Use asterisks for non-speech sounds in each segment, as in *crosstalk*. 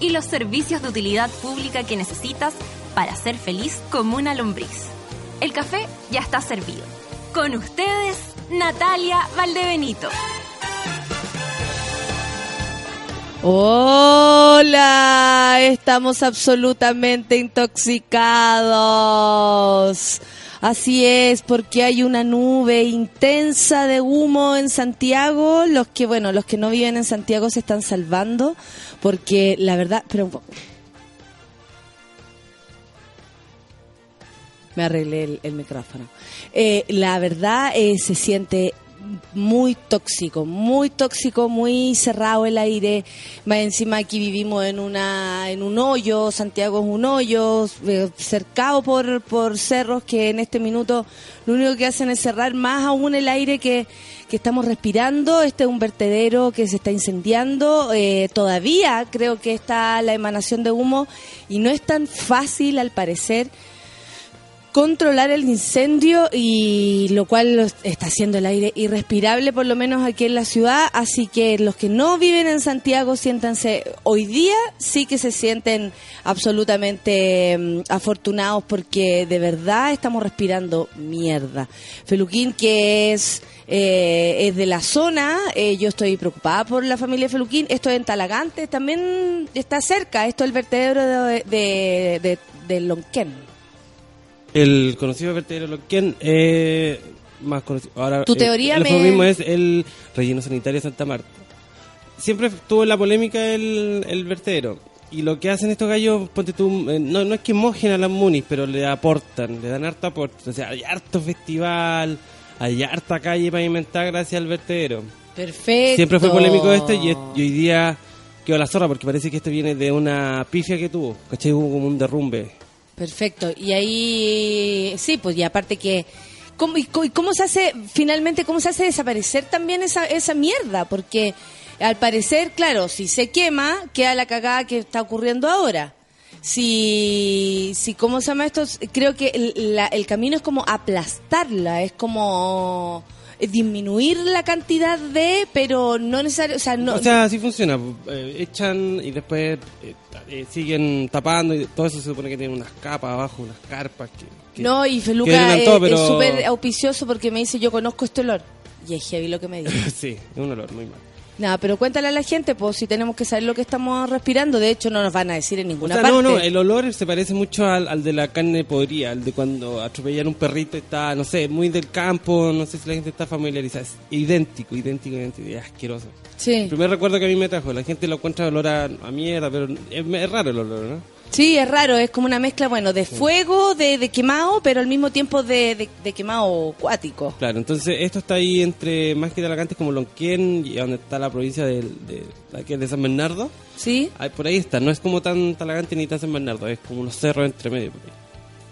y los servicios de utilidad pública que necesitas para ser feliz como una lombriz. El café ya está servido. Con ustedes, Natalia Valdebenito. Hola, estamos absolutamente intoxicados. Así es, porque hay una nube intensa de humo en Santiago. Los que, bueno, los que no viven en Santiago se están salvando, porque la verdad, pero. Me arreglé el, el micrófono. Eh, la verdad eh, se siente muy tóxico, muy tóxico, muy cerrado el aire. Más encima aquí vivimos en una en un hoyo, Santiago es un hoyo, eh, cercado por, por cerros que en este minuto lo único que hacen es cerrar más aún el aire que, que estamos respirando. Este es un vertedero que se está incendiando. Eh, todavía creo que está la emanación de humo y no es tan fácil al parecer controlar el incendio y lo cual está haciendo el aire irrespirable por lo menos aquí en la ciudad. Así que los que no viven en Santiago siéntanse hoy día. Sí que se sienten absolutamente mm, afortunados porque de verdad estamos respirando mierda. Feluquín que es eh, es de la zona eh, yo estoy preocupada por la familia Feluquín. Esto es en Talagante también está cerca. Esto es el vertedero de, de, de, de Lonquén El conocido vertedero Lonquén, eh, más conocido. Ahora, Tu eh, teoría el me- eufemismo es el relleno sanitario de Santa Marta. Siempre estuvo en la polémica el, el vertedero. Y lo que hacen estos gallos, ponte tú, eh, no, no es que mojen a las munis, pero le aportan, le dan harto aporte. O sea, hay harto festival, hay harta calle pavimentada gracias al vertedero. perfecto Siempre fue polémico esto y, y hoy día quedó la zorra porque parece que esto viene de una pifia que tuvo. ¿Cachai? Hubo como un derrumbe. Perfecto. Y ahí, sí, pues y aparte que... ¿Cómo, y, cómo se hace, finalmente, cómo se hace desaparecer también esa, esa mierda? Porque al parecer, claro, si se quema, queda la cagada que está ocurriendo ahora. Si, si ¿cómo se llama esto? Creo que el, la- el camino es como aplastarla, es como disminuir la cantidad de, pero no necesario, o sea, no... O sea, así funciona. eh, echan y después eh, eh, siguen tapando y todo eso se supone que tiene unas capas abajo, unas carpas. Que, que- No, y Feluca es pero- súper auspicioso porque me dice, yo conozco este olor. Y es heavy lo que me dice. *laughs* sí, es un olor muy mal. Nada, pero cuéntale a la gente, pues si tenemos que saber lo que estamos respirando. De hecho, no nos van a decir en O ninguna sea, parte. no, no, el olor se parece mucho al, al de la carne podrida, al de cuando atropellan un perrito y está, no sé, muy del campo, no sé si la gente está familiarizada. Es idéntico, idéntico, idéntico, es asqueroso. Sí. El primer recuerdo que a mí me trajo, la gente lo encuentra olor a, a mierda, pero es, es raro el olor, ¿no? Sí, es raro, es como una mezcla, bueno, de fuego, de, de quemado, pero al mismo tiempo de, de, de quemado acuático. Claro, entonces esto está ahí entre más que Talagante, como Lonquén, y donde está la provincia de, de San Bernardo. ¿Sí? Ahí, por ahí está, no es como tan Talagante ni tan San Bernardo, es como unos cerros entre medio. por.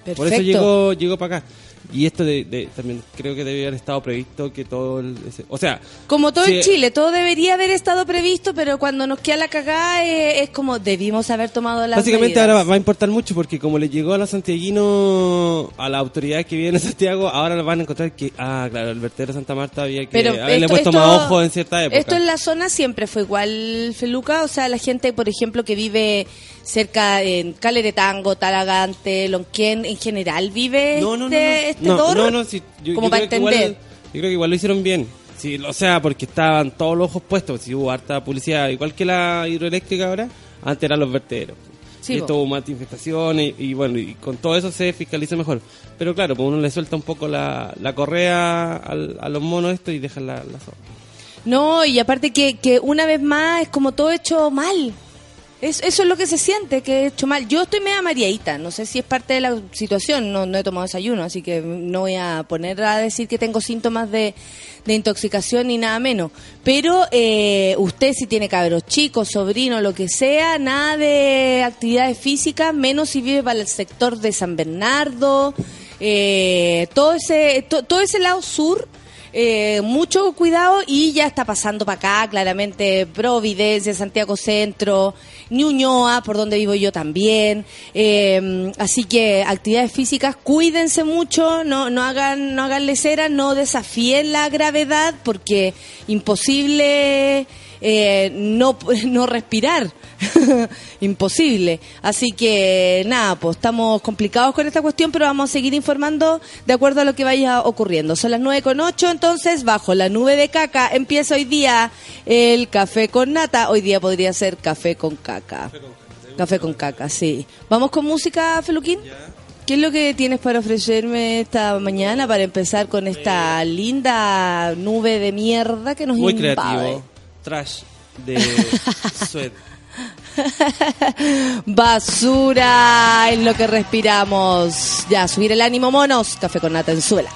Perfecto. Por eso llegó, llegó para acá. Y esto de, de- también creo que debe haber estado previsto que todo el... o sea, Como todo en Chile, todo debería haber estado previsto, pero cuando nos queda la cagada eh, es, como debimos haber tomado las básicamente medidas. ahora va, va a importar mucho porque como le llegó a los santiaguinos, a la autoridad que viene en Santiago, ahora van a encontrar que, ah, claro, el vertedero de Santa Marta había que Pero haberle esto- puesto esto- más ojo en cierta época. Esto en la zona siempre fue igual, Feluca. O sea, la gente, por ejemplo, que vive cerca en Caleretango, Talagante, Lonquén, en general vive No, no, no, este, no. Este no, no, no, sí, yo, como yo para igual- entender. yo creo que igual lo hicieron bien. Sí, o sea, porque estaban todos los ojos puestos. Si hubo harta publicidad, igual que la hidroeléctrica ahora, antes eran los vertederos. Sí, y esto hubo más infestaciones y, bueno, y con todo eso se fiscaliza mejor. Pero claro, pues uno le suelta un poco la, la correa al- a los monos esto y deja la, la zorra. No, y aparte que, que una vez más es como todo hecho mal. Es- eso es lo que se siente, que he hecho mal. Yo estoy media mareadita, no sé si es parte de la situación, no, no he tomado desayuno, así que no voy a poner a decir que tengo síntomas de, de intoxicación ni nada menos. Pero eh, usted si tiene cabros chicos, sobrinos, lo que sea, nada de actividades físicas, menos si vive para el sector de San Bernardo, eh, todo, ese, to- todo ese lado sur. Eh, mucho cuidado y ya está pasando para acá, claramente Providencia, Santiago Centro, Ñuñoa, por donde vivo yo también. Eh, así que actividades físicas, cuídense mucho, no, no hagan, no hagan lesera, no desafíen la gravedad porque imposible eh, no, *laughs* no respirar. *laughs* Imposible. Así que nada, pues estamos complicados con esta cuestión, pero vamos a seguir informando de acuerdo a lo que vaya ocurriendo. Son las nueve con ocho, entonces bajo la nube de caca empieza hoy día el café con nata. Hoy día podría ser café con caca. Café con caca, sí. ¿Vamos con música, Feluquín? ¿Qué es lo que tienes para ofrecerme esta mañana para empezar con esta linda nube de mierda que nos Muy invade? creativo. Trash de. *laughs* Basura en lo que respiramos. Ya, subir el ánimo, monos. Café con nata en suela.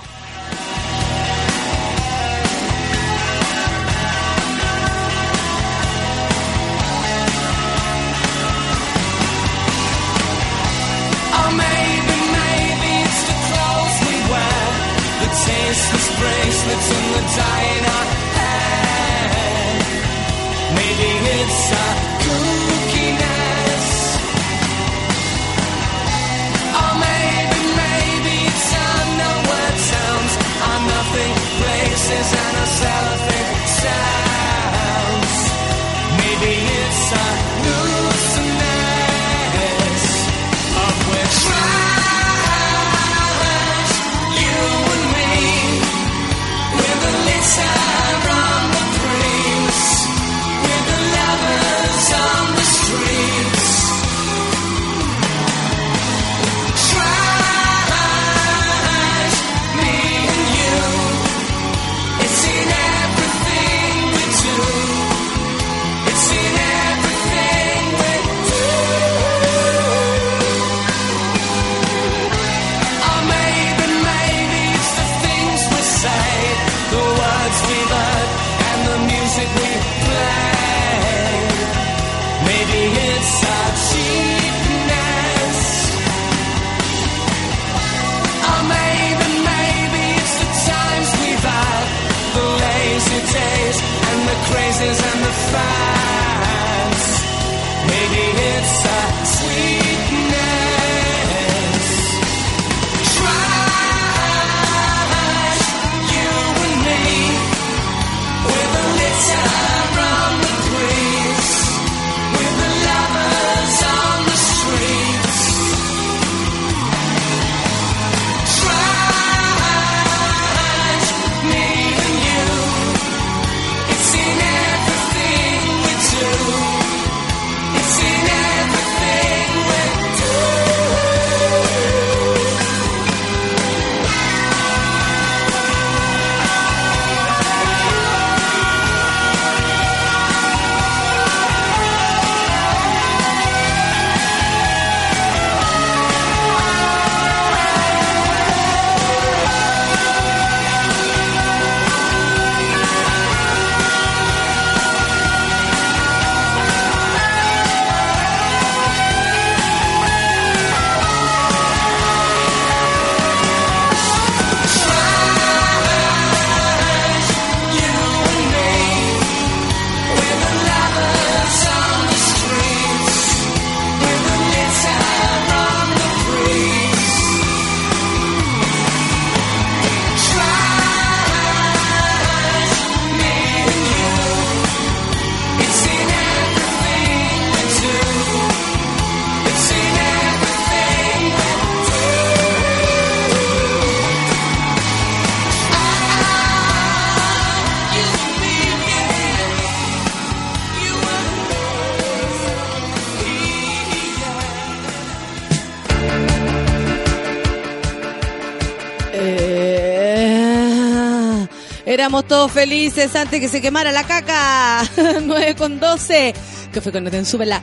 Éramos todos felices antes que se quemara la caca. *laughs* 9 con 12. Que fue con en Súbela.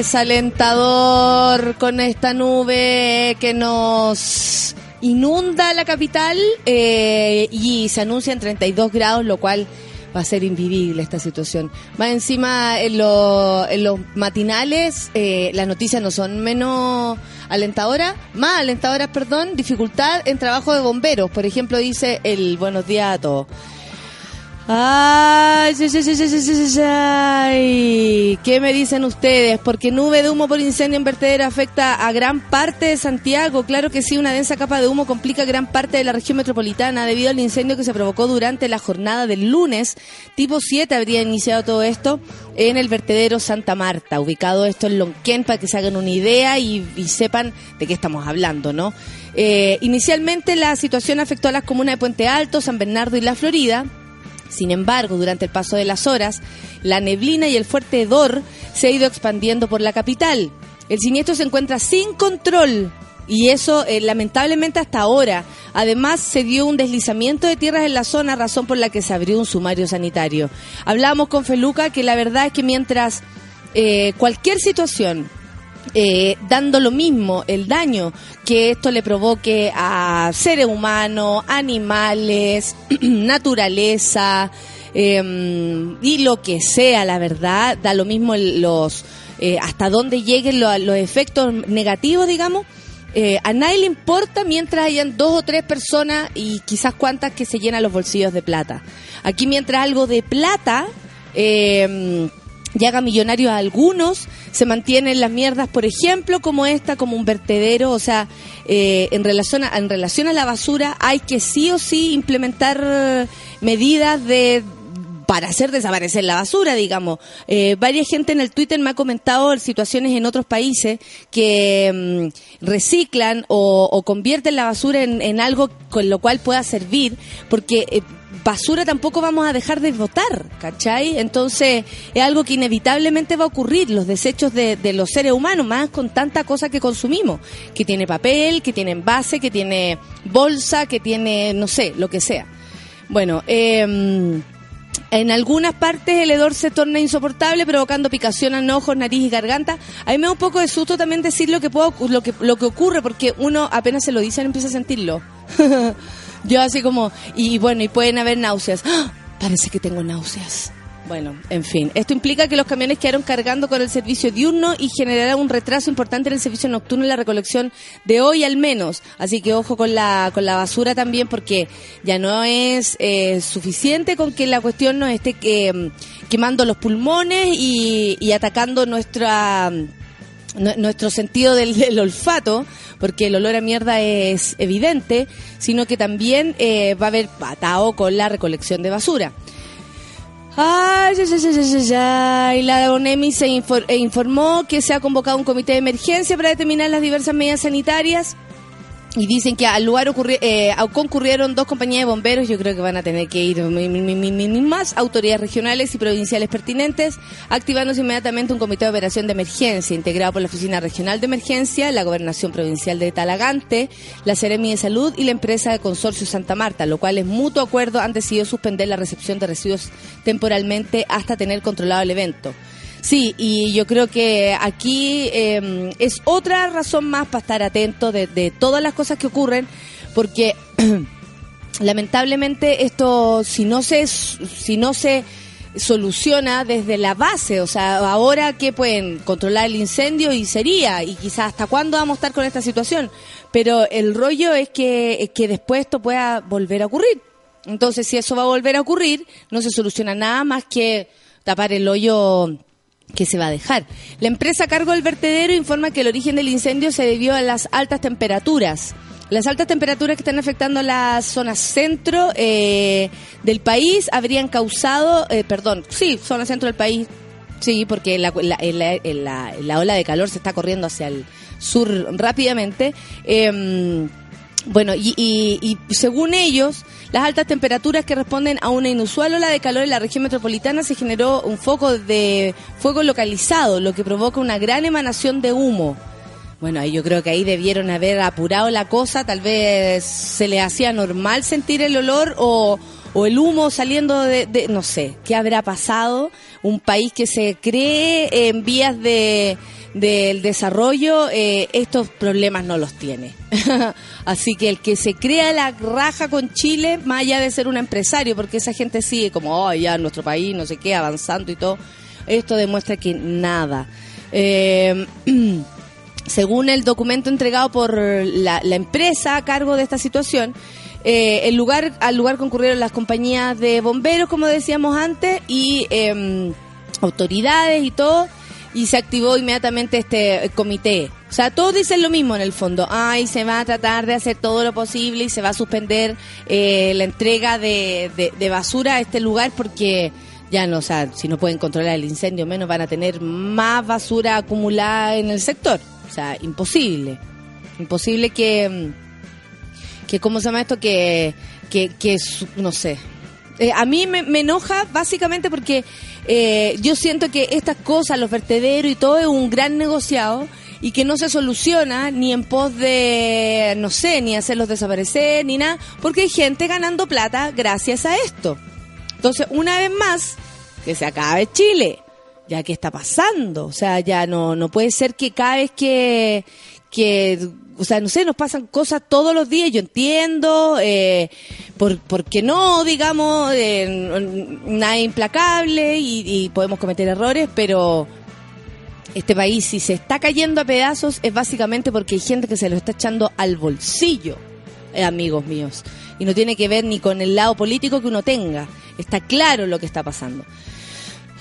Nada es alentador con esta nube que nos inunda la capital eh, y se anuncia en 32 grados, lo cual va a ser invivible esta situación. Más encima, en los matinales, eh, las noticias no son menos alentadoras, más alentadoras, perdón, dificultad en trabajo de bomberos. Por ejemplo, dice el buenos días a todos. Ay, ay. ¿Qué me dicen ustedes? Porque nube de humo por incendio en vertedero afecta a gran parte de Santiago. Claro que sí, una densa capa de humo complica gran parte de la región metropolitana debido al incendio que se provocó durante la jornada del lunes. Tipo 7 habría iniciado todo esto en el vertedero Santa Marta, ubicado esto en Lonquén para que se hagan una idea y, y sepan de qué estamos hablando, ¿no? Eh, inicialmente la situación afectó a las comunas de Puente Alto, San Bernardo y La Florida. Sin embargo, durante el paso de las horas, la neblina y el fuerte hedor se ha ido expandiendo por la capital. El siniestro se encuentra sin control y eso eh, lamentablemente hasta ahora. Además, se dio un deslizamiento de tierras en la zona, razón por la que se abrió un sumario sanitario. Hablábamos con Feluca que la verdad es que mientras eh, cualquier situación eh, dando lo mismo el daño que esto le provoque a seres humanos, animales, *clears throat* naturaleza, eh, y lo que sea, la verdad, da lo mismo los eh, hasta dónde lleguen lo- los efectos negativos, digamos. Eh, a nadie le importa mientras hayan dos o tres personas y quizás cuantas que se llenan los bolsillos de plata. Aquí mientras algo de plata eh, y haga millonarios a algunos, se mantienen las mierdas, por ejemplo, como esta, como un vertedero, o sea, eh, en, relación a, en relación a la basura hay que sí o sí implementar eh, medidas de para hacer desaparecer la basura, digamos. Eh, varias gente en el Twitter me ha comentado situaciones en otros países que mm, reciclan o, o convierten la basura en, en algo con lo cual pueda servir, porque eh, basura tampoco vamos a dejar de votar, ¿cachai? Entonces es algo que inevitablemente va a ocurrir, los desechos de, de los seres humanos, más con tanta cosa que consumimos, que tiene papel, que tiene envase, que tiene bolsa, que tiene, no sé, lo que sea. Bueno, eh, en algunas partes el hedor se torna insoportable, provocando picación en ojos, nariz y garganta. A mí me da un poco de susto también decir lo que, puedo, lo que, lo que ocurre, porque uno apenas se lo dice, empieza a sentirlo. *laughs* Yo así como, y bueno, y pueden haber náuseas. ¡Ah! Parece que tengo náuseas. Bueno, en fin, esto implica que los camiones quedaron cargando con el servicio diurno y generará un retraso importante en el servicio nocturno en la recolección de hoy al menos. Así que ojo con la, con la basura también porque ya no es eh, suficiente con que la cuestión nos esté que, quemando los pulmones y, y atacando nuestra nu- nuestro sentido del, olfato, porque el olor a mierda es evidente, sino que también eh, va a haber patao con la recolección de basura. Ay, ya, ya, ya. Y la ONEMI se eh, informó que se ha convocado un comité de emergencia para determinar las diversas medidas sanitarias. Y dicen que al lugar ocurri- eh, concurrieron dos compañías de bomberos. Yo creo que van a tener que ir más autoridades regionales y provinciales pertinentes, activándose inmediatamente un comité de operación de emergencia integrado por la Oficina Regional de Emergencia, la Gobernación Provincial de Talagante, la Seremi de Salud y la empresa de Consorcio Santa Marta, lo cual es mutuo acuerdo han decidido suspender la recepción de residuos temporalmente hasta tener controlado el evento. Sí, y yo creo que aquí eh, es otra razón más para estar atento de, de todas las cosas que ocurren, porque *clears throat* lamentablemente esto, si no se, si no se soluciona desde la base, o sea, ahora que pueden controlar el incendio y sería, y quizás hasta cuándo vamos a estar con esta situación, pero el rollo es que, es que después esto pueda volver a ocurrir. Entonces, si eso va a volver a ocurrir, no se soluciona nada más que tapar el hoyo que se va a dejar. La empresa a cargo del vertedero informa que el origen del incendio se debió a las altas temperaturas. Las altas temperaturas que están afectando la zona centro eh, del país habrían causado, eh, perdón, sí, zona centro del país, sí, porque la, la, la- la ola de calor se está corriendo hacia el sur rápidamente. Eh, bueno, y, y- y según ellos, las altas temperaturas que responden a una inusual ola de calor en la región metropolitana se generó un foco de fuego localizado, lo que provoca una gran emanación de humo. Bueno, yo creo que ahí debieron haber apurado la cosa, tal vez se le hacía normal sentir el olor o, o el humo saliendo de, de- no sé, ¿qué habrá pasado? Un país que se cree en vías de del desarrollo, eh, estos problemas no los tiene. *laughs* Así que el que se crea la raja con Chile, más allá de ser un empresario, porque esa gente sigue como, oh, ya nuestro país, no sé qué, avanzando y todo, esto demuestra que nada. Eh, *clears throat* según el documento entregado por la, la empresa a cargo de esta situación, eh, el lugar, al lugar concurrieron las compañías de bomberos, como decíamos antes, y eh, autoridades y todo, y se activó inmediatamente este comité. O sea, todos dicen lo mismo en el fondo. Ay, se va a tratar de hacer todo lo posible y se va a suspender eh, la entrega de, de- de basura a este lugar porque ya no, o sea, si no pueden controlar el incendio, menos van a tener más basura acumulada en el sector. O sea, imposible. Imposible que, mm, que ¿cómo se llama esto? Que, que, que no sé. Eh, a mí me, enoja básicamente porque eh, yo siento que estas cosas, los vertederos y todo, es un gran negociado y que no se soluciona ni en pos de, no sé, ni hacerlos desaparecer, ni nada, porque hay gente ganando plata gracias a esto. Entonces, una vez más, que se acabe Chile. ya qué está pasando, o sea, ya no, no puede ser que cada vez que, que, o sea, no sé, nos pasan cosas todos los días, yo entiendo, eh, por, porque no, digamos, eh, nada implacable y, y podemos cometer errores, pero este país si se está cayendo a pedazos es básicamente porque hay gente que se lo está echando al bolsillo, eh, amigos míos, y no tiene que ver ni con el lado político que uno tenga, está claro lo que está pasando.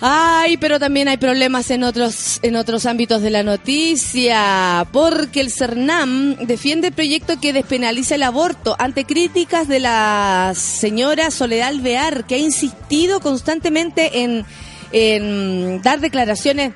Ay, pero también hay problemas en otros en otros ámbitos de la noticia, porque el CERNAM defiende el proyecto que despenaliza el aborto ante críticas de la señora Soledad Alvear, que ha insistido constantemente en, en dar declaraciones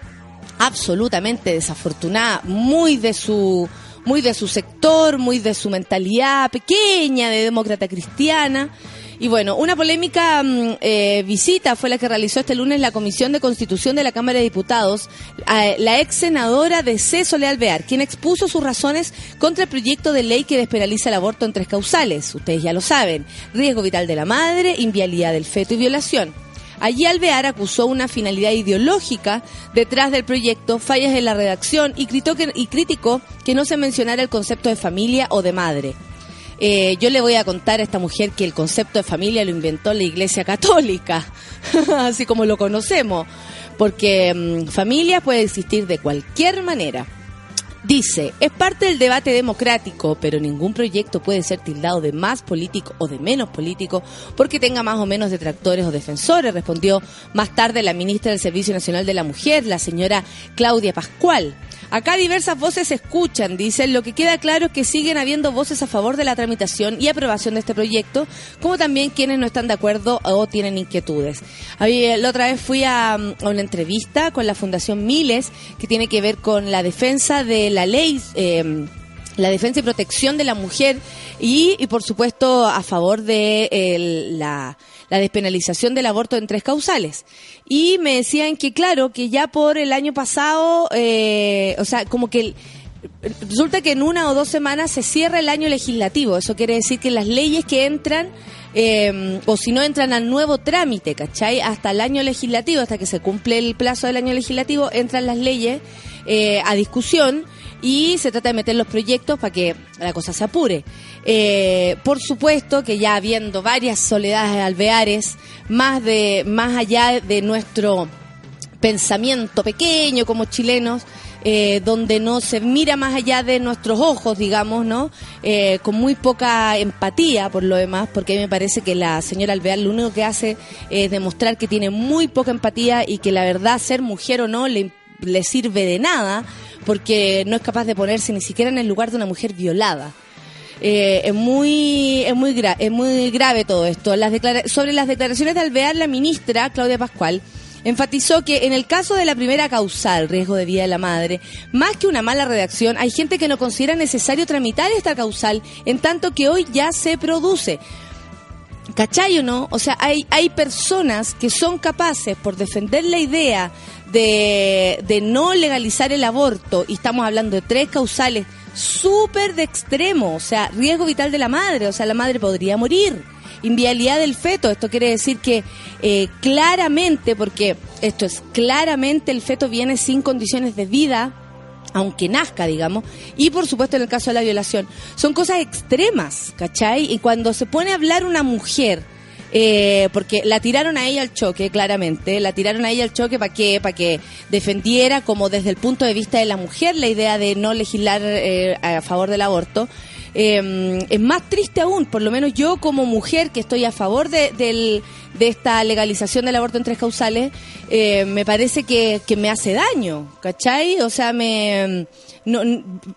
absolutamente desafortunadas, muy de su muy de su sector, muy de su mentalidad pequeña de demócrata cristiana. Y bueno, una polémica mm, eh, visita fue la que realizó este lunes la Comisión de Constitución de la Cámara de Diputados, a la ex senadora de C. Soledad Alvear, quien expuso sus razones contra el proyecto de ley que despenaliza el aborto en tres causales. Ustedes ya lo saben, riesgo vital de la madre, invialidad del feto y violación. Allí Alvear acusó una finalidad ideológica detrás del proyecto, fallas en la redacción y criticó que no se mencionara el concepto de familia o de madre. Eh, yo le voy a contar a esta mujer que el concepto de familia lo inventó la Iglesia Católica, *laughs* así como lo conocemos, porque mm, familia puede existir de cualquier manera. Dice, es parte del debate democrático, pero ningún proyecto puede ser tildado de más político o de menos político porque tenga más o menos detractores o defensores, respondió más tarde la ministra del Servicio Nacional de la Mujer, la señora Claudia Pascual. Acá diversas voces se escuchan, dicen. Lo que queda claro es que siguen habiendo voces a favor de la tramitación y aprobación de este proyecto, como también quienes no están de acuerdo o tienen inquietudes. La otra vez fui a, mm, a una entrevista con la Fundación Miles, que tiene que ver con la defensa de la ley. eh, la defensa y protección de la mujer y, por supuesto a favor de el- la, la despenalización del aborto en tres causales. Y me decían que claro, que ya por el año pasado, eh, o sea, como que resulta que en una o dos semanas se cierra el año legislativo. Eso quiere decir que las leyes que entran, eh, o si no entran al nuevo trámite, ¿cachai? Hasta el año legislativo, hasta que se cumple el plazo del año legislativo, entran las leyes eh, a discusión y se trata de meter los proyectos para que la cosa se apure. Eh, por supuesto que ya habiendo varias soledades alveares, más de más allá de nuestro pensamiento pequeño como chilenos, eh, donde no se mira más allá de nuestros ojos, digamos, ¿no? Eh, con muy poca empatía por lo demás, porque a mí me parece que la señora Alvear lo único que hace es demostrar que tiene muy poca empatía y que la verdad ser mujer o no le, le sirve de nada, porque no es capaz de ponerse ni siquiera en el lugar de una mujer violada. Eh, es muy es muy gra- es muy grave todo esto. Sobre las declaraciones de Alvear, la ministra Claudia Pascual enfatizó que en el caso de la primera causal, riesgo de vida de la madre, más que una mala redacción, hay gente que no considera necesario tramitar esta causal, en tanto que hoy ya se produce. ¿Cachai o no? O sea, hay, hay personas que son capaces, por defender la idea de, de no legalizar el aborto, y estamos hablando de tres causales súper de extremo, o sea, riesgo vital de la madre, o sea, la madre podría morir. Invialidad del feto, esto quiere decir que eh, claramente, porque esto es claramente el feto viene sin condiciones de vida, aunque nazca, digamos, y por supuesto en el caso de la violación. Son cosas extremas, ¿cachai? Y cuando se pone a hablar una mujer, eh, porque la tiraron a ella al choque, claramente, la tiraron a ella al choque para que, para que defendiera como desde el punto de vista de la mujer la idea de no legislar eh, a favor del aborto. Eh, es más triste aún, por lo menos yo como mujer que estoy a favor de, del- de esta legalización del aborto en tres causales, eh, me parece que, que me hace daño, ¿cachai? O sea, me no,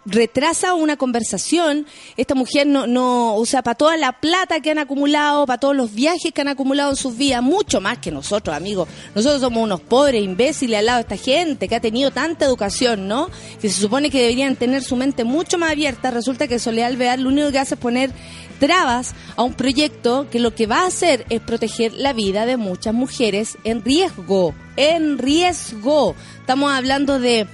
retrasa una conversación. Esta mujer no, no, o sea, para toda la plata que han acumulado, para todos los viajes que han acumulado en sus vidas, mucho más que nosotros, amigos. Nosotros somos unos pobres imbéciles al lado de esta gente que ha tenido tanta educación, ¿no? Que se supone que deberían tener su mente mucho más abierta. Resulta que Soledad Alvear lo único que hace es poner trabas a un proyecto que lo que va a hacer es proteger la vida de muchas mujeres en riesgo, en riesgo. Estamos hablando de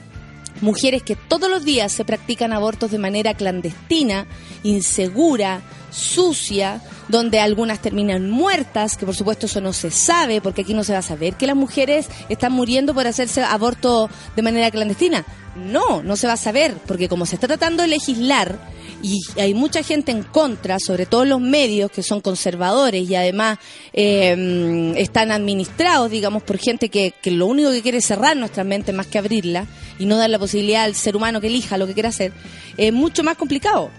Mujeres que todos los días se practican abortos de manera clandestina, insegura, sucia, donde algunas terminan muertas, que por supuesto eso no se sabe, porque aquí no se va a saber que las mujeres están muriendo por hacerse aborto de manera clandestina. No, no se va a saber, porque como se está tratando de legislar y hay mucha gente en contra, sobre todo los medios que son conservadores y además eh, están administrados, digamos, por gente que, que lo único que quiere es cerrar nuestra mente más que abrirla y no dar la posibilidad al ser humano que elija lo que quiera hacer, es mucho más complicado.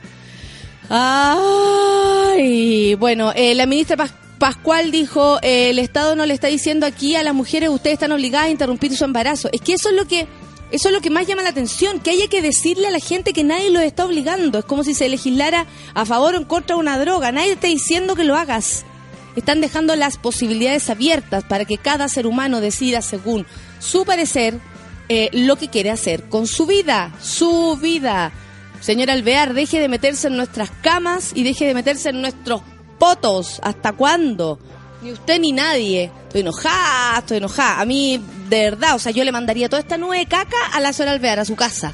Ay, bueno, eh, la ministra Pas- Pascual dijo, eh, el Estado no le está diciendo aquí a las mujeres, ustedes están obligadas a interrumpir su embarazo. Es que eso es lo que eso es lo que más llama la atención, que haya que decirle a la gente que nadie los está obligando. Es como si se legislara a favor o en contra de una droga. Nadie está diciendo que lo hagas. Están dejando las posibilidades abiertas para que cada ser humano decida según su parecer eh, lo que quiere hacer con su vida, su vida. Señor Alvear, deje de meterse en nuestras camas y deje de meterse en nuestros potos. ¿Hasta cuándo? Ni usted ni nadie. Estoy enojada, estoy enojada. A mí, de verdad, o sea, yo le mandaría toda esta nube caca a la señora Alvear, a su casa.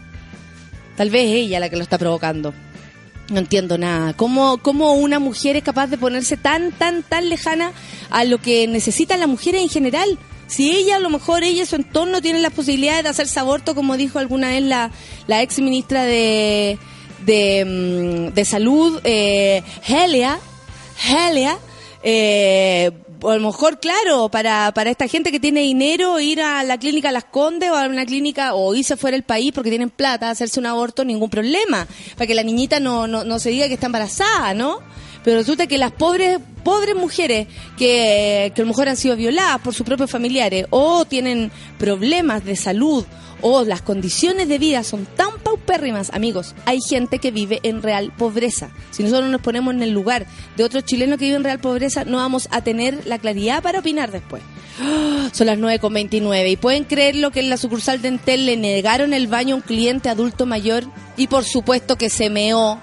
Tal vez ella la que lo está provocando. No entiendo nada. ¿Cómo, ¿Cómo una mujer es capaz de ponerse tan, tan, tan lejana a lo que necesitan las mujeres en general? Si ella, a lo mejor ella y su entorno tienen las posibilidades de hacerse aborto, como dijo alguna vez la, la ex ministra de, de, mm, de Salud, eh, Helia, Helia, eh, a lo mejor, claro, para, para esta gente que tiene dinero, ir a la clínica Las Condes o a una clínica o irse fuera del país porque tienen plata, hacerse un aborto, ningún problema. Para que la niñita no, no, no se diga que está embarazada, ¿no? Pero resulta que las pobres pobres mujeres que, que a lo mejor han sido violadas por sus propios familiares o tienen problemas de salud o las condiciones de vida son tan paupérrimas, amigos, hay gente que vive en real pobreza. Si nosotros nos ponemos en el lugar de otros chilenos que viven en real pobreza, no vamos a tener la claridad para opinar después. ¡Ah! Son las 9.29 y pueden creerlo que en la sucursal de Entel le negaron el baño a un cliente adulto mayor y por supuesto que se meó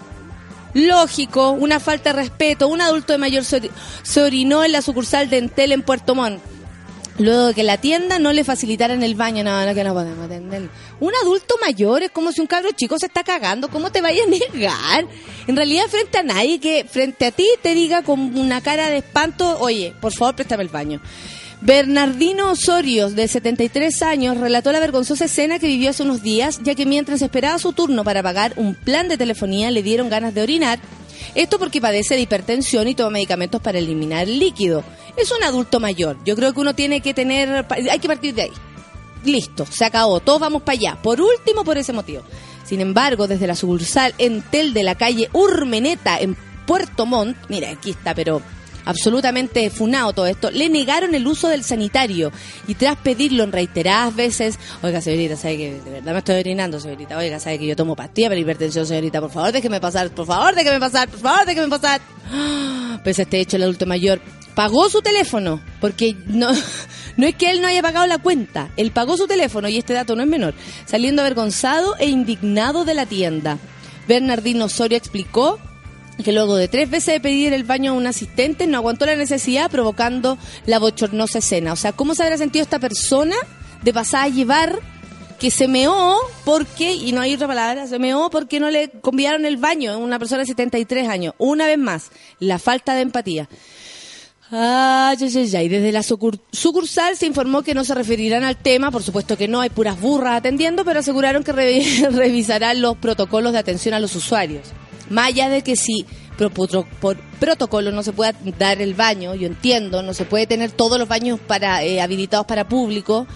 Lógico, una falta de respeto. Un adulto de mayor se, ori- se orinó en la sucursal de Entel en Puerto Montt. Luego de que la tienda no le facilitaran el baño, no, no, que no podemos atenderlo. Un adulto mayor es como si un cabro chico se está cagando, ¿cómo te vaya a negar? En realidad, frente a nadie que frente a ti te diga con una cara de espanto, oye, por favor, préstame el baño. Bernardino Osorio, de 73 años, relató la vergonzosa escena que vivió hace unos días, ya que mientras esperaba su turno para pagar un plan de telefonía le dieron ganas de orinar. Esto porque padece de hipertensión y toma medicamentos para eliminar el líquido. Es un adulto mayor. Yo creo que uno tiene que tener... Hay que partir de ahí. Listo, se acabó. Todos vamos para allá. Por último, por ese motivo. Sin embargo, desde la sucursal Entel de la calle Urmeneta, en Puerto Montt, mira, aquí está, pero absolutamente funado todo esto, le negaron el uso del sanitario. Y tras pedirlo en reiteradas veces, oiga señorita, sabe que de verdad me estoy orinando, señorita, oiga, sabe que yo tomo pastillas para hipertensión, señorita, por favor déjeme pasar, por favor déjeme pasar, por favor déjeme pasar. *gasps* Pues este hecho el adulto mayor pagó su teléfono, porque no, *laughs* no es que él no haya pagado la cuenta, él pagó su teléfono y este dato no es menor, saliendo avergonzado e indignado de la tienda. Bernardino Osorio explicó que luego de tres veces de pedir el baño a un asistente no aguantó la necesidad provocando la bochornosa escena. O sea, ¿cómo se habrá sentido esta persona de pasar a llevar que se meó porque, y no hay otra palabra, se meó porque no le convidaron el baño una persona de 73 años? Una vez más, la falta de empatía. Ay, ay, ay, ay. Desde la sucur- sucursal se informó que no se referirán al tema, por supuesto que no, hay puras burras atendiendo, pero aseguraron que re- *laughs* revisarán los protocolos de atención a los usuarios. Más allá de que si por, protocolo no se pueda dar el baño, yo entiendo, no se puede tener todos los baños para eh, habilitados para público,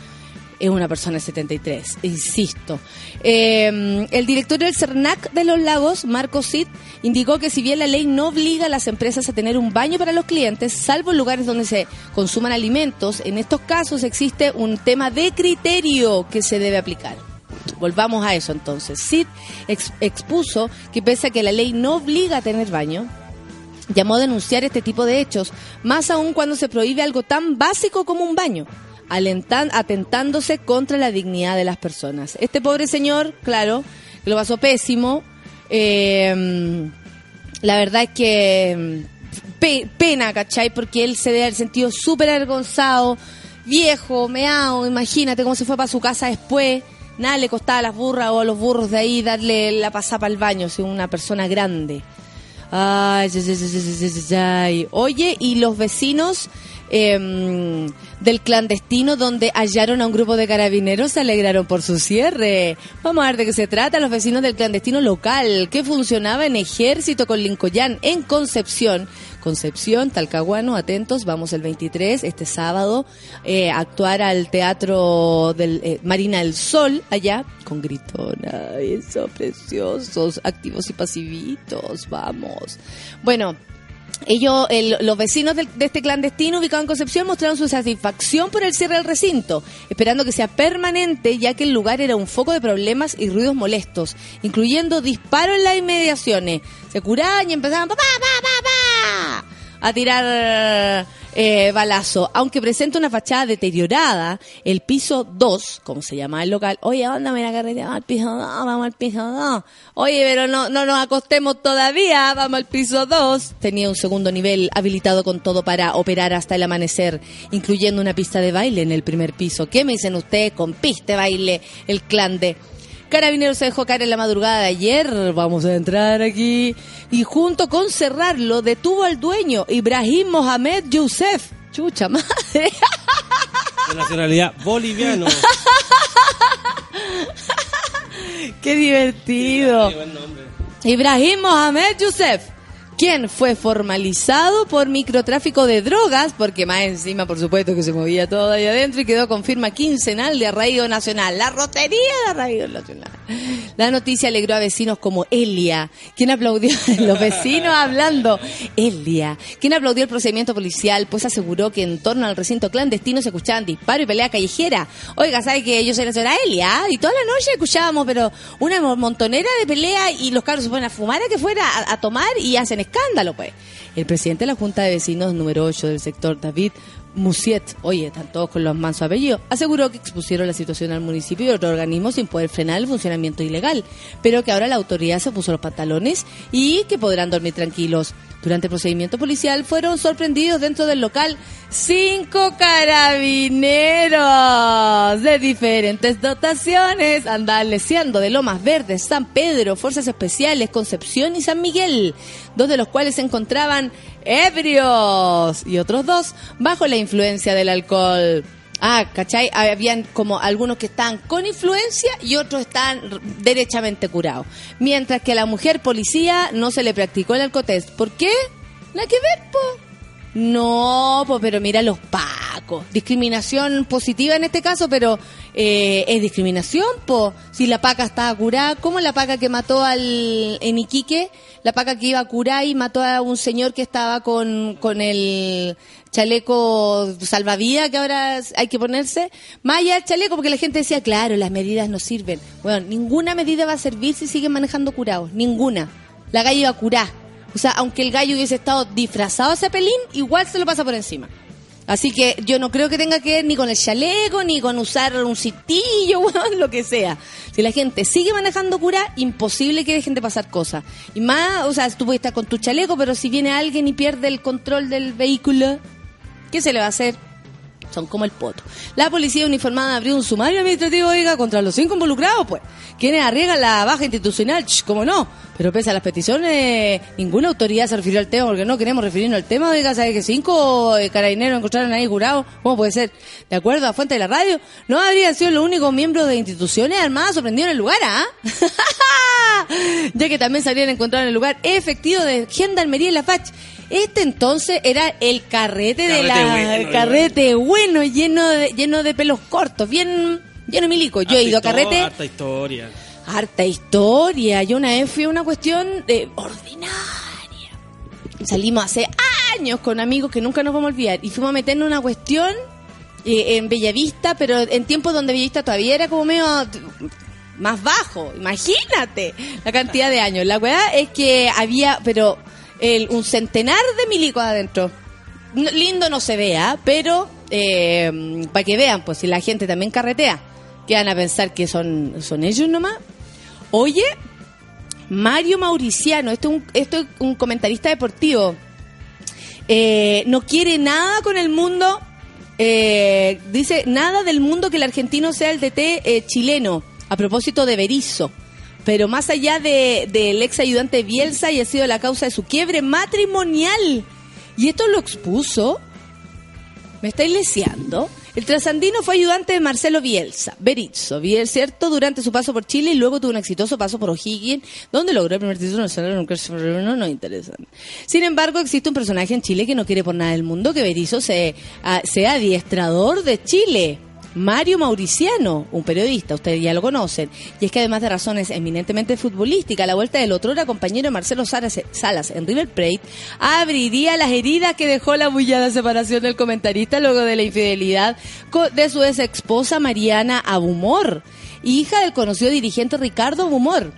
es una persona de 73, insisto. Eh, el director del CERNAC de los Lagos, Marco Cid, indicó que si bien la ley no obliga a las empresas a tener un baño para los clientes, salvo en lugares donde se consuman alimentos, en estos casos existe un tema de criterio que se debe aplicar. Volvamos a eso entonces. Ex- expuso que pese a que la ley no obliga a tener baño, llamó a denunciar este tipo de hechos, más aún cuando se prohíbe algo tan básico como un baño, atentándose contra la dignidad de las personas. Este pobre señor, claro, lo pasó pésimo, eh, la verdad es que pe- pena, ¿cachai? Porque él se debe haber sentido súper avergonzado, viejo, meao, imagínate cómo se fue para su casa después nada le costaba a las burras o a los burros de ahí darle la pasapa al baño, si una persona grande. Ay, ay, ay, ay, ay, ay, ay. Oye, y los vecinos em, del clandestino donde hallaron a un grupo de carabineros se alegraron por su cierre. Vamos a ver de qué se trata. Los vecinos del clandestino local que funcionaba en ejército con Lincoln en Concepción. Concepción, Talcahuano, atentos, vamos el 23, este sábado, eh, a actuar al Teatro del eh, Marina del Sol, allá, con gritona, eso, preciosos, activos y pasivitos, vamos. Bueno, ellos, el- los vecinos del- de este clandestino ubicado en Concepción mostraron su satisfacción por el cierre del recinto, esperando que sea permanente ya que el lugar era un foco de problemas y ruidos molestos, incluyendo disparos en las inmediaciones. Se curaban y empezaban a tirar eh, balazo. Aunque presenta una fachada deteriorada, el piso 2, como se llama el local, oye, onda, mira carretera, vamos al piso 2, vamos al piso 2. Oye, pero no, no nos acostemos todavía, vamos al piso 2. Tenía un segundo nivel habilitado con todo para operar hasta el amanecer, incluyendo una pista de baile en el primer piso. ¿Qué me dicen ustedes con pista de baile, el clan de... Carabineros se dejó caer en la madrugada de ayer, vamos a entrar aquí, y junto con cerrarlo detuvo al dueño, Ibrahim Mohamed Youssef. Chucha madre. De nacionalidad boliviano. *laughs* Qué divertido. Qué. Ibrahim Mohamed Youssef, quien fue formalizado por microtráfico de drogas, porque más encima, por supuesto, que se movía todo ahí adentro y quedó con firma quincenal de Arraigo Nacional, la rotería de Arraigo Nacional. La noticia alegró a vecinos como Elia, quien aplaudió, *laughs* los vecinos hablando, Elia, quien aplaudió el procedimiento policial, pues aseguró que en torno al recinto clandestino se escuchaban disparos y pelea callejera. Oiga, ¿sabe que yo soy la señora Elia? Y toda la noche escuchábamos, pero una mo- montonera de pelea y los carros se ponen a fumar a que fuera a, a tomar y hacen escándalo, pues. El presidente de la Junta de Vecinos número 8 del sector, David Musiet, oye, están todos con los mansos apellidos, aseguró que expusieron la situación al municipio y otro organismo sin poder frenar el funcionamiento ilegal, pero que ahora la autoridad se puso los pantalones y que podrán dormir tranquilos. Durante el procedimiento policial fueron sorprendidos dentro del local cinco carabineros de diferentes dotaciones, andaleciendo de Lomas Verdes, San Pedro, Fuerzas Especiales, Concepción y San Miguel, dos de los cuales se encontraban ebrios y otros dos bajo la influencia del alcohol. Ah, ¿cachai? Habían como algunos que estaban con influencia y otros estaban derechamente curados. Mientras que a la mujer policía no se le practicó el alcotest. ¿Por qué? Nada que ver, po. No, pues pero mira los pacos. Discriminación positiva en este caso, pero eh, es discriminación, po. Si la paca estaba curada, ¿cómo la paca que mató al en Iquique? La paca que iba a curar y mató a un señor que estaba con, con el chaleco salvavidas que ahora hay que ponerse. Más allá del chaleco, porque la gente decía, claro, las medidas no sirven. Bueno, ninguna medida va a servir si siguen manejando curados. Ninguna. La gallo iba a curar. O sea, aunque el gallo hubiese estado disfrazado de cepelín, igual se lo pasa por encima. Así que yo no creo que tenga que ver ni con el chaleco, ni con usar un citillo, *laughs* weón, lo que sea. Si la gente sigue manejando cura, imposible que dejen de pasar cosas. Y más, o sea, tú puedes estar con tu chaleco, pero si viene alguien y pierde el control del vehículo, ¿qué se le va a hacer? Son como el poto. La policía uniformada abrió un sumario administrativo, oiga, contra los cinco involucrados, pues. Quienes arriesgan la baja institucional, cómo no. Pero pese a las peticiones, ninguna autoridad se refirió al tema, porque no queremos referirnos al tema, oiga, ¿sabe que cinco eh, carabineros encontraron ahí jurados? ¿Cómo puede ser? De acuerdo a fuente de la radio, no habrían sido los únicos miembros de instituciones armadas sorprendidos en el lugar, ¿ah? *laughs* ya que también se habrían encontrado en el lugar efectivo de gendarmería en la FACH. Este entonces era el carrete, de la bueno, carrete bueno, lleno de, lleno de pelos cortos, bien lleno de milico. Yo he ido a carrete, Harta historia. harta historia. Yo una vez fui a una cuestión de ordinaria. Salimos hace años con amigos que nunca nos vamos a olvidar y fuimos a meternos en una cuestión eh, en Bellavista, pero en tiempos donde Bellavista todavía era como medio más bajo. Imagínate la cantidad de años. La weá es que había, pero el, un centenar de milicos adentro. Lindo no se vea, pero para que vean, pues si la gente también carretea, que van a pensar que son, son ellos nomás. Oye, Mario Mauriciano, esto es un, esto es un comentarista deportivo, eh, no quiere nada con el mundo, eh, dice nada del mundo que el argentino sea el DT eh, chileno. a propósito de Berizo. Pero más allá de- del ex ayudante Bielsa y ha sido la causa de su quiebre matrimonial. Y esto lo expuso. ¿Me estáis leseando? El trasandino fue ayudante de Marcelo Bielsa, Berizzo, ¿cierto? Durante su paso por Chile y luego tuvo un exitoso paso por O'Higgins, donde logró el primer título nacional. nunca se- No nos interesa. Sin embargo, existe un personaje en Chile que no quiere por nada del mundo que Berizzo se, ah, sea adiestrador de Chile. Mario Mauriciano, un periodista, ustedes ya lo conocen, y es que además de razones eminentemente futbolísticas, la vuelta del otro era compañero Marcelo Salas, en River Plate, abriría las heridas que dejó la bullada separación del comentarista luego de la infidelidad de su ex esposa Mariana Abumor, hija del conocido dirigente Ricardo Abumor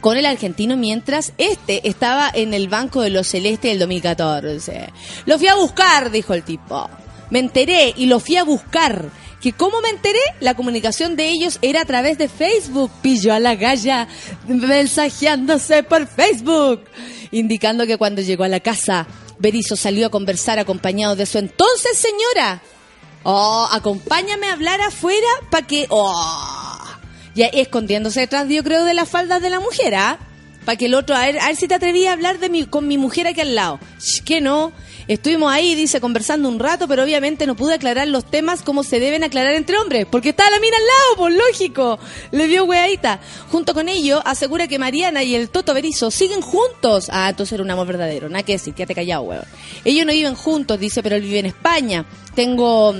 con el argentino mientras este estaba en el banco de los celestes del 2014. Lo fui a buscar, dijo el tipo. Me enteré y lo fui a buscar. Que cómo me enteré, la comunicación de ellos era a través de Facebook. Pillo a la galla mensajeándose por Facebook. Indicando que cuando llegó a la casa, Berizo salió a conversar acompañado de su entonces señora. Oh, acompáñame a hablar afuera para que... Oh, ya escondiéndose detrás, yo creo, de las faldas de la mujer, ¿ah? Para que el otro, a ver, a ver si te atrevías a hablar de mi, con mi mujer aquí al lado. Sh, que no. Estuvimos ahí, dice, conversando un rato, pero obviamente no pude aclarar los temas como se deben aclarar entre hombres, porque estaba la mina al lado, pues lógico. Le dio weadita. Junto con ello, asegura que Mariana y el Toto Berizo siguen juntos. Ah, entonces era un amor verdadero. Nada que decir, quédate callado, weón. Ellos no viven juntos, dice, pero él vive en España. Tengo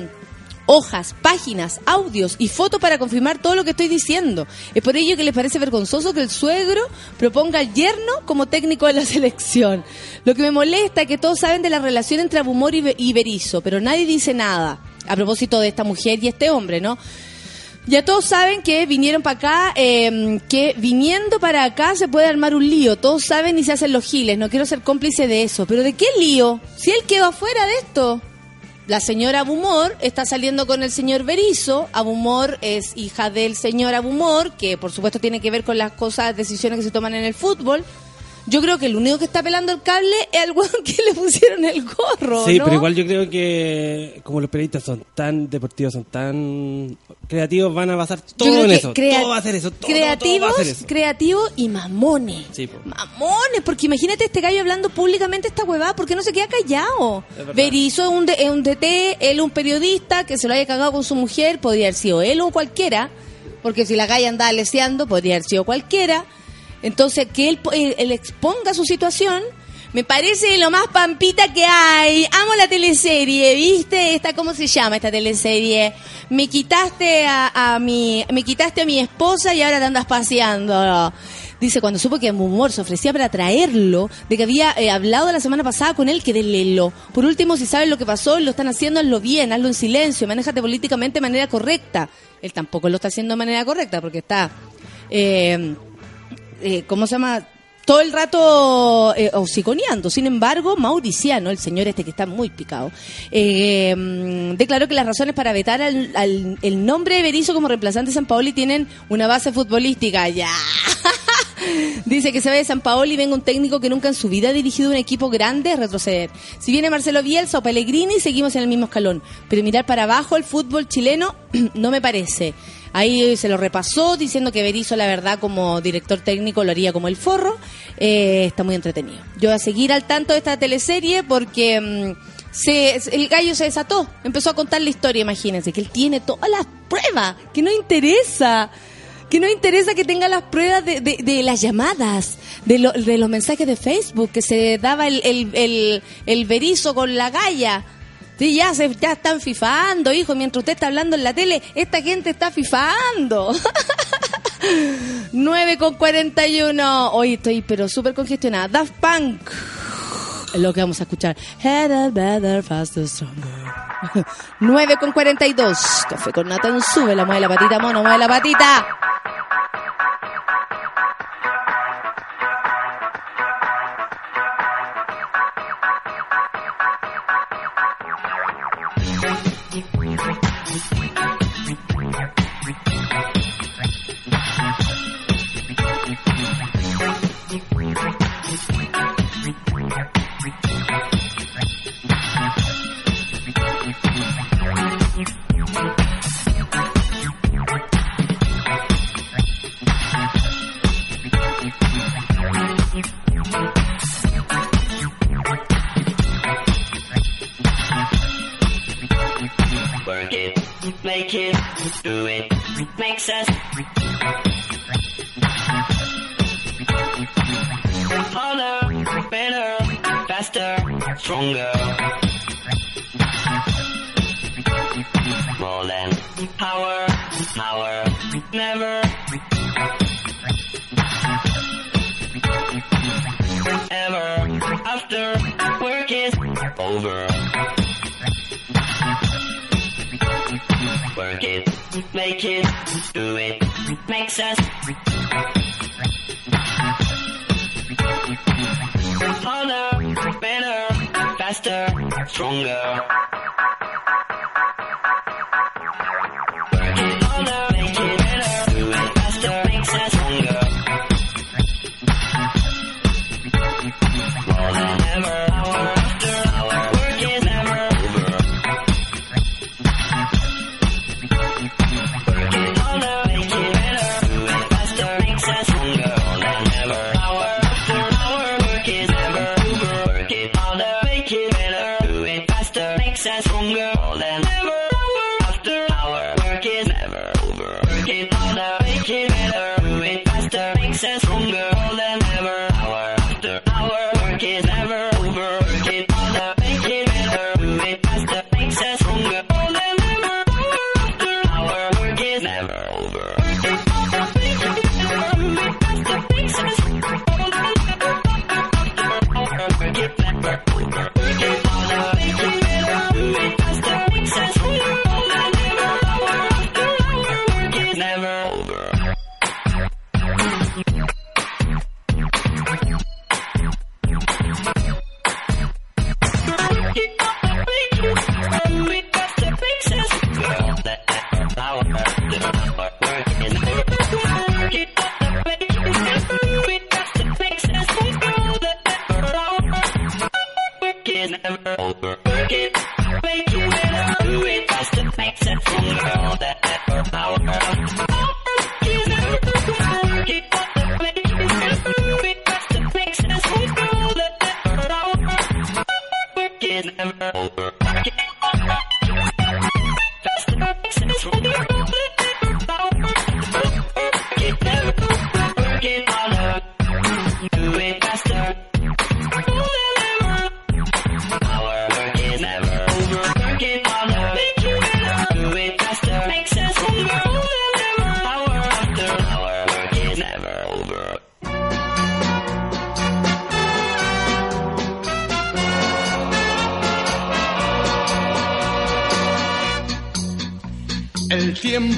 hojas, páginas, audios y fotos para confirmar todo lo que estoy diciendo. Es por ello que les parece vergonzoso que el suegro proponga al yerno como técnico de la *laughs* selección. Lo que me molesta es que todos saben de la relación entre Abumor y, Be- y Berizo, pero nadie dice nada a propósito de esta mujer y este hombre, ¿no? Ya todos saben que vinieron para acá, eh, que viniendo para acá se puede armar un lío. Todos saben y se hacen los giles. No quiero ser cómplice de eso. ¿Pero de qué lío? Si él quedó afuera de esto. La señora Abumor está saliendo con el señor Berizo. Abumor es hija del señor Abumor, que por supuesto tiene que ver con las cosas, decisiones que se toman en el fútbol. Yo creo que el único que está pelando el cable es el weón que le pusieron el gorro. Sí, ¿no? pero igual yo creo que como los periodistas son tan deportivos, son tan creativos, van a basar todo en eso. todo va a ser eso. Todo, todo, todo creativos, va a ser eso. creativos y mamones. Sí. Mamones, porque imagínate este gallo hablando públicamente esta huevada, ¿por qué no se queda callado? Berizo es un, de- es un DT, él un periodista que se lo haya cagado con su mujer, podría haber sido él o cualquiera, porque si la galla andaba leseando, podría haber sido cualquiera. Entonces, que él, po- él- él exponga su situación, me parece lo más pampita que hay. Amo la teleserie, ¿viste? Esta, ¿cómo se llama esta teleserie? Me quitaste a, mi, me quitaste a mi esposa y ahora te andas paseando. Dice, cuando supo que Humor se ofrecía para traerlo, de que había eh, hablado la semana pasada con él, que lelo. Por último, si sabes lo que pasó lo están haciendo, hazlo bien, hazlo en silencio, manéjate políticamente de manera correcta. Él tampoco lo está haciendo de manera correcta porque está, eh, eh, ¿cómo se llama? Todo el rato eh. Sin embargo, Mauriciano, el señor este que está muy picado, eh, mm, declaró que las razones para vetar al, el nombre de Berizzo como reemplazante de San Paoli tienen una base futbolística. Ya. *laughs* Dice que se vaya de San Paoli y venga un técnico que nunca en su vida ha dirigido un equipo grande retroceder. Si viene Marcelo Bielsa o Pellegrini, seguimos en el mismo escalón. Pero mirar para abajo el fútbol chileno *clears throat* no me parece. Ahí se lo repasó diciendo que Berizzo, la verdad, como director técnico lo haría como el forro. Eh, está muy entretenido. Yo voy a seguir al tanto de esta teleserie porque mm, se, el gallo se desató. Empezó a contar la historia, imagínense, que él tiene todas las pruebas, que no interesa. Que no interesa que tenga las pruebas de, de- las llamadas, de, lo- de los mensajes de Facebook, que se daba el, el, el, el berizo con la galla. Sí, ya, se, ya están fifando, hijo. Mientras usted está hablando en la tele, esta gente está fifando. *laughs* 9 con 41. Hoy estoy, pero súper congestionada. Daft Punk. Es lo que vamos a escuchar. Headed better, faster, stronger. *laughs* 9 con 42. Café con Nathan sube la mueve la patita, mono, mueve la patita.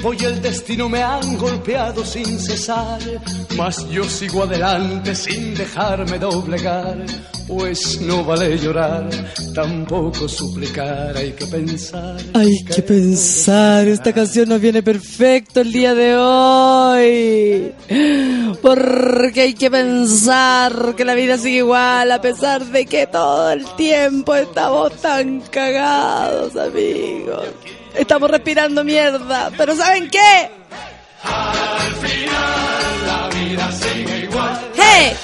Tiempo y el destino me han golpeado sin cesar, mas yo sigo adelante sin dejarme doblegar, pues no vale llorar, tampoco suplicar, hay que pensar. Hay que pensar, esta canción nos viene perfecto el día de hoy. Porque hay que pensar que la vida sigue igual a pesar de que todo el tiempo estamos tan cagados, amigos. Estamos respirando mierda, pero ¿saben qué? Al final la vida sigue igual. ¡Hey!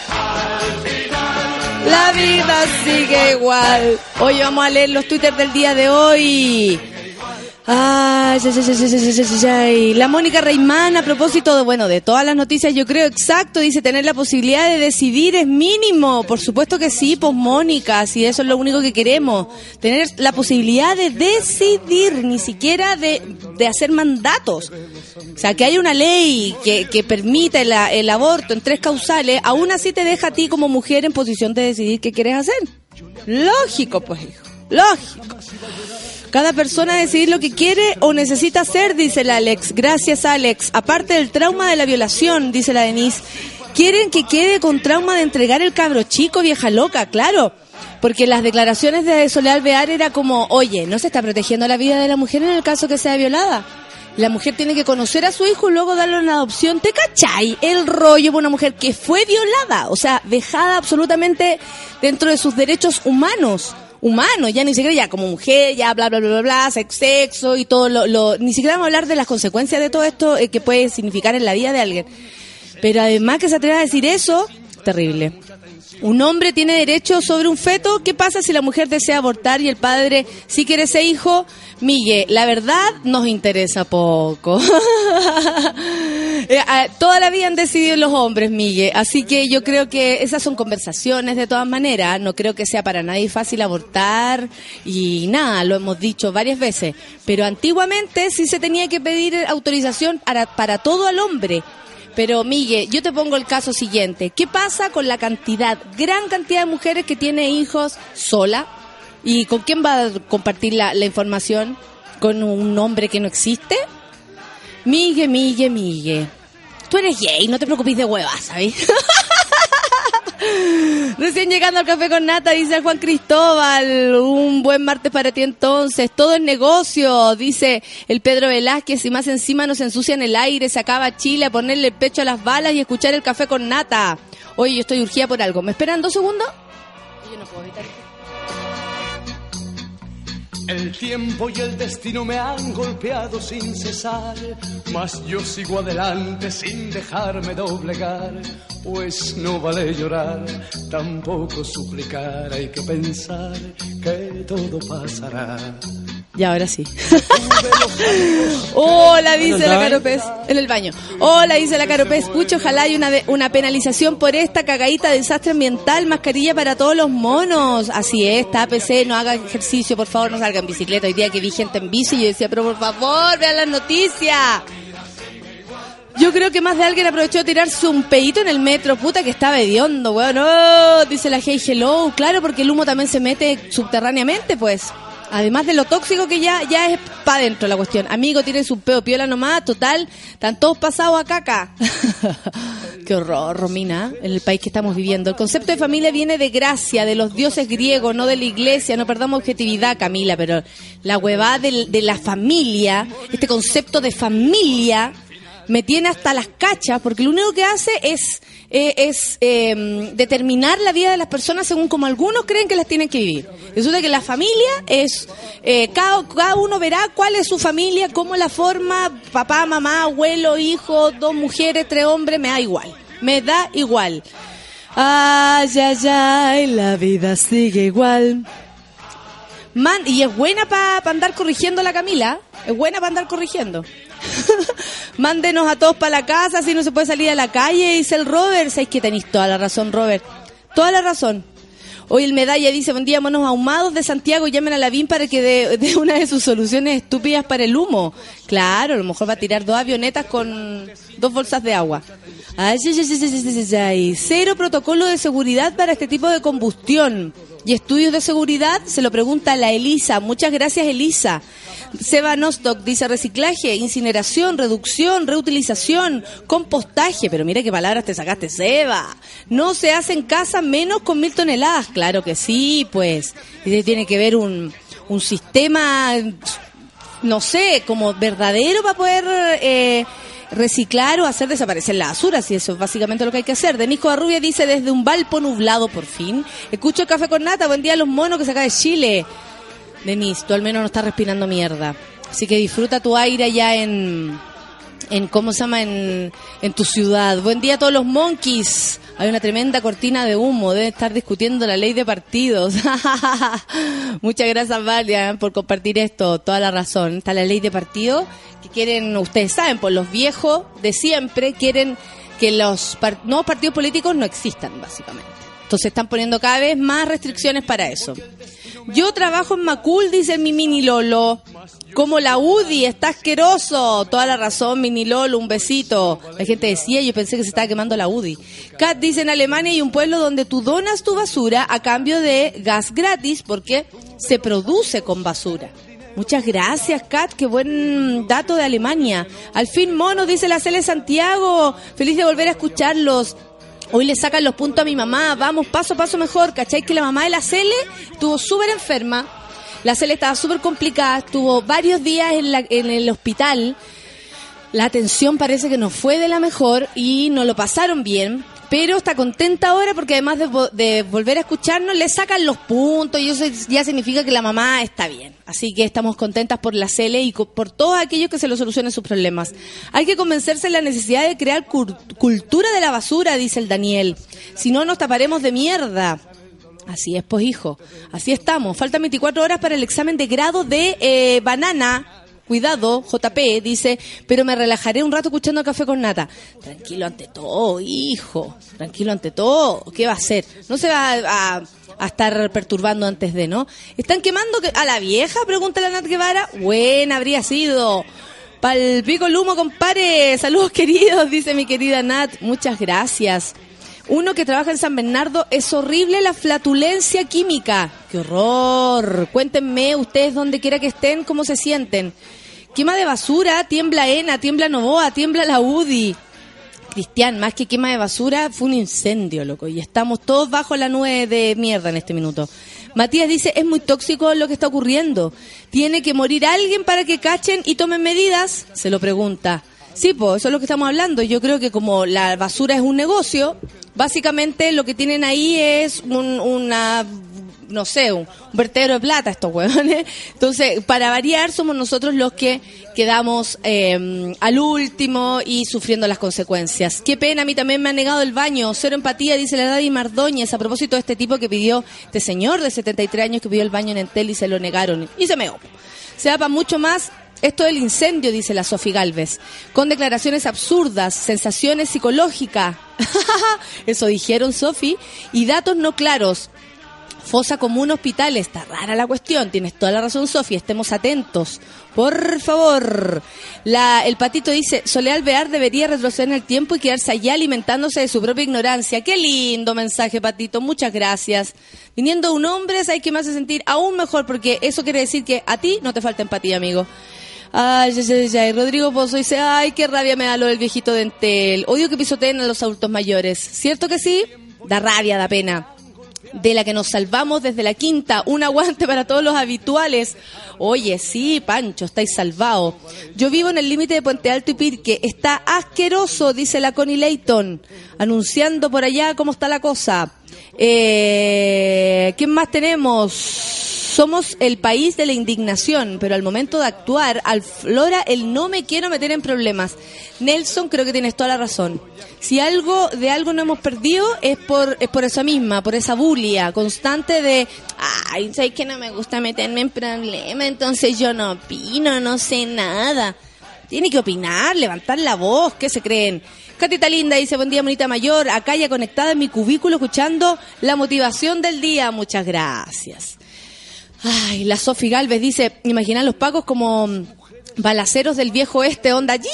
La vida sigue igual. Hoy vamos a leer los twitters del día de hoy. Ay, ay, ay, ay. La Mónica Reimán, a propósito de, bueno, de todas las noticias, yo creo exacto, dice, tener la posibilidad de decidir es mínimo. Por supuesto que sí, pues Mónica, si eso es lo único que queremos. Tener la posibilidad de decidir, ni siquiera de, de hacer mandatos. O sea, que haya una ley que, que permita el, el aborto en tres causales, aún así te deja a ti como mujer en posición de decidir qué quieres hacer. Lógico, pues, hijo. Lógico. Cada persona decidir lo que quiere o necesita hacer, dice la Alex. Gracias, Alex. Aparte del trauma de la violación, dice la Denise. Quieren que quede con trauma de entregar el cabro chico, vieja loca, claro. Porque las declaraciones de Soledad Alvear era como, oye, no se está protegiendo la vida de la mujer en el caso que sea violada. La mujer tiene que conocer a su hijo y luego darle una adopción. ¿Te cachai? El rollo de una mujer que fue violada, o sea, dejada absolutamente dentro de sus derechos humanos. Humanos, ya ni siquiera ya como mujer, ya bla, bla, bla, bla, bla, sex- sexo y todo lo, lo- Ni siquiera vamos a hablar de las consecuencias de todo esto eh, que puede significar en la vida de alguien. Pero además que se atreva a decir eso, terrible. Un hombre tiene derecho sobre un feto. ¿Qué pasa si la mujer desea abortar y el padre sí quiere ese hijo? Migue, la verdad nos interesa poco. *laughs* Eh, ah, toda la vida han decidido los hombres, Miguel. Así que yo creo que esas son conversaciones de todas maneras. No creo que sea para nadie fácil abortar y nada, lo hemos dicho varias veces. Pero antiguamente sí se tenía que pedir autorización para, para todo al hombre. Pero Miguel, yo te pongo el caso siguiente. ¿Qué pasa con la cantidad, gran cantidad de mujeres que tiene hijos sola? ¿Y con quién va a compartir la, la información? ¿Con un hombre que no existe? Migue, Migue, Migue. Tú eres gay, no te preocupes de huevas, ¿sabes? *laughs* Recién llegando al café con nata, dice Juan Cristóbal. Un buen martes para ti entonces. Todo es negocio, dice el Pedro Velázquez. Y más encima nos ensucian el aire, se acaba Chile a ponerle el pecho a las balas y escuchar el café con nata. Oye, yo estoy urgida por algo. ¿Me esperan dos segundos? Yo no puedo evitar. El tiempo y el destino me han golpeado sin cesar, mas yo sigo adelante sin dejarme doblegar, pues no vale llorar, tampoco suplicar, hay que pensar que todo pasará. Y ahora sí. *laughs* Hola, dice la? Caropez. En el baño. Hola, dice la Caropez. Pucho, ojalá hay una, una penalización por esta cagadita de desastre ambiental. Mascarilla para todos los monos. Así es, tápese, no haga ejercicio, por favor, no salga en bicicleta. Hoy día que vi gente en bici, yo decía, pero por favor, vean las noticias. Yo creo que más de alguien aprovechó de tirarse un peito en el metro. Puta que estaba hediondo, weón. No, dice la Hey Hello. Claro, porque el humo también se mete subterráneamente, pues. Además de lo tóxico que ya, ya es para adentro la cuestión. Amigo, tiene su peo piola nomás, total. Están todos pasados a caca. *laughs* Qué horror, Romina, en el país que estamos viviendo. El concepto de familia viene de gracia, de los dioses griegos, no de la iglesia. No perdamos objetividad, Camila, pero la huevada de la familia, este concepto de familia, me tiene hasta las cachas, porque lo único que hace es, eh, es eh, determinar la vida de las personas según como algunos creen que las tienen que vivir. Resulta que la familia es, eh, cada, cada uno verá cuál es su familia, cómo la forma, papá, mamá, abuelo, hijo, dos mujeres, tres hombres, me da igual. Me da igual. Ay, ay, ay, la vida sigue igual. Man, y es buena para andar corrigiendo la Camila. Es buena para andar corrigiendo. *laughs* Mándenos a todos para la casa, si no se puede salir a la calle, dice el Robert. Sabéis que tenéis toda la razón, Robert. Toda la razón. Hoy el medalla dice, buen día, monos ahumados de Santiago, llamen a la BIM para que dé *laughs* una de sus soluciones estúpidas para el humo. Claro, a lo mejor va a tirar dos avionetas con dos bolsas de agua. Ay. Cero protocolo de seguridad para este tipo de combustión. ¿Y estudios de seguridad? Se lo pregunta la Elisa. Muchas gracias, Elisa. Seba Nostock dice reciclaje, incineración, reducción, reutilización, compostaje. Pero mira qué palabras te sacaste, Seba. No se hace en casa menos con mil toneladas. Claro que sí, pues. Tiene que ver un, un sistema, no sé, como verdadero para poder eh, reciclar o hacer desaparecer la basura, si eso es básicamente lo que hay que hacer. Denisco Arrubia dice desde un Valpo nublado por fin. Escucho el café con nata, buen día a los monos que se acá de Chile. Denis, tú al menos no estás respirando mierda. Así que disfruta tu aire allá en, en ¿cómo se llama? En, tu ciudad. Buen día a todos los monkeys. Hay una tremenda cortina de humo. Deben estar discutiendo la ley de partidos. *laughs* Muchas gracias, Valia, por compartir esto. Toda la razón. Está la ley de partidos que quieren, ustedes saben, por los viejos de siempre quieren que los nuevos partidos políticos no existan, básicamente. Entonces están poniendo cada vez más restricciones para eso. Yo trabajo en Macul, dice mi mini Lolo. Como la UDI, está asqueroso. Toda la razón, mini Lolo, un besito. La gente decía, yo pensé que se estaba quemando la UDI. Kat dice, en Alemania hay un pueblo donde tú donas tu basura a cambio de gas gratis porque se produce con basura. Muchas gracias, Kat. Qué buen dato de Alemania. Al fin, mono, dice la Cele Santiago. Feliz de volver a escucharlos. Hoy le sacan los puntos a mi mamá. Vamos paso a paso mejor. ¿Cachai? Que la mamá de la Cele estuvo súper enferma. La Cele estaba súper complicada. Estuvo varios días en, la- en el hospital. La atención parece que no fue de la mejor y no lo pasaron bien. Pero está contenta ahora porque además de, de volver a escucharnos, le sacan los puntos y eso ya significa que la mamá está bien. Así que estamos contentas por la CELE y por todos aquellos que se lo solucionen sus problemas. Hay que convencerse de la necesidad de crear cultura de la basura, dice el Daniel. Si no, nos taparemos de mierda. Así es, pues hijo. Así estamos. Faltan 24 horas para el examen de grado de eh, banana. Cuidado, JP dice, pero me relajaré un rato escuchando café con nata. Tranquilo ante todo, hijo. Tranquilo ante todo. ¿Qué va a hacer? No se va a, a- estar perturbando antes de, ¿no? ¿Están quemando que- a la vieja? Pregunta la Nat Guevara. Buena habría sido. Pal pico el humo, compare. Saludos *laughs* queridos, dice mi querida Nat. Muchas gracias. Uno que trabaja en San Bernardo, es horrible la flatulencia química. ¡Qué horror! Cuéntenme ustedes donde quiera que estén, cómo se sienten. Quema de basura, tiembla ENA, tiembla Novoa, tiembla la UDI. Cristian, más que quema de basura, fue un incendio, loco. Y estamos todos bajo la nube de mierda en este minuto. Matías dice, es muy tóxico lo que está ocurriendo. ¿Tiene que morir alguien para que cachen y tomen medidas? Se lo pregunta. Sí, pues eso es lo que estamos hablando. Yo creo que como la basura es un negocio, básicamente lo que tienen ahí es un- una no sé, un, vertedero de plata estos huevones. *laughs* Entonces, para variar, somos nosotros los que quedamos eh, al último y sufriendo las consecuencias. Qué pena, a mí también me ha negado el baño. Cero empatía, dice la Daddy Mardóñez, a propósito de este tipo que pidió, este señor de 73 años que pidió el baño en Entel y se lo negaron. Y se meó. Se da para mucho más. Esto del incendio, dice la Sofi Galvez, con declaraciones absurdas, sensaciones psicológicas, *laughs* eso dijeron Sofi, y datos no claros. Fosa común hospital, está rara la cuestión, tienes toda la razón Sofía, estemos atentos. Por favor. La, el patito dice, Soleal Alvear debería retroceder en el tiempo y quedarse allá alimentándose de su propia ignorancia. Qué lindo mensaje, patito, muchas gracias. Viniendo un hombre, hay que me hace sentir aún mejor, porque eso quiere decir que a ti no te falta empatía, amigo. Ay, ay, ay, ay. Rodrigo Pozo dice, ay, qué rabia me da lo del viejito dentel. Odio que pisoteen a los adultos mayores. ¿Cierto que sí? Da rabia, da pena de la que nos salvamos desde la quinta. Un aguante para todos los habituales. Oye, sí, Pancho, estáis salvados. Yo vivo en el límite de Puente Alto y Pirque. Está asqueroso, dice la Connie Layton, anunciando por allá cómo está la cosa. Eh, ¿Quién más tenemos? Somos el país de la indignación, pero al momento de actuar, al flora el no me quiero meter en problemas. Nelson, creo que tienes toda la razón. Si algo de algo no hemos perdido es por es por esa misma, por esa bulia constante de, ay, sé que no me gusta meterme en problemas, entonces yo no opino, no sé nada. Tiene que opinar, levantar la voz, ¿qué se creen? Catita Linda dice, buen día, bonita mayor, acá ya conectada en mi cubículo escuchando la motivación del día. Muchas gracias. Ay, la Sofi Galvez dice, imagina los pacos como mm, balaceros del viejo este, onda, ¡ya!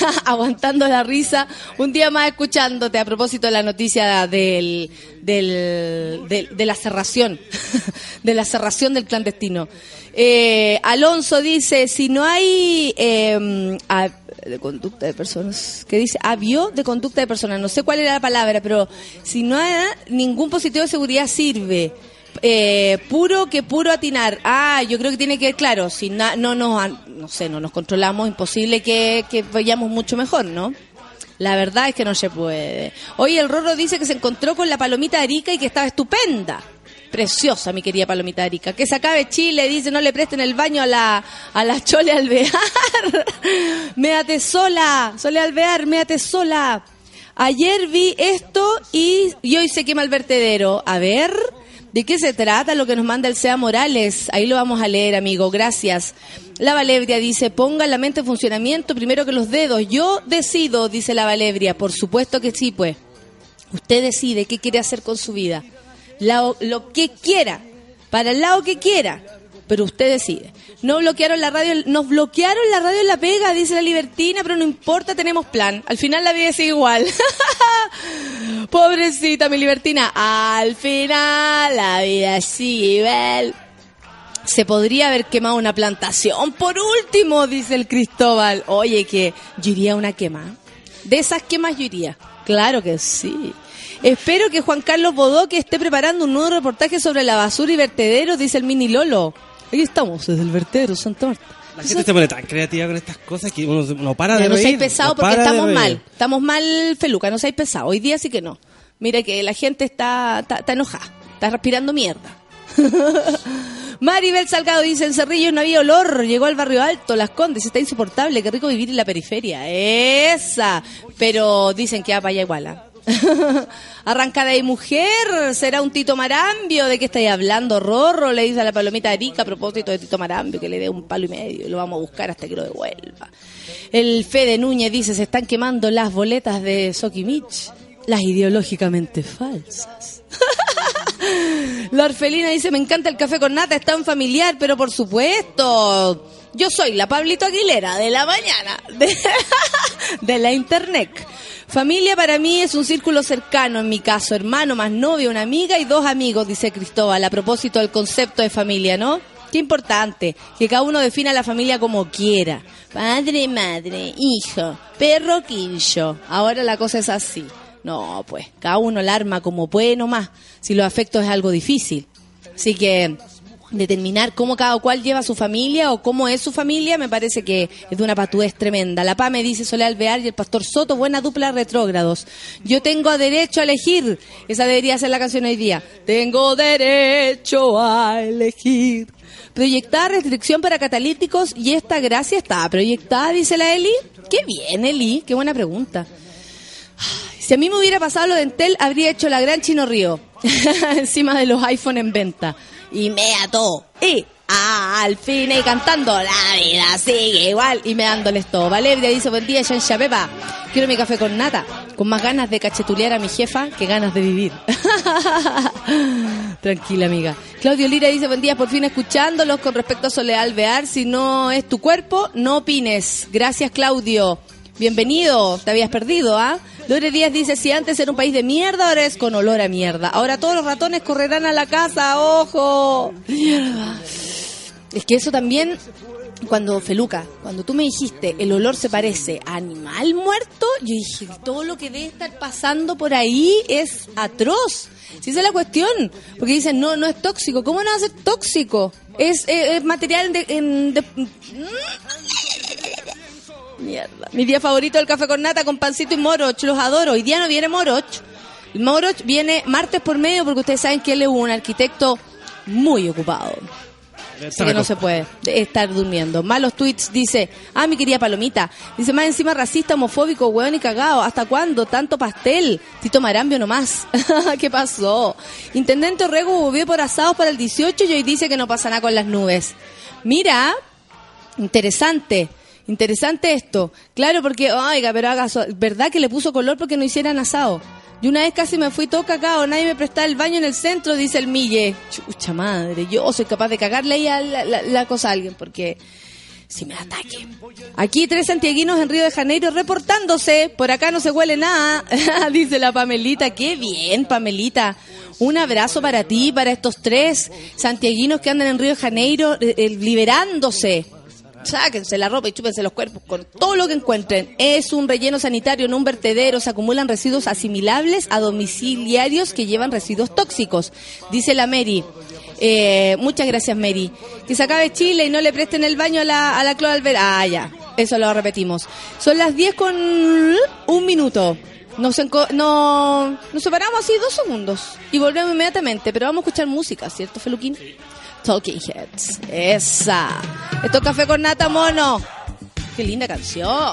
*laughs* Aguantando la risa, un día más escuchándote a propósito de la noticia del, del, de la cerración, *laughs* de la cerración del clandestino. Eh, Alonso dice, si no hay eh, a- de conducta de personas, ¿qué dice? Avió de conducta de personas, no sé cuál era la palabra, pero si no hay ningún positivo de seguridad sirve. Eh, puro que puro atinar. Ah, yo creo que tiene que, claro, si na- no nos, no sé, no nos controlamos, imposible que, que vayamos mucho mejor, ¿no? La verdad es que no se puede. Hoy el Rorro dice que se encontró con la palomita de Arica y que estaba estupenda. Preciosa, mi querida Arica. Que se acabe Chile, dice, no le presten el baño a la, a la Chole Alvear. *laughs* méate sola, Sole Alvear, méate sola. Ayer vi esto y, y hoy se quema el vertedero. A ver, ¿de qué se trata lo que nos manda el SEA Morales? Ahí lo vamos a leer, amigo. Gracias. La Valebria dice, ponga la mente en funcionamiento primero que los dedos. Yo decido, dice la Valebria. Por supuesto que sí, pues. Usted decide qué quiere hacer con su vida. Lo, que quiera, para el lado que quiera, pero usted decide. No bloquearon la radio, nos bloquearon la radio en la pega, dice la libertina, pero no importa, tenemos plan. Al final la vida sigue igual. *laughs* Pobrecita mi libertina, al final la vida sigue igual. Se podría haber quemado una plantación. Por último, dice el Cristóbal. Oye, que yo iría a una quema. De esas quemas yo iría. Claro que sí. Espero que Juan Carlos Bodoque esté preparando un nuevo reportaje sobre la basura y vertederos, dice el mini Lolo. Aquí estamos, desde el vertedero Santa Marta. La gente se pone tan creativa con estas cosas que uno no para Ya de no reír. seáis pesado no porque estamos mal. Estamos mal, Feluca, no seáis pesado. Hoy día sí que no. Mira que la gente está, está, está enojada. Está respirando mierda. *laughs* Maribel Salgado dice, en Cerrillo no había olor, llegó al barrio alto, Las Condes, está insoportable, qué rico vivir en la periferia. Esa. Pero dicen que va para allá igual. *laughs* Arranca de ahí, mujer. ¿Será un Tito Marambio? ¿De qué estáis hablando? Rorro le dice a la palomita Erika a propósito de Tito Marambio que le dé un palo y medio y lo vamos a buscar hasta que lo devuelva. El Fede Núñez dice: se están quemando las boletas de Sokimich, las ideológicamente falsas. *laughs* La orfelina dice, me encanta el café con nata, es tan familiar, pero por supuesto, yo soy la Pablito Aguilera de la mañana, *laughs* de, la internet. Familia para mí es un círculo cercano, en mi caso, hermano más novia, una amiga y dos amigos, dice Cristóbal, a propósito del concepto de familia, ¿no? Qué importante, que cada uno defina la familia como quiera. Padre, madre, hijo, perro, quillo. Ahora la cosa es así. No, pues, cada uno la arma como puede nomás, si los afectos es algo difícil. Así que determinar cómo cada cual lleva su familia o cómo es su familia me parece que es de una patudez tremenda. La PA me dice Soledad Alvear y el Pastor Soto, buena dupla retrógrados. Yo tengo derecho a elegir. Esa debería ser la canción hoy día. Tengo derecho a elegir. Proyectada restricción para catalíticos y esta gracia está proyectada, dice la Eli. Qué bien, Eli, qué buena pregunta. Si a mí me hubiera pasado lo de Entel, habría hecho la gran Chino Río *laughs* encima de los iPhone en venta. Y me ató. Y al fin y cantando, la vida sigue igual. Y me dándoles todo. Valeria dice, buen día, Shansha Pepa. Quiero mi café con nata. Con más ganas de cachetulear a mi jefa que ganas de vivir. *laughs* Tranquila, amiga. Claudio Lira dice, buen día, por fin escuchándolos con respecto a Soledad Alvear. Si no es tu cuerpo, no opines. Gracias, Claudio. Bienvenido, te habías perdido, ¿ah? Lore Díaz dice, si antes era un país de mierda, ahora es con olor a mierda. Ahora todos los ratones correrán a la casa, ojo. Mierda. Es que eso también, cuando Feluca, cuando tú me dijiste, el olor se parece a animal muerto, yo dije, todo lo que debe estar pasando por ahí es atroz. Si esa es la cuestión, porque dicen, no, no es tóxico. ¿Cómo no va a ser tóxico? Es, eh, es material de, en- de- Mierda. Mi día favorito el café con nata con pancito y moroch. Los adoro. Hoy día no viene moroch. Moroch viene martes por medio porque ustedes saben que él es un arquitecto muy ocupado. Así que no se puede de- estar durmiendo. Malos tweets dice, ah, mi querida Palomita. Dice, más encima racista, homofóbico, hueón y cagado. ¿Hasta cuándo? Tanto pastel. Tito Marambio nomás. *laughs* ¿Qué pasó? Intendente Orrego volvió por asados para el 18 y hoy dice que no pasa nada con las nubes. Mira, interesante. Interesante esto. Claro, porque, oiga, pero haga, ¿verdad que le puso color porque no hicieran asado? Y una vez casi me fui todo cagado, nadie me prestaba el baño en el centro, dice el Mille. Chucha madre, yo soy capaz de cagarle ahí a la cosa a alguien porque si me ataque. Aquí tres santiaguinos en Río de Janeiro reportándose. Por acá no se huele nada, *laughs* dice la Pamelita. Qué bien, Pamelita. Un abrazo para ti, para estos tres santiaguinos que andan en Río de Janeiro eh, eh, liberándose. Sáquense la ropa y chúpense los cuerpos con todo lo que encuentren. Es un relleno sanitario, no un vertedero. Se acumulan residuos asimilables a domiciliarios que llevan residuos tóxicos. Dice la Mary. Eh, muchas gracias, Mary. Que se acabe Chile y no le presten el baño a la, a la Alver- Ah, ya. Eso lo repetimos. Son las 10 con un minuto. Nos, no, nos separamos así dos segundos y volvemos inmediatamente, pero vamos a escuchar música, ¿cierto, Feluquín? Talking Heads. Esa. Esto es Café con Nata Mono. Qué linda canción.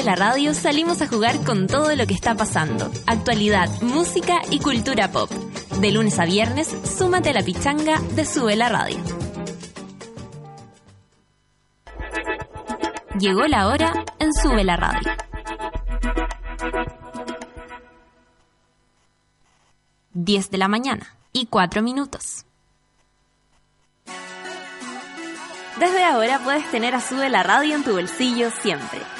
Sube la Radio salimos a jugar con todo lo que está pasando. Actualidad, música y cultura pop. De lunes a viernes, súmate a la pichanga de Sube la Radio. Llegó la hora en Sube la Radio. 10 de la mañana y 4 minutos. Desde ahora puedes tener a Sube la Radio en tu bolsillo siempre.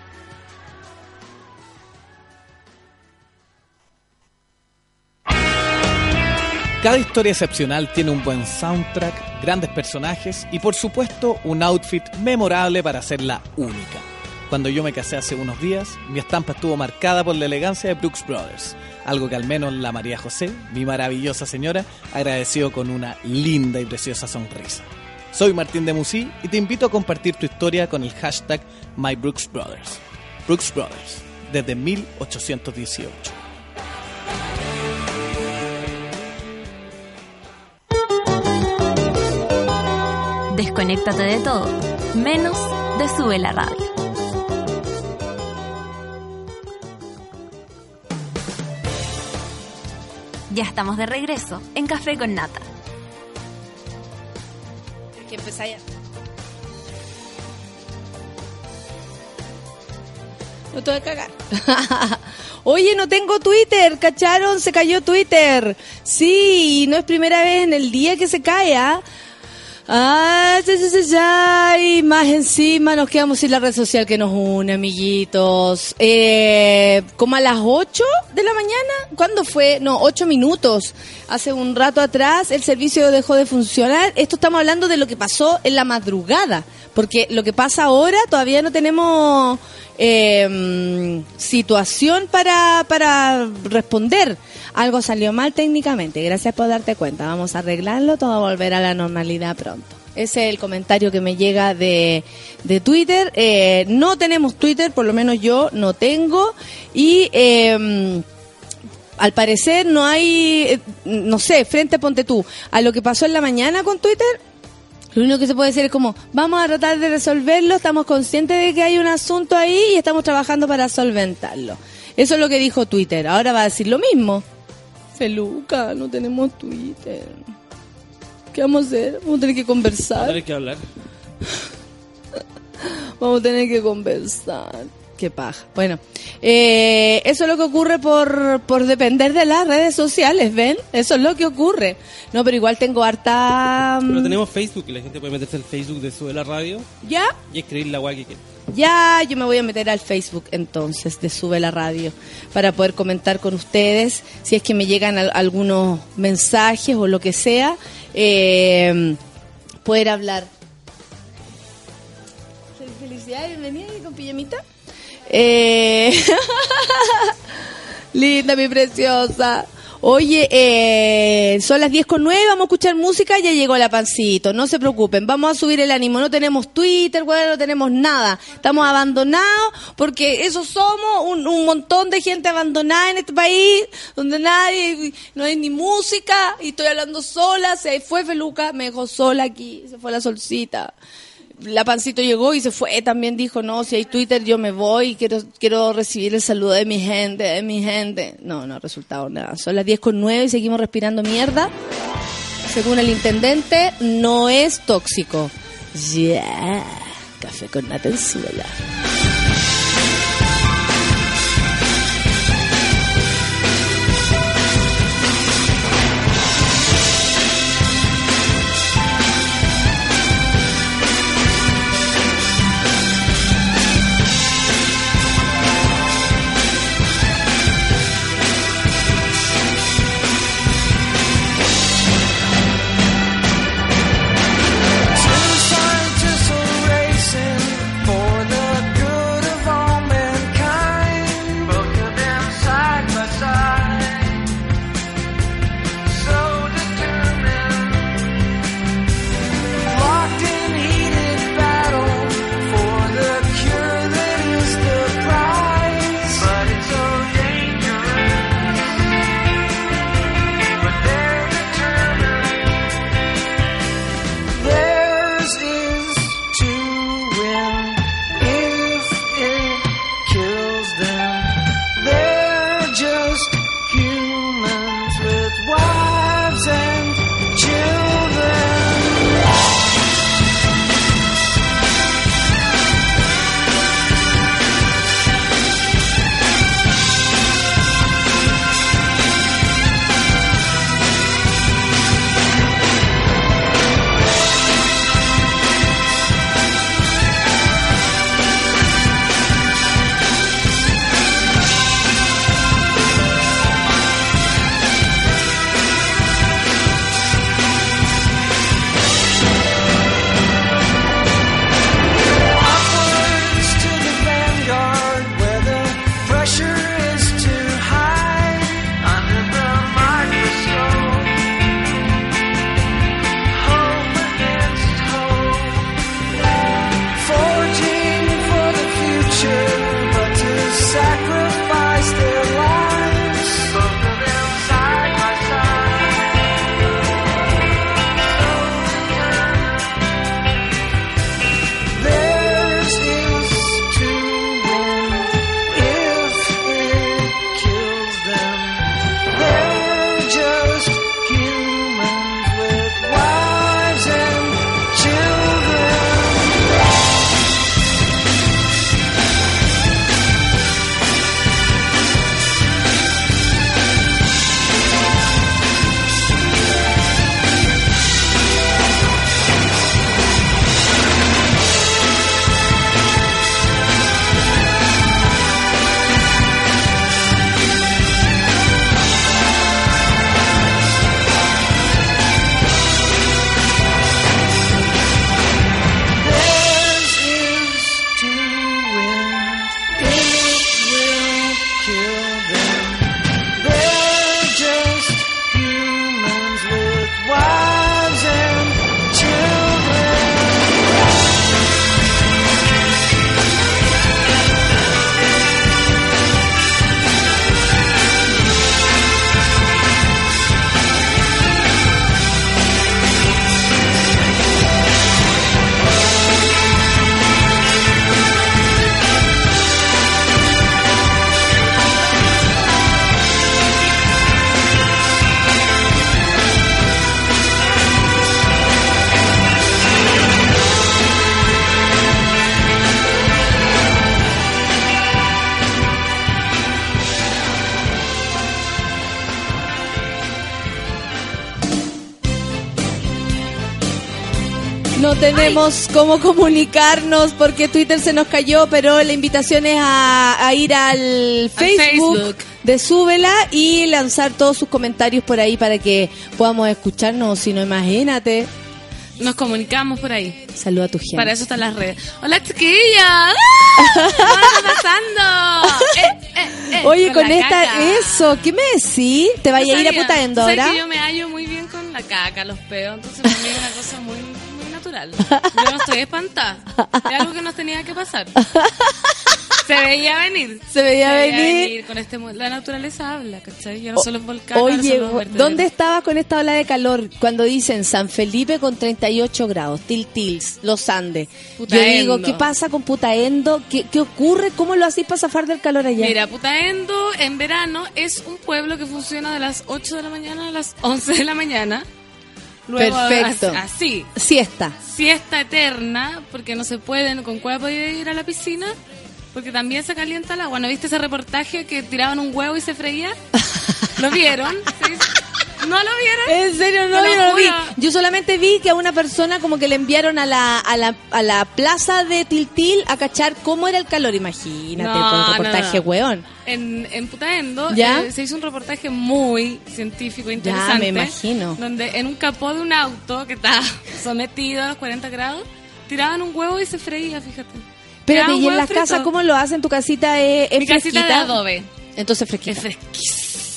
Cada historia excepcional tiene un buen soundtrack, grandes personajes y por supuesto un outfit memorable para hacerla única. Cuando yo me casé hace unos días, mi estampa estuvo marcada por la elegancia de Brooks Brothers, algo que al menos la María José, mi maravillosa señora, agradeció con una linda y preciosa sonrisa. Soy Martín de Musí y te invito a compartir tu historia con el hashtag MyBrooksBrothers. Brooks Brothers, desde 1818. Desconéctate de todo, menos de Sube la Radio. Ya estamos de regreso en Café con Nata. que empezáis No te voy a cagar. *laughs* Oye, no tengo Twitter, ¿cacharon? Se cayó Twitter. Sí, no es primera vez en el día que se cae, ¿ah? Ah, ya, ya, ya, y más encima nos quedamos sin la red social que nos une, amiguitos. Eh, como a las 8 de la mañana, ¿cuándo fue? No, 8 minutos. Hace un rato atrás el servicio dejó de funcionar. Esto estamos hablando de lo que pasó en la madrugada, porque lo que pasa ahora todavía no tenemos eh, situación para, para responder. Algo salió mal técnicamente, gracias por darte cuenta. Vamos a arreglarlo, todo va a volver a la normalidad pronto. Ese es el comentario que me llega de, de Twitter. Eh, no tenemos Twitter, por lo menos yo no tengo. Y eh, al parecer no hay, eh, no sé, frente ponte tú, a lo que pasó en la mañana con Twitter, lo único que se puede decir es como, vamos a tratar de resolverlo, estamos conscientes de que hay un asunto ahí y estamos trabajando para solventarlo. Eso es lo que dijo Twitter. Ahora va a decir lo mismo. Feluca, no tenemos Twitter. ¿Qué vamos a hacer? Vamos a tener que Vamos a conversar. tener que hablar. *laughs* Vamos a tener que conversar. Qué paja. Bueno, eh, eso es lo que ocurre por, por depender de las redes sociales, ¿ven? Eso es lo que ocurre. No, pero igual tengo harta... mm, Pero tenemos Facebook y la gente puede meterse al Facebook de Sube la Radio ¿Ya? y escribir la guay que quiera. Ya, yo me voy a meter al Facebook entonces de Sube la Radio para poder comentar con ustedes si es que me llegan al- algunos mensajes o lo que sea, eh, poder hablar. Fel- Felicidades, bienvenida con pijamita. Eh, *laughs* linda, mi preciosa. Oye, eh, son las 10 con 9, vamos a escuchar música, ya llegó la pancito, no se preocupen, vamos a subir el ánimo, no tenemos Twitter, bueno, no tenemos nada, estamos abandonados porque eso somos, un, un montón de gente abandonada en este país, donde nadie, no hay ni música, y estoy hablando sola, se fue Feluca, me dejó sola aquí, se fue la solcita la pancito llegó y se fue, también dijo, no, si hay Twitter yo me voy, quiero, quiero recibir el saludo de mi gente, de mi gente. No, no ha resultado nada. Son las 10 con 9 y seguimos respirando mierda. Según el intendente, no es tóxico. Ya, café con nata No tenemos cómo comunicarnos porque Twitter se nos cayó, pero la invitación es a, a ir al Facebook, Facebook. de Súbela y lanzar todos sus comentarios por ahí para que podamos escucharnos. Si no, imagínate. Nos comunicamos por ahí. Saluda a tu gente. Para eso están las redes. Hola, chiquilla. *laughs* ¡Ah! ¿Qué está pasando? Eh, eh, eh, Oye, con, esta, caca. eso, ¿qué me decís? ¿Te vaya a ir a ahora? que yo me hallo muy bien con la caca, los peos, entonces para mí es una cosa muy natural. Yo no estoy espantada. Es algo que nos tenía que pasar. Se veía venir. Se veía venir. Con este, la naturaleza habla, ¿cachai? Ya no solo ahora Oye, los vertederos. ¿dónde estabas con esta ola de calor? Cuando dicen San Felipe con 38 grados, Tiltils, Los Andes. Putaendo. Yo digo, ¿qué pasa con Putaendo? ¿Qué, qué ocurre? ¿Cómo lo hacís para zafar del calor allá? Mira, Putaendo en verano es un pueblo que funciona de las 8 de la mañana a las 11 de la mañana. Luego, Perfecto. as- Así, Siesta. siesta eterna, porque no se pueden, con cueva ir a la piscina, porque también se calienta el agua. ¿No viste ese reportaje que tiraban un huevo y se freía? ¿Lo vieron? ¿Sí? ¿No lo vieron? *laughs* En serio, no, lo yo no lo vi. Yo solamente vi que a una persona como que le enviaron a la, a la, a la plaza de Tiltil a cachar cómo era el calor. Imagínate, No, con el reportaje no. weón. En, en Putaendo ¿Ya? eh, se hizo un reportaje muy científico, interesante. me imagino. Donde en un capó de un auto que está *laughs* sometido a los 40 grados, tiraban un huevo y se freía, fíjate. Espérate, ¿y en las casas cómo lo hacen? ¿Tu casita es, es Mi casita de fresquita? adobe. Entonces Es fresquita.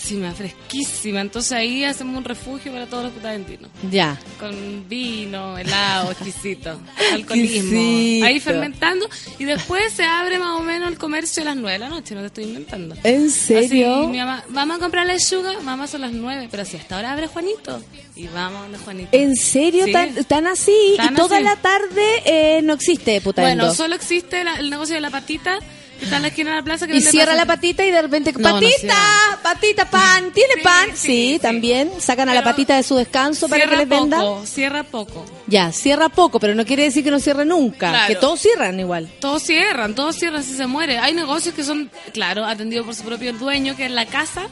Fresquísima, fresquísima. Entonces ahí hacemos un refugio para todos los putaventinos. Ya. Con vino, helado, exquisito, *laughs* alcoholismo. Exquisito. Ahí fermentando. Y después se abre más o menos el comercio a las 9 de la noche, no te estoy inventando. ¿En serio? Así, mi mamá, vamos a comprar lechuga, mamá son las 9, pero si hasta ahora abre Juanito. Y vamos donde Juanito. ¿En serio? Sí. ¿Tan, tan así? Tan y toda así. la tarde eh, no existe Putaendo. Bueno, solo existe la- el negocio de la patita, está en la esquina de la plaza. Que y cierra la patita y de repente, No, patita, patita, pan, ¿tiene Sí, pan? Sí, también. Sacan a la patita de su descanso para que les venda. poco, cierra poco. Ya, cierra poco, pero no quiere decir que no cierre nunca. Claro. Que todos cierran igual. Todos cierran, todos cierran si se muere. Hay negocios que son, claro, atendidos por su propio dueño, que es la casa,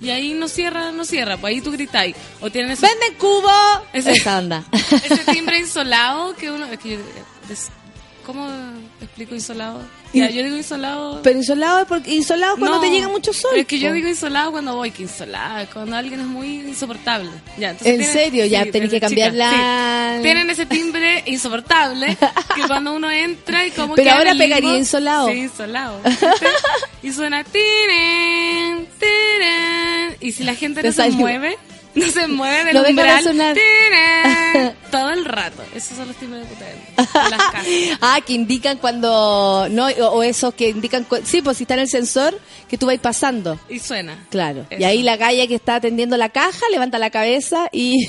y ahí no cierra, no cierra. Pues ahí tú gritáis. O tienen ese, ¡Venden cubo! Ese- Esa onda. *laughs* ese timbre insolado que uno. Es que yo- es- ¿Cómo explico insolado? Ya, yo digo insolado. pero insolado es porque insolado es cuando No, te llega mucho sol. Es que yo digo insolado cuando voy, que insolado, cuando alguien es muy insoportable. Ya, ¿En tienen- serio? Ya, tenés que cambiar chica, la- sí. Tienen ese timbre insoportable que *laughs* cuando uno entra y como Pero queda en ahora el limbo- pegaría insolado. Sí, insolado. y suena tiren, tiren. Y si la gente Te no se mueve, *laughs* no se mueve del No umbral, sonar. *laughs* todo el rato. Esos son los timbres de puta de las casas. *laughs* ah, que indican cuando. No, o, o esos que indican. cu- Sí, pues si está en el sensor, que tú vas pasando. Y suena. Claro. Y Eso. ahí la galla que está atendiendo la caja levanta la cabeza y.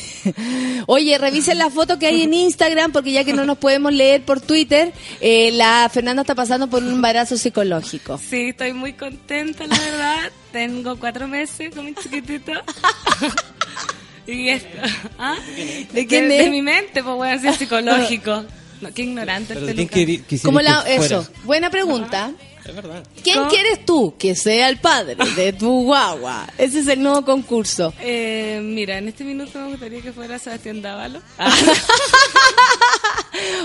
Oye, revisen la foto que hay en Instagram, porque ya que no nos podemos leer por Twitter, eh, la Fernanda está pasando por un embarazo psicológico. Sí, estoy muy contenta, la verdad. Tengo cuatro meses con mi chiquitito. Y esto, *laughs* ¿ah? ¿De quién de, es? de mi mente, pues voy a decir psicológico. No, qué ignorante Pero este ¿quién Lucas. querí- quisieras Como la, fuera? eso, buena pregunta. Es verdad. ¿Quién ¿Cómo? quieres tú que sea el padre de tu guagua? Ese es el nuevo concurso. Eh, mira, en este minuto me gustaría que fuera Sebastián Dávalo. *laughs*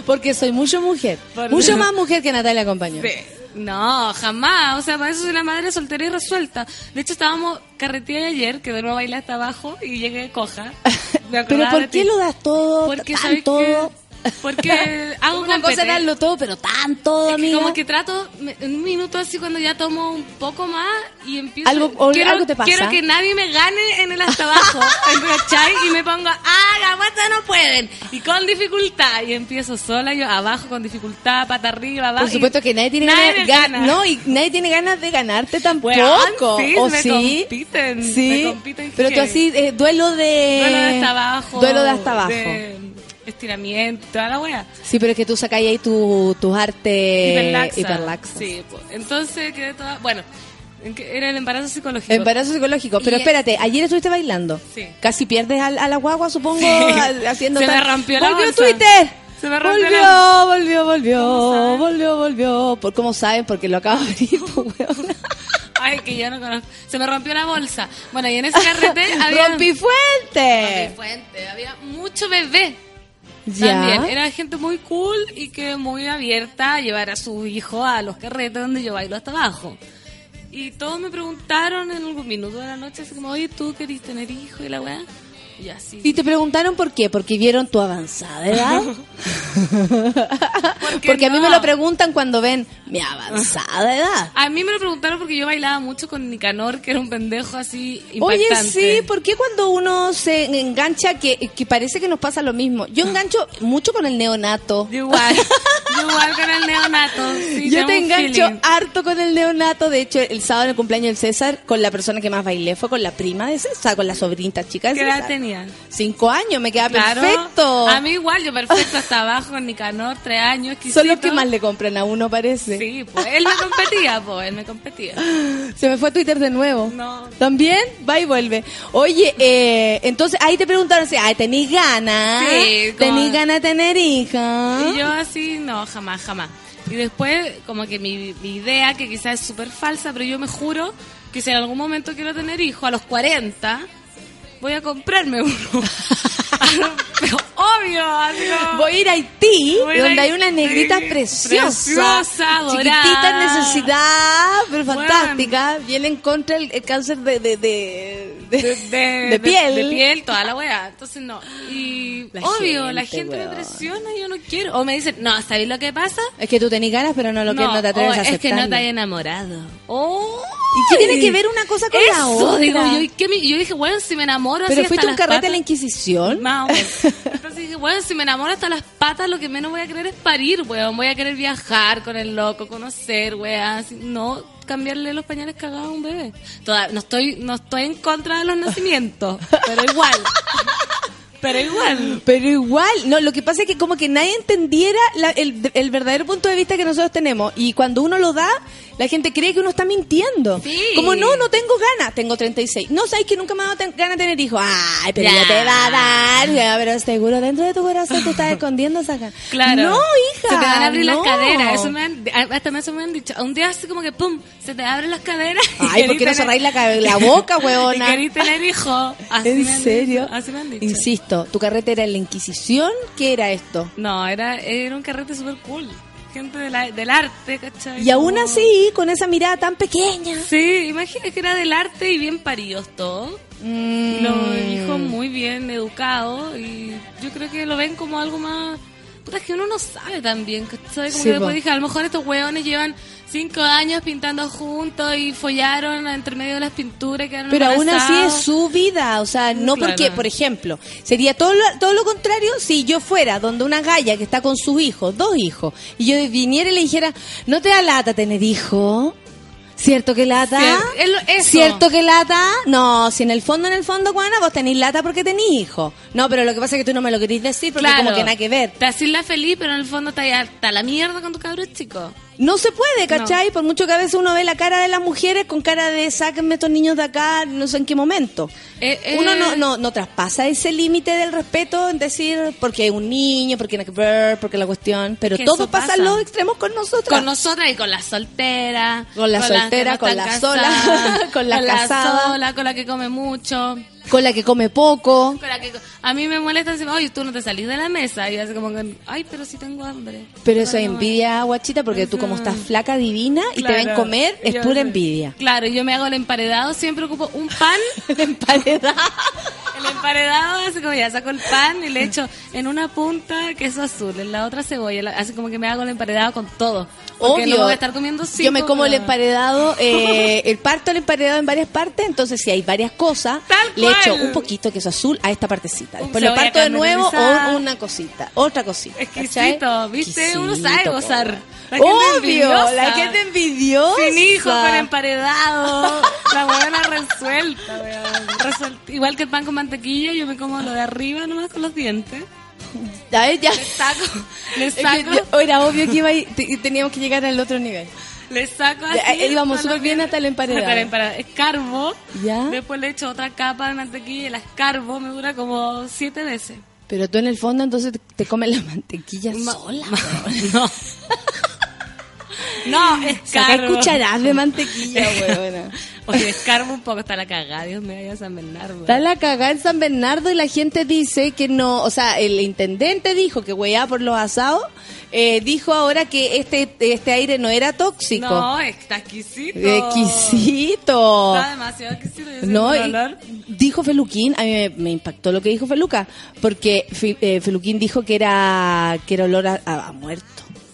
Porque soy mucho mujer. Por- Mucho más mujer que Natalia Compañón. Sí. No, jamás. O sea, para eso soy la madre soltera y resuelta. De hecho, estábamos carreteando ayer, que de nuevo bailé hasta abajo y llegué coja. *laughs* Pero ¿por qué lo das todo? Porque, tan ¿sabes todo? Porque *laughs* hago Una cosa es competencia. darlo todo, pero tan todo, Es que amiga. como que trato en un minuto así cuando ya tomo un poco más y empiezo Algo- o quiero, algo te pasa. quiero que nadie me gane en el hasta abajo *laughs* ¿cachai? y me pongo ah la guata no pueden y con dificultad y empiezo sola yo abajo con dificultad pata arriba abajo Por supuesto que nadie tiene nadie ganas, gana. no, y nadie tiene ganas de ganarte tampoco. Weón, sí, ¿O me sí? compiten, Sí. me compiten Pero tú así, eh, duelo de... duelo de hasta abajo Duelo de hasta abajo. de estiramiento toda la wea Sí, pero es que tú sacáis ahí tu- tus artes hiperlaxa. hiperlaxas. sí pues. entonces quedé toda bueno era el embarazo psicológico Embarazo psicológico. Pero Y- espérate, ayer estuviste bailando. Sí. Casi pierdes a, a la guagua, supongo, Sí. *laughs* haciendo Se me rompió la ¡Volvió. Twitter! Se me rompió volvió, la- volvió, volvió, volvió, volvió. ¿Por cómo saben? Porque lo acabo de abrir, pues. *laughs* Ay, que yo no conozco. Se me rompió la bolsa. Bueno, y en ese carrete *laughs* había... ¡Rompifuente! Rompifuente. Había mucho bebé. También, era gente muy cool y que muy abierta a llevar a su hijo a los carretes donde yo bailo hasta abajo. Y todos me preguntaron en algún minuto de la noche, así como, oye, ¿tú querés tener hijo y la weá? Y así. Y te preguntaron por qué, porque vieron tu avanzada edad. ¿Por *laughs* qué porque a mí me lo preguntan cuando ven mi avanzada edad. A mí me lo preguntaron porque yo bailaba mucho con Nicanor, que era un pendejo así Oye, impactante. sí, ¿por qué cuando uno se engancha que, que parece que nos pasa lo mismo? Yo engancho mucho con el neonato. Yo igual, yo igual con el neonato. *laughs* sí, Yo te engancho feeling. harto con el neonato. De hecho, el sábado en el cumpleaños del César, con la persona que más bailé fue con la prima de César, con la sobrinita chica de ¿Qué edad César. Tenía? Cinco años, me queda Claro. perfecto. A mí igual, yo perfecto hasta abajo con Nicanor, tres años. Son los que más le compran a uno, parece. Sí, pues él me competía, pues él me competía. *laughs* Se me fue Twitter de nuevo. No. ¿También? Va y vuelve. Oye, eh, entonces ahí te preguntaron si, ay, ¿tenís ganas? Sí, como- ¿Tenís ganas de tener hija? Y yo así, no, jamás, jamás. Y después, como que mi, mi idea, que quizás es súper falsa, pero yo me juro que si en algún momento quiero tener hijo, a los 40, voy a comprarme uno. pero *laughs* obvio, Voy a ir a Haití, Voy a donde hay Haití, unas negritas preciosas. preciosa, dorada. Chiquititas, necesidad, pero Bueno. fantástica. Vienen contra el, el cáncer de, de, de, de- *laughs* de, de piel. De, piel, toda la weá. Entonces, no. Y La obvio, la gente, me presiona y yo no quiero. O me dicen, no, ¿sabéis lo que pasa? Es que tú tenés ganas, pero no lo que no te atreves o a es que no te hay enamorado. Oh. ¿Y qué tiene que ver una cosa con la Eso, otra? digo yo. ¿y qué me- yo dije, bueno, si me enamoro ¿Pero así fuiste hasta un carrete a la Inquisición? Más o menos. *laughs* Entonces dije, bueno, si me enamoro hasta las patas, lo que menos voy a querer es parir, weón. Voy a querer viajar con el loco, conocer, weón. No cambiarle los pañales cagados a un bebé. Toda- no estoy no estoy en contra de los nacimientos, pero igual. *laughs* Pero igual. Pero igual, no, lo que pasa es que como que nadie entendiera la- el, el verdadero punto de vista que nosotros tenemos. Y cuando uno lo da, la gente cree que uno está mintiendo. Sí. Como, no, no tengo ganas, tengo 36. No, sabes que nunca me ha dado ten- ganas de tener hijos. Ay, pero Ya. ya te va a dar. Ya, pero seguro dentro de tu corazón tú estás escondiendo esa gana. Claro. No, hija. Se te van a abrir no. las caderas. Eso me han, hasta eso me han dicho. Un día así como que, pum, se te abren las caderas. *laughs* y Ay, ¿por qué no cerráis la, la boca, *laughs* Y huevona? querís tener hijos. ¿En me serio? dicho, Así me han dicho. Insisto, ¿tu carrete era en la Inquisición? ¿Qué era esto? No, era, era un carrete súper cool. Gente de la- del arte, ¿cachai? Y aún así, con esa mirada tan pequeña. Sí, imagínate que era del arte y bien paridos todos. Mm. Y los hijos muy bien educados. Y yo creo que lo ven como algo más. Puta, es que uno no sabe también. ¿cachai? Como Sí, que después dije, a lo mejor estos hueones llevan cinco años pintando juntos y follaron entre medio de las pinturas. y quedaron Pero aún así es su vida, o sea, no Claro. porque, por ejemplo, sería todo lo, todo lo contrario si yo fuera donde una galla que está con sus hijos, dos hijos, y yo viniera y le dijera, ¿no te da lata tener hijo? ¿Cierto que lata? Cier-. ¿Cierto que lata? No, si en el fondo, en el fondo, Juana, vos tenés lata porque tenés hijo. No, pero lo que pasa es que tú no me lo querís decir porque Claro. como que nada que ver. Te haces la feliz, pero en el fondo está hasta la mierda con tu cabrón chico. No se puede, ¿cachai? Por mucho que a veces uno ve la cara de las mujeres con cara de sáquenme estos niños de acá, no sé en qué momento. Eh, eh, Uno no, no, no traspasa ese límite del respeto en decir porque es un niño, porque hay que ver, porque la cuestión. Pero todo pasa pasa. en los extremos con nosotros. Con nosotras y con la soltera. Con la que soltera, no con están la sola, casadas, *laughs* con la casada. sola, con la que come mucho. Con la que come poco. Con la que, a mí me molesta decir, oye, tú no te salís de la mesa. Y así como que, ay, pero sí tengo hambre. Pero eso es envidia, guachita, porque tú como estás flaca, divina, y te Claro. ven comer, es Yo- pura envidia. Claro, yo me hago el emparedado, siempre ocupo un pan. *laughs* Emparedada. *laughs* El emparedado, así como ya saco el pan y le echo en una punta queso azul, en la otra cebolla, la- así como que me hago el emparedado con todo. Obvio. no voy a estar comiendo cinco, Yo me como el emparedado, eh, *laughs* el parto el emparedado en varias partes, entonces si hay varias cosas, le echo un poquito de queso azul a esta partecita. Después lo parto de nuevo o una cosita, otra cosita. Exquisito, ¿cachai? ¿viste? Uno sabe gozar. La Obvio, la gente envidiosa. Sin hijo, con emparedado. La buena resuelta, weón. Resuelta. Igual que el pan con mantequilla, yo me como lo de arriba nomás con los dientes. A ver, ya. Le saco, le Es que saco, era obvio que iba te- teníamos que llegar al otro nivel. le saco así. Eh, íbamos súper bien hasta el emparedado. Hasta el emparedado. Escarbo. ¿Ya? Después le echo otra capa de mantequilla y la escarbo. Me dura como siete veces. Pero tú en el fondo entonces te, te comes la mantequilla Ma- sola. *laughs* No. No, Saca escarbo. cucharadas de mantequilla, *laughs* huevona. Oye, descargo un poco, está la cagada, Dios me vaya a San Bernardo. Está la cagada en San Bernardo y la gente dice que no, o sea, el intendente dijo que hueá por los asados, eh, dijo ahora que este este aire no era tóxico. No, está exquisito. Exquisito. Está demasiado exquisito. No, dijo Feluquín, a mí me, me impactó lo que dijo Feluca, porque eh, Feluquín dijo que era que era olor a, a- a muerto.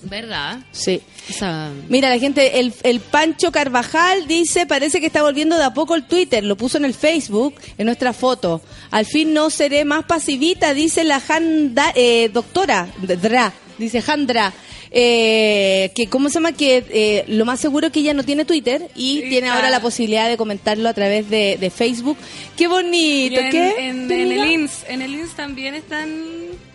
¿Verdad? Sí. Esa- Mira, la gente, el, el Pancho Carvajal dice, parece que está volviendo de a poco el Twitter, lo puso en el Facebook, en nuestra foto. Al fin no seré más pasivita, dice la Janda, eh, doctora, Dra, dice Jandra. Eh, que cómo se llama que eh, lo más seguro es que ella no tiene Twitter y tiene ahora la posibilidad de comentarlo a través de, de Facebook qué bonito en, ¿qué? en- ¿Qué en el INS, en el INS también están...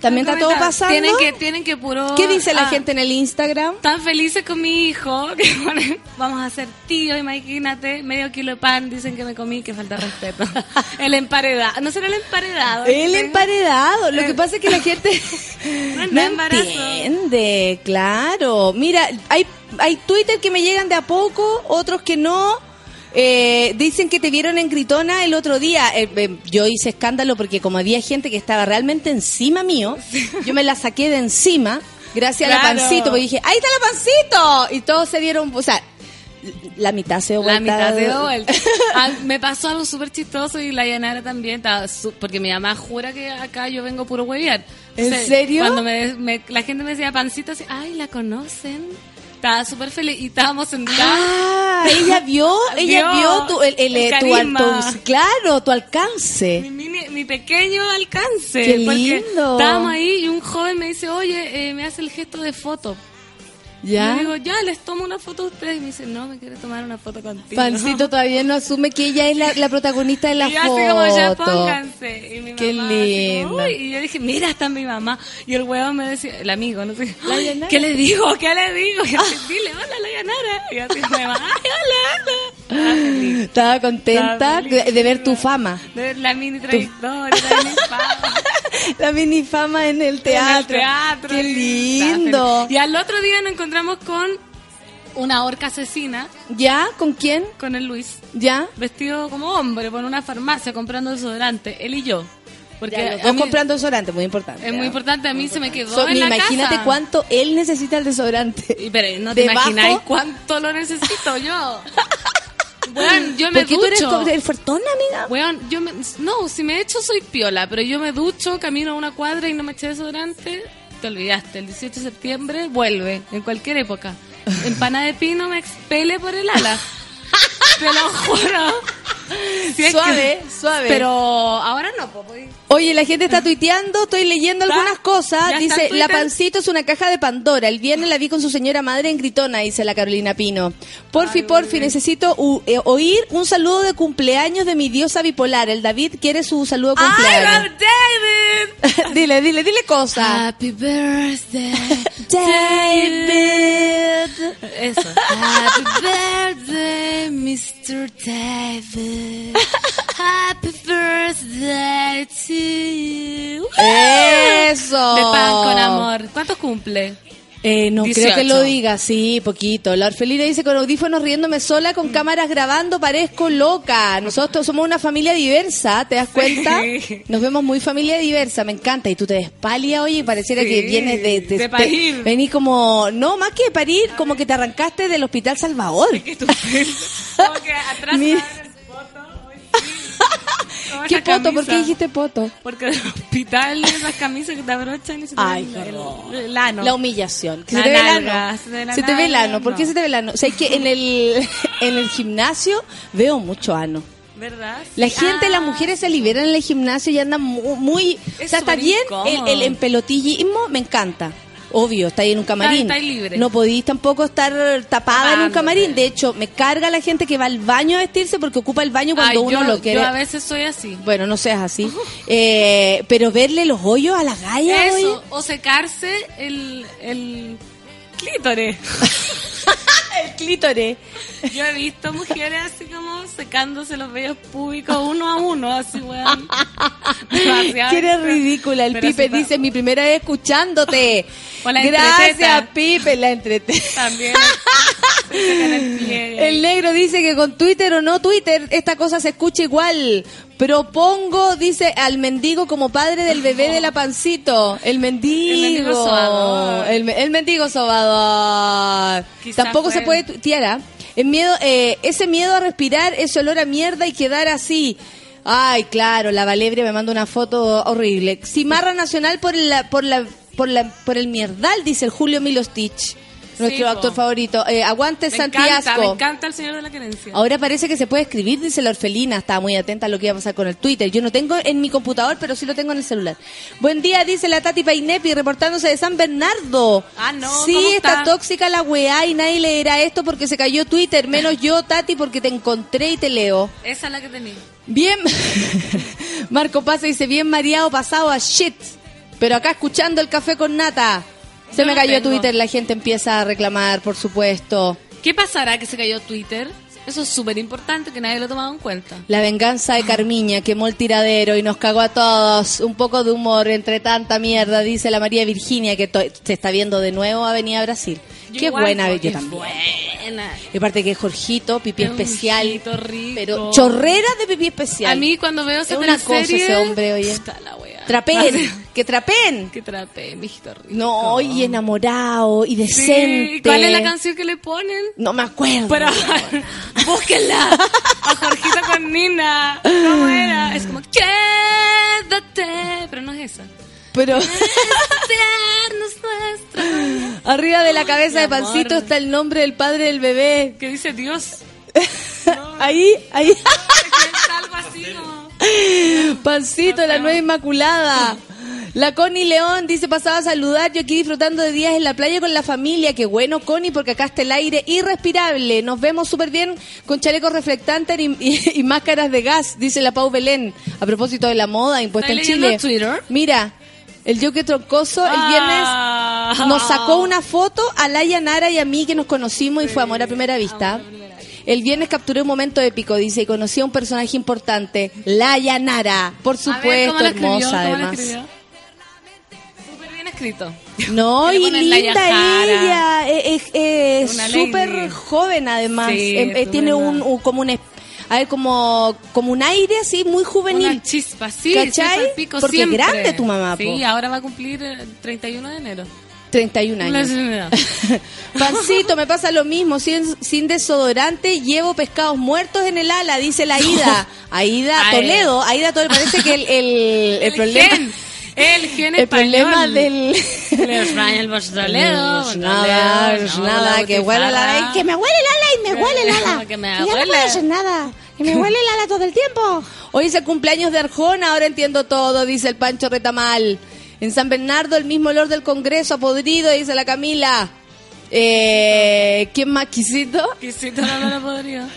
¿También está todo pasando? Tienen que, tienen que puro... ¿Qué dice la ah, gente en el Instagram? Están felices con mi hijo, *laughs* que ponen, vamos a ser tío, imagínate, medio kilo de pan, dicen que me comí, que falta respeto. *laughs* El emparedado, ¿no será el emparedado? El emparedado. Lo que pasa es que la gente *laughs* No entiende, claro. Mira, hay, hay Twitter que me llegan de a poco, otros que no. Eh, dicen que te vieron en Gritona el otro día. Eh, eh, yo hice escándalo porque como había gente que estaba realmente encima mío, yo me la saqué de encima gracias a la pancito, porque dije, ahí está la pancito. Y todos se dieron, o sea, la mitad se dio La vuelta. mitad de vuelta. Ah, me pasó algo súper chistoso y la Yanara también estaba su- porque mi mamá jura que acá yo vengo puro hueviar. ¿En serio? Cuando me, me- la gente me decía pancita así, ay, la conocen. Estaba súper feliz y estábamos sentados. Ah, ella vio, ella Vio tu, el, el- el tu, tu- claro, tu alcance. Mi, mini- mi pequeño alcance. Qué lindo. Estábamos ahí y un joven me dice, oye, eh, me hace el gesto de foto. ¿Ya? Yo digo, ya, les tomo una foto a ustedes. Y me dice, no, me quiere tomar una foto contigo. Pancito todavía no asume que ella es la, la protagonista de la y yo así foto. como, ya pónganse. Y mi Qué mamá lindo. y yo dije, mira, está mi mamá. Y el huevo me decía, el amigo, no sé, La "Ay, Yanara. ¿qué le digo? ¿Qué le digo? Y así, dile, hola, la Yanara. Y así, mi mamá, ay, hola, hola. Estaba feliz. Estaba contenta Estaba de, feliz. de ver tu fama. De ver la mini trayectoria, la mini *laughs* fama. La mini fama en el teatro. En el teatro. Qué lindo. Y al otro día nos encontramos con una orca asesina, ¿Ya? ¿Con quién? con el Luis, ¿Ya? vestido como hombre, por una farmacia comprando desodorante, él y yo. Porque Ya, los dos mí- comprando desodorante, muy importante. es muy importante, a mí se me quedó So- en la imagínate casa. cuánto él necesita el desodorante. Y, pero no te Debajo- imagináis cuánto lo necesito yo. *laughs* Weón, yo me ducho. eres fuertona, amiga. Weón, yo me, no, si me echo soy piola, pero yo me ducho, camino a una cuadra y no me eché desodorante, te olvidaste. El 18 de septiembre vuelve, en cualquier época. *laughs* Empanada de pino me expele por el ala. *laughs* Te lo juro. *laughs* Suave, suave. Pero ahora no, pues. Oye, la gente está tuiteando, estoy leyendo ¿Está? algunas cosas. ¿Ya está Dice, la pancito es una caja de Pandora. El viernes la vi con su señora madre en Gritona, dice la Carolina Pino. Porfi, Ay, porfi, necesito eh, oír un saludo de cumpleaños de mi diosa bipolar. El David quiere su saludo de ¡Ay, cumpleaños. David! *laughs* dile, dile, dile cosas. Happy birthday, *laughs* David. Eso. Happy birthday, Mr. David. *laughs* Happy birthday to you. Eso. De pan con amor. ¿Cuántos cumple? Eh, no 18. creo que lo diga, sí, poquito. La orfelina dice con audífonos riéndome sola, con cámaras grabando, parezco loca. Nosotros somos una familia diversa, ¿te das cuenta? Sí. *laughs* Nos vemos muy familia diversa, me encanta. Y tú te ves pálida, oye, y pareciera Sí, que vienes de... de parir. te- venís como, no, más que de parir, como que te arrancaste del Hospital Salvador. Qué estupendo. *laughs* Como que atrás ¿Qué poto? ¿Por qué dijiste poto? Porque del hospital esas camisas que te abrochan y se te Ay, ve el, el- el ano. La humillación. La se te ve el nalga, ano. se te ve la Se te ve el ano. ¿Por qué se te ve el ano? O sea, es que en el, *laughs* en el gimnasio veo mucho ano. ¿Verdad? La Sí. gente, Ah, las mujeres se liberan en el gimnasio y andan mu- muy... Es o sea, está bien el, el empelotillismo, me encanta. Obvio, está ahí en un camarín. Está- está libre. No podís tampoco estar tapada en un camarín. De hecho, me carga la gente que va al baño a vestirse porque ocupa el baño cuando Ay, uno yo, lo quiere. Yo a veces soy así. Bueno, no seas así. Eh, pero verle los hoyos a la galla, oye. Eso, o secarse el, el clítores. *laughs* El clítore. Yo he visto mujeres así como secándose los vellos públicos uno a uno, así, weón. *laughs* Que eres ridícula. El Pero Pipe dice, mi primera vez escuchándote. *laughs* O la Gracias. Pipe, la entrete. *laughs* También. El negro dice que con Twitter o no Twitter, esta cosa se escucha igual. Propongo, dice, al mendigo como padre del bebé de la pancito. El mendigo. El mendigo sobador. El, el mendigo sobador. Quizás Tampoco se puede tuitear, ¿ah? El miedo, eh, ese miedo a respirar, ese olor a mierda y quedar así. Ay, claro, la Valebria me manda una foto horrible. Cimarra Nacional por la, por la, por la, por el mierdal, dice el Julio Milostich, nuestro po. actor favorito. Eh, aguante me encanta, me encanta el señor de la querencia. Ahora parece que se puede escribir, dice la orfelina. Estaba muy atenta a lo que iba a pasar con el Twitter. Yo no tengo en mi computador, pero sí lo tengo en el celular. Buen día, dice la Tati Painepi, reportándose de San Bernardo. Ah, no, Sí, ¿cómo está? está? tóxica la weá y nadie leerá esto porque se cayó Twitter. Menos yo, Tati, porque te encontré y te leo. Esa es la que tenía. Bien, *laughs* Marco Paz dice, bien mareado, pasado a shit. Pero acá escuchando el café con nata. Se me cayó tengo. Twitter, la gente empieza a reclamar, por supuesto. ¿Qué pasará que se cayó Twitter? Eso es súper importante que nadie lo ha tomado en cuenta. La venganza de Carmiña quemó el tiradero y nos cagó a todos. Un poco de humor entre tanta mierda, dice la María Virginia, que se está viendo de nuevo Avenida Brasil. Yo Qué igual, buena, yo también. Buena. Y aparte que Jorgito, pipí especial. rico. Pero chorrera de pipí especial. A mí cuando veo esa Es una cosa ese hombre, oye. La. *laughs* Trapen, que trapen. Que trape, mi hijito rico. No, y enamorado, y Sí, decente. ¿Cuál es la canción que le ponen? No me acuerdo. Pero *laughs* búsquenla. A Jorgito con Nina. ¿Cómo era? Es como quédate. Pero no es esa. Pero *laughs* arriba de la cabeza de. Pancito está el nombre del padre del bebé. ¿Qué dice Dios? Ahí, ahí. Es algo así como... *laughs* Pancito, la nueva inmaculada. La Connie León dice, pasaba a saludar, yo aquí disfrutando de días en la playa con la familia. Qué bueno, Connie, porque acá está el aire irrespirable. Nos vemos súper bien con chalecos reflectantes y, y- *laughs* y máscaras de gas, dice la Pau Belén. A propósito de la moda impuesta en ¿Estás Chile. Twitter? Mira, el Yoke Troncoso el viernes Ah. nos sacó una foto a Laia Nara y a mí que nos conocimos y fue amor a primera vista. El viernes capturé un momento épico, dice, y conocí a un personaje importante, Laia Nara, por ver, supuesto, ¿cómo lo escribió? hermosa ¿Cómo lo además. escribió? Súper bien escrito. No, *laughs* y linda ella, es, es- es Una súper lady. joven además, Sí, Em, eh, tiene un, un- como un, a ver, como, como un aire así muy juvenil. Una chispa, sí, ¿Cachai? pico Porque siempre. grande tu mamá, Sí, po. ahora va a cumplir el 31 de enero. 31 años. La. *laughs* Pancito, me pasa lo mismo, sin, sin desodorante llevo pescados muertos en el ala, dice la Aida. Aida Ay. Toledo, Aida Toledo, parece que el, el, *laughs* el problema... gen, el gen El problema del... El *laughs* Toledo. No, nada, no, nada, que huele el ala, y que me huele el ala y me huele el ala. Que me Y ya no puedo hacer nada, que me huele el ala todo el tiempo. Hoy es el cumpleaños de Arjona, ahora entiendo todo, dice el Pancho Retamal. En San Bernardo el mismo olor del Congreso, podrido, dice la Camila. Eh, ¿Quién más quisito? Quisito no me lo podría.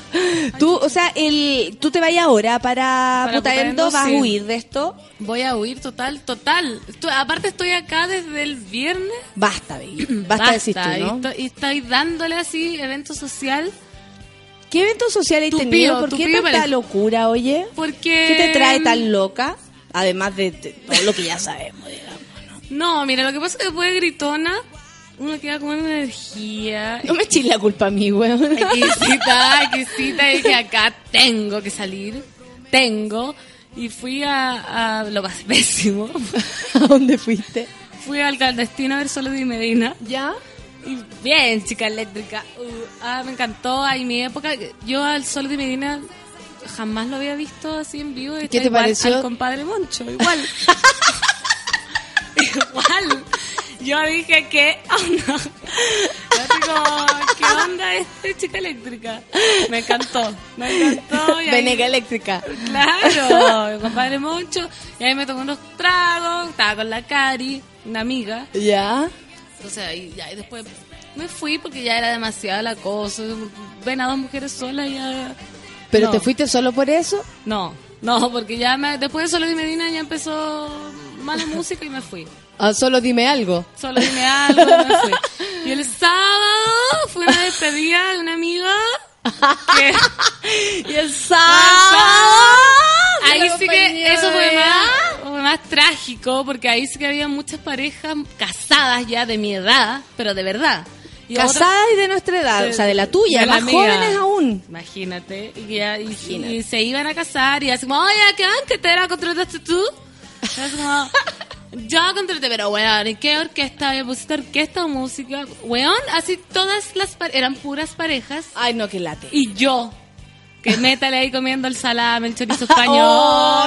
*laughs* Tú, o sea, el, tú te vayas ahora para, Para Putaendo, vas sí. a huir de esto. Voy a huir total, total. Estoy- aparte estoy acá desde el viernes. Basta, baby. Basta, decir tú, y ¿no? estoy- Y estoy, dándole así evento social ¿Qué evento social hay Tupido, tenido? ¿Por qué tanta parece. locura, oye? porque... ¿Qué te trae tan loca? Además de, de todo lo que ya sabemos, digamos. No, mira, lo que pasa es que después de gritona, uno queda con una energía. No me eches la culpa a mí, weón. Exquisita, exquisita, y dije, acá tengo que salir, tengo. Y fui a, a lo más pésimo. *laughs* ¿A dónde fuiste? Fui al clandestino a ver solo de Medina. ¿Ya? Y bien, chica eléctrica. Uh, ah, me encantó. Ahí mi época, yo al Sol de Medina jamás lo había visto así en vivo. ¿Qué te igual pareció? Al compadre Moncho, igual. *laughs* igual. Yo dije, ¿qué onda? Yo digo, ¿qué onda este chica eléctrica? Me encantó, me encantó. y ahí- Veneca eléctrica. Claro, *laughs* el compadre Moncho. Y ahí me tomé unos tragos, estaba con la Cari, una amiga. ¿Ya? Entonces ahí ya, y después me fui porque ya era demasiado la cosa. Ven a dos mujeres solas ya. ¿Pero No. te fuiste solo por eso? No, no, porque ya me, después de Solo de Medina ya empezó mala música y me fui. Ah, solo dime algo. Solo dime algo y me fui. Y el sábado fue una despedida de una amiga que... *laughs* Y el sábado. Ahí sí que eso fue de- más, fue más trágico, porque ahí sí que había muchas parejas casadas ya de mi edad, pero de verdad. Y otras- Casadas y de nuestra edad, o sea, de la tuya, de la más mía. jóvenes aún. Imagínate. Y, ya- y- y se iban a casar y así como, oye, ¿qué banquetera contrataste tú? Y así como, *laughs* yo contraté, pero weón, ¿y qué orquesta? ¿Me pusiste orquesta o música? Weón, así todas las parejas, eran puras parejas. Ay, no, que late. Y yo, que métale ahí comiendo el salame, el chorizo *laughs* español.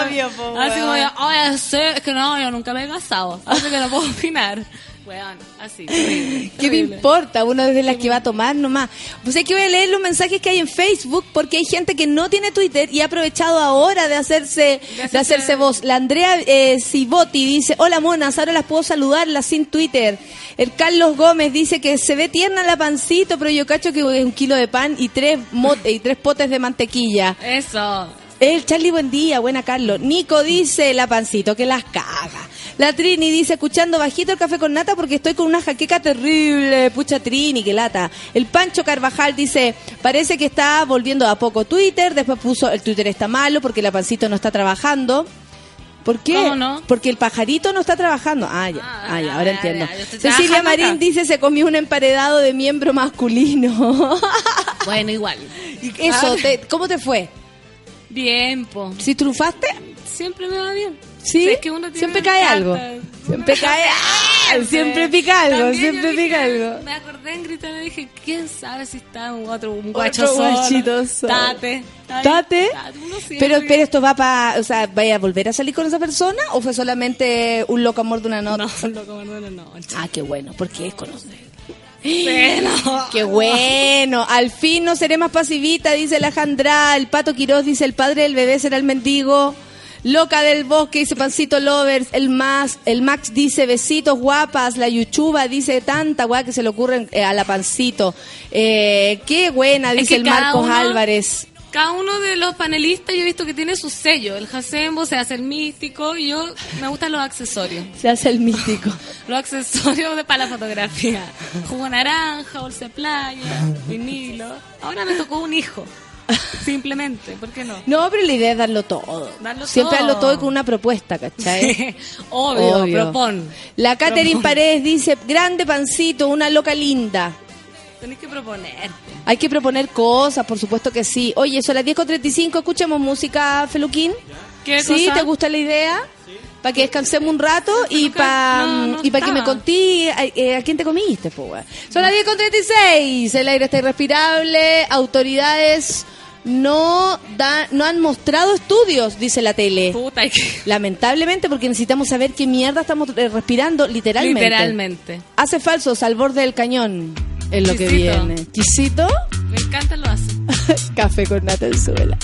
Obvio, po, Así como, oye, es que no, yo nunca me he casado, así que no puedo opinar. Weón, así, *gasps* terrible, ¿Qué me terrible. importa? Uno es de las que va a tomar nomás. Pues es que voy a leer los mensajes que hay en Facebook porque hay gente que no tiene Twitter y ha aprovechado ahora de hacerse de hacerse- voz. La Andrea eh, Cibotti dice, hola monas, ahora las puedo saludarlas sin Twitter. El Carlos Gómez dice que se ve tierna la pancito, pero yo cacho que es un kilo de pan y tres, mot- y tres potes de mantequilla. Eso. El Charlie, buen día, buena Carlos. Nico dice, la pancito, que las caga. La Trini dice, escuchando bajito el café con nata porque estoy con una jaqueca terrible. Pucha Trini, que lata. El Pancho Carvajal dice, parece que está volviendo a poco Twitter. Después puso, el Twitter está malo porque la pancito no está trabajando. ¿Por qué? ¿Cómo no? Porque el pajarito no está trabajando. Ah, ya, Ah, ah, ya, ahora ya, entiendo. Cecilia trabajando Marín acá. dice, se comió un emparedado de miembro masculino. *laughs* Bueno, igual. Y Eso, Ah. te- ¿cómo te fue? Bien, po. ¿Si triunfaste? Siempre me va bien. ¿Sí? Si es que uno tiene Siempre cae cartas. algo. Siempre cae algo. Siempre pica algo. También Siempre dije- pica algo. Me acordé en gritar y dije, ¿quién sabe si está un otro un Otro guacho solo? solo. Tate. ¿Tate? Pero, pero esto va para, o sea, ¿vaya a volver a salir con esa persona o fue solamente un loco amor de una noche? No, loco, no, no, no. Ah, qué bueno, porque es conocer. Bueno. *gasps* Qué bueno, al fin no seré más pasivita, dice la Jandra. El Pato Quiroz dice, el padre del bebé será el mendigo. Loca del bosque dice Pancito Lovers. El Max, el Max dice besitos guapas. La Yuchuba dice tanta guay que se le ocurren eh, a la Pancito. Eh, qué buena, Es dice que el Marcos uno- Álvarez. Cada uno de los panelistas yo he visto que tiene su sello. El Jacembo se hace el místico y yo me gustan los accesorios. *laughs* Se hace el místico. *laughs* Los accesorios de para la fotografía. Jugo naranja, bolsa de playa, vinilo. Ahora me tocó un hijo. *laughs* Simplemente, ¿por qué no? No, pero la idea es darlo todo. Darlo Siempre todo. darlo todo y con una propuesta, ¿cachai? Obvio, Obvio. propon. La Catherine. Paredes dice, grande pancito, una loca linda. Tenés que proponerte. Hay que proponer cosas, por supuesto que sí. Oye, son las 10.35, escuchemos música, Feluquín. ¿Qué ¿Sí? cosa? ¿Te gusta la idea? Para que descansemos un rato y para no, no y para que me contí a, eh, a quién te comiste, weón. Son las 10.36, el aire está irrespirable, autoridades no da, no han mostrado estudios, dice la tele. Puta, que... Lamentablemente, porque necesitamos saber qué mierda estamos eh, respirando literalmente. Literalmente. Hace falsos al borde del cañón es lo que viene. Chisito, Me encanta lo hace. *laughs* café con nata en suela.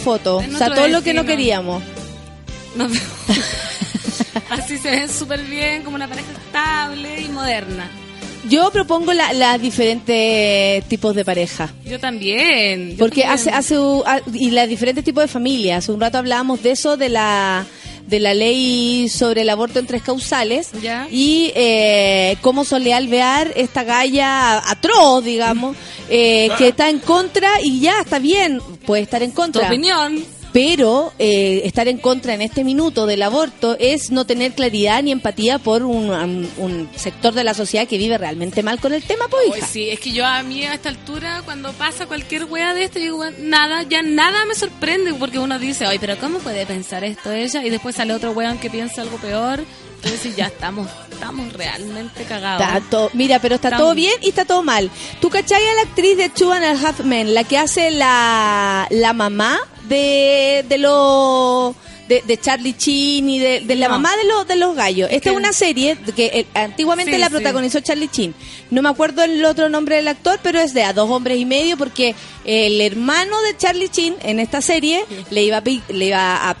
Foto. O sea, todo lo que no queríamos. *laughs* Así se ven súper bien, como una pareja estable y moderna. Yo propongo la- las diferentes tipos de pareja. Yo también. yo Porque también. hace, hace, y los diferentes tipos de familias. Hace un rato hablábamos de eso, de la de la ley sobre el aborto en tres causales Ya. y eh, cómo solía alvear esta galla atroz, digamos, eh, que está en contra y ya está bien, puede estar en Tu contra. opinión. Pero eh, estar en contra en este minuto del aborto es no tener claridad ni empatía por un, un- un sector de la sociedad que vive realmente mal con el tema, pues. Hija. sí, es que yo a mí a esta altura, cuando pasa cualquier wea de esto, digo, "Bueno, nada, ya nada me sorprende, porque uno dice, ay, pero ¿cómo puede pensar esto ella? Y después sale otro weón que piensa algo peor. Entonces ya estamos, estamos realmente cagados. Está to- mira, pero está Estamos- todo bien y está todo mal. ¿Tú cachai a la actriz de Two and a Half Men, la que hace la, la mamá de, de los... De, de Charlie Chin y de, de la No. mamá de los de los gallos. Esta es una serie que eh, antiguamente Sí, la sí. protagonizó Charlie Chin. No me acuerdo el otro nombre del actor, pero es de a dos hombres y medio porque el hermano de Charlie Chin en esta serie le iba a, le iba a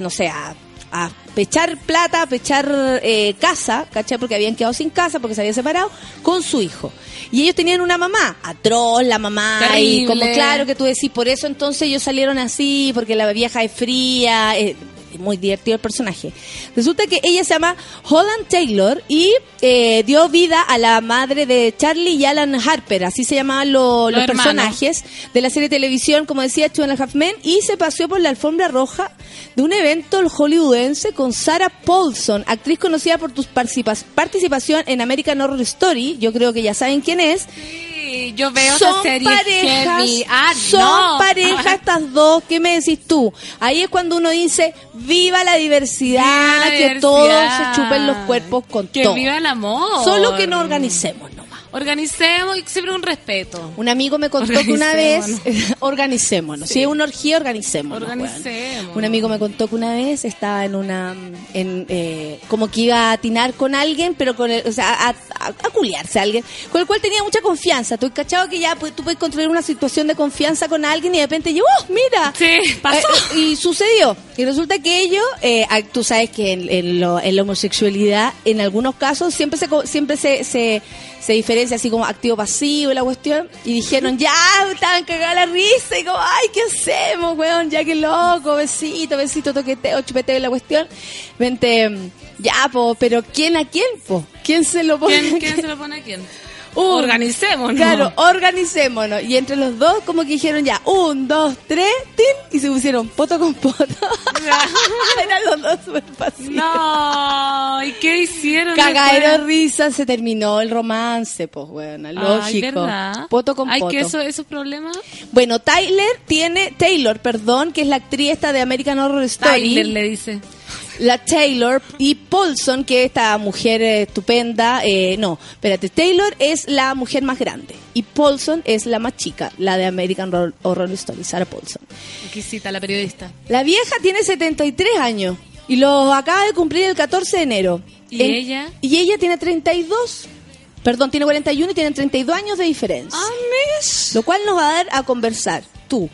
no sé, a, a pechar plata, pechar eh, casa, ¿cachai? Porque habían quedado sin casa, porque se había separado, con su hijo. Y ellos tenían una mamá, atroz la mamá, y como claro que tú decís, por eso entonces ellos salieron así, porque la vieja es fría, eh, muy divertido el personaje. Resulta que ella se llama Holland Taylor y eh, dio vida a la madre de Charlie y Alan Harper, así se llamaban lo- los, Los personajes de la serie de televisión, como decía Two and a Half Men, y se paseó por la alfombra roja de un evento hollywoodense con Sarah Paulson, actriz conocida por tu participa- participación en American Horror Story, yo creo que ya saben quién es, Sí, yo veo son parejas, heavy. Ah, son no. parejas estas dos, ¿qué me decís tú? Ahí es cuando uno dice, viva la diversidad, Viva la que diversidad. todos se chupen los cuerpos con Que todo. viva el amor. Solo que no organicemos nomás. Organicemos y siempre un respeto. Un amigo me contó que una vez, Organicémonos. *laughs* organicémonos, si es una orgía, organicémonos. weón. Organicemos. Un amigo me contó que una vez estaba en una, en, eh, como que iba a atinar con alguien, pero con el, o sea, a, a, a culiarse a alguien, con el cual tenía mucha confianza. Tú cachado que ya pues, tú puedes construir una situación de confianza con alguien y de repente yo, ¡oh, mira! Sí, pasó. Eh, eh, y sucedió. Y resulta que ellos, eh, tú sabes que en, en lo- en la homosexualidad, en algunos casos, siempre se siempre se, se, se diferencia así como activo-pasivo la cuestión. Y dijeron, ya, estaban cagadas la risa. Y como, ay, ¿qué hacemos, weón? Ya que loco, besito, besito, toqueteo, chupeteo y la cuestión. Vente, mm, ya, po, pero ¿quién a quién, po? ¿Quién se lo pone? ¿Quién, quién se lo pone a quién? Un- Organicémonos. Claro, organicémonos. Y entre los dos, como que dijeron ya, un, dos, tres, tin, y se pusieron poto con poto. *laughs* Eran los dos súper fáciles. No, ¿y qué hicieron? Cagadero después? risa, se terminó el romance, pues bueno, Ay, lógico. ¿verdad? Poto con Ay, poto. que eso, esos problemas. Bueno, Tyler tiene, Taylor, perdón, que es la actriz esta de American Horror Story. Tyler le dice. La Taylor y Paulson, que es esta mujer estupenda. eh, no, espérate, Taylor es la mujer más grande y Paulson es la más chica, la de American Horror, Story, Sarah Paulson. Exquisita, la periodista. La vieja tiene 73 años y lo acaba de cumplir el 14 de enero. ¿Y ella? Y ella tiene 32. Perdón, tiene 41 y tienen 32 años de diferencia. Ah, Lo cual nos va a dar a conversar. Tú,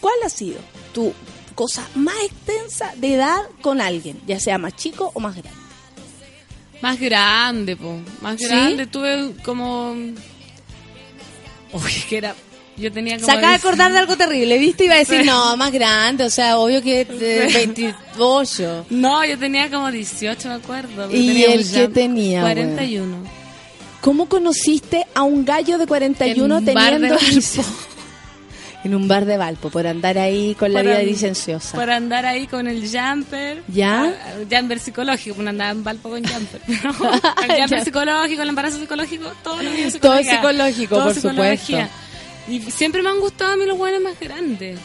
¿cuál ha sido tu cosa más extensa de edad con alguien? Ya sea más chico o más grande. Más grande, po. Más ¿Sí? grande. Tuve como. Uy, que era. Yo tenía como. Se acaba de acordar de algo terrible, ¿viste? Iba a decir, *laughs* no, más grande, o sea, obvio que de 28. No, yo tenía como 18, me acuerdo. ¿Y él qué tenía, 41. ¿Cómo conociste a un gallo de 41 En un bar de teniendo Valpo. 18? En un bar de Valpo, por andar ahí con la Por vida an- licenciosa. Por andar ahí con el jumper. ¿Ya? Ah, Jumper psicológico, uno andaba en Valpo con jumper. *laughs* *laughs* el jumper psicológico, el embarazo psicológico, todo lo que Todo psicológico, Todo por psicología. Y siempre me han gustado a mí los buenos más grandes.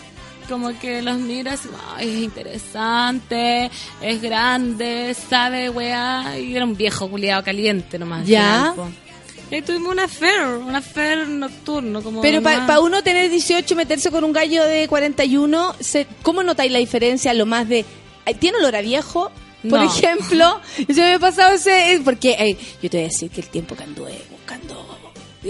Como que los miras, ay, es interesante, es grande, sabe, weá. Y era un viejo culiado caliente nomás. ¿Ya? al final, po. Y ahí tuvimos una affair, un affair nocturno. Como Pero para más- uno tener 18 y meterse con un gallo de 41, se, ¿cómo notáis la diferencia? Lo más de... ¿Tiene olor a viejo? Por No. ejemplo, *laughs* yo me he pasado ese... eh, Porque eh, yo te voy a decir que el tiempo que anduve buscando...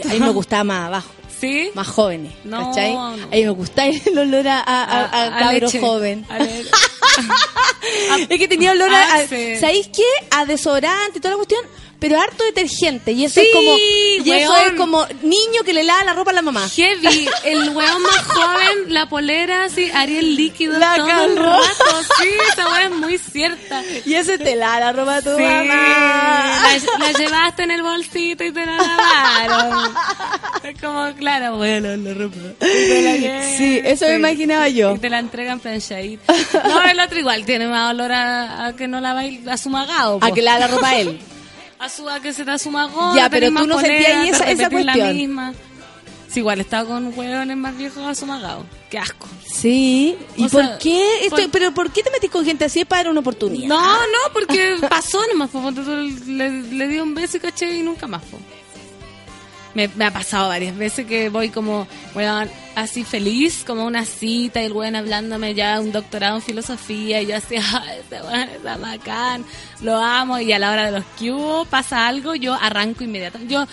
A mí me gustaba más abajo. ¿Sí? Más jóvenes, No, ¿cachai? no. A mí me gusta *laughs* el olor a, a, a- a cabro leche. joven. A ver. *laughs* es que tenía olor a, a- Hace. ¿sabéis qué? A desodorante y toda la cuestión, pero harto detergente. Y eso Sí, es como, y eso weón. es como niño que le lava la ropa a la mamá. Heavy, *laughs* el weón más joven, la polera así, Ariel líquido La todo el rato. Sí, esa weá es muy cierta. Y ese te lava la ropa a tu Sí, mamá. la, la llevaste en el bolsito y te la lavaron. Es como, claro, bueno, la ropa. *laughs* La Sí, eso me imaginaba yo. Y te la entregan planchadita. *laughs* No, el otro igual tiene más olor a, a que no la vais a su magado. A que lava la ropa a él. A su a que se da su magón. Ya, pero tú no sentías ahí esa- esa La cuestión. misma. Sí, igual estaba con hueones más viejos a su magado. Qué asco. Sí. ¿Y O por sea, qué? Esto- por- ¿Pero por qué te metís con gente así? Es para dar una oportunidad. No, no, porque *laughs* pasó nomás. po, le, le di un beso y caché y nunca más. po. Me, me ha pasado varias veces que voy como, weón, así feliz, como una cita y el weón hablándome ya un doctorado en filosofía y yo así, *laughs* ay, este weón está bacán, lo amo y a la hora de los hubo pasa algo, yo arranco inmediatamente. Yo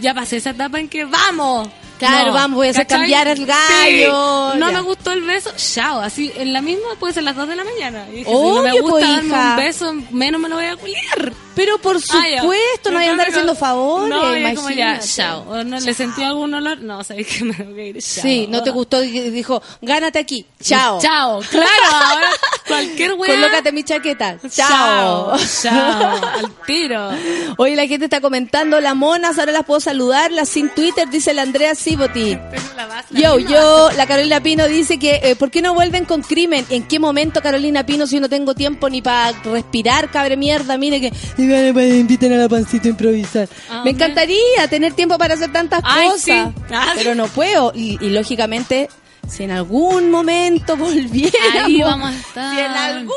ya pasé esa etapa en que vamos. Claro, vamos, voy a hacer ¿cachai? cambiar al gallo, Sí. No ya. me gustó el beso, chao, así en la misma puede ser las 2 de la mañana. Y dije, si no me gusta pues, darme hija. un beso, menos me lo voy a culiar. Pero por Ah, supuesto, no hay que andar haciendo favores. No, ya como ya, imagínate. chao. No le sentí algún olor, no, sabes que me tengo que ir, chao. Sí, no te gustó dijo, gánate aquí. Chao. Chao, claro, ahora cualquier *laughs* weá. Colócate mi chaqueta. Chao, Chao. al tiro. *laughs* Oye, la gente está comentando, las monas, ahora las puedo saludar, las sin Twitter, dice la Andrea Siboti. *laughs* La la Yo, yo, la Carolina Pino dice que, eh, ¿por qué no vuelven con crimen? ¿En qué momento, Carolina Pino, si yo no tengo tiempo ni para respirar, cabre mierda? Mire que, "Dígale, pues, inviten a la pancita a improvisar. Ah, Me encantaría tener tiempo para hacer tantas Ay, cosas, sí. Ah. pero no puedo. Y, y lógicamente, si en algún momento *laughs* volviéramos, Ahí vamos a estar. si en algún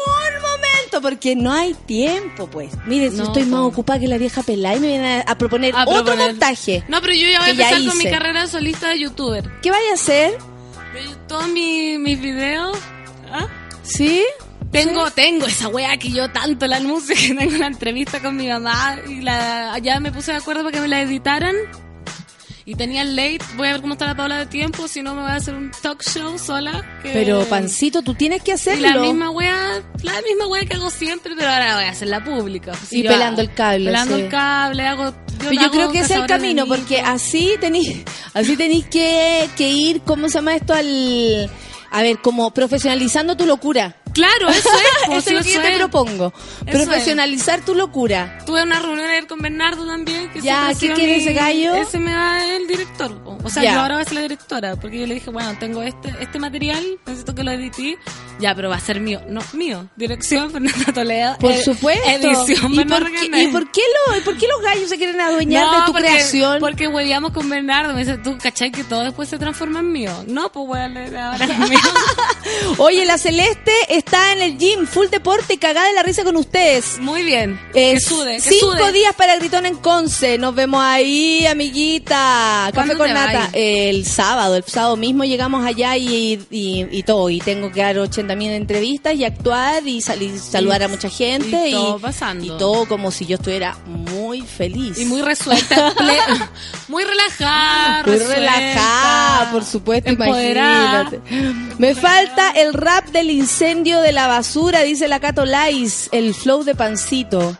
momento, porque no hay tiempo, pues. Mire, si No, estoy más po. ocupada que la vieja pelada y me vienen a, a proponer A otro proponer. montaje. No, pero yo ya voy a empezar con mi carrera solista de youtuber. ¿Qué vaya a hacer? Todos mis, mis videos. ¿ah? ¿Sí? Tengo, tengo esa wea que yo tanto la anuncio *laughs* que tengo una entrevista con mi mamá y la, ya me puse de acuerdo para que me la editaran. Y tenía el late, voy a ver cómo está la tabla de tiempo, si no me voy a hacer un talk show sola. que- Pero, Pancito, tú tienes que Y hacerlo. la misma wea, la misma wea que hago siempre, pero ahora voy a hacerla pública. Y yo pelando hago- el cable, Pelando sí. el cable, hago... Pero yo hago creo que ese es el camino, porque así tenéis así tenéis que, que ir, ¿cómo se llama esto? Al, a ver, como profesionalizando tu locura. Claro, *laughs* eso es. pues, Eso es lo que yo te propongo. Eso Profesionalizar tu locura. Tuve una reunión ayer con Bernardo también. Que Ya, ¿qué quiere ese gallo? Ese me da el director. O sea, Ya. yo ahora voy a ser la directora. Porque yo le dije, bueno, tengo este este material, necesito que lo edite. Ya, pero va a ser mío. No, mío. Dirección *laughs* Fernanda Toledo. Por Ed- supuesto. Edición ¿Y Bernardo por, qué. ¿Y por qué lo- y por qué los gallos se quieren adueñar No, de tu porque, creación? Porque hueveamos con Bernardo. Me dice, tú, ¿cachai? Que todo después se transforma en mío. No, pues weón, ahora es mío. *laughs* Oye, la Celeste está en el gym, full deporte cagada de la risa con ustedes. Muy bien. Eh, que sude, que cinco sude. días para Gritón en Conce. Nos vemos ahí, amiguita. Café ¿Cuándo con nata. El sábado, el sábado mismo llegamos allá y, y, y todo. Y tengo que dar 80 mil entrevistas y actuar y salir, saludar a mucha gente. y todo pasando. y todo como si yo estuviera muy feliz. Y muy resuelta, *laughs* muy relajada, Muy resuelta, relajada, por supuesto, empoderada. imagínate. Me falta el rap del incendio de la basura, dice la Cato Lais, el flow de pancito.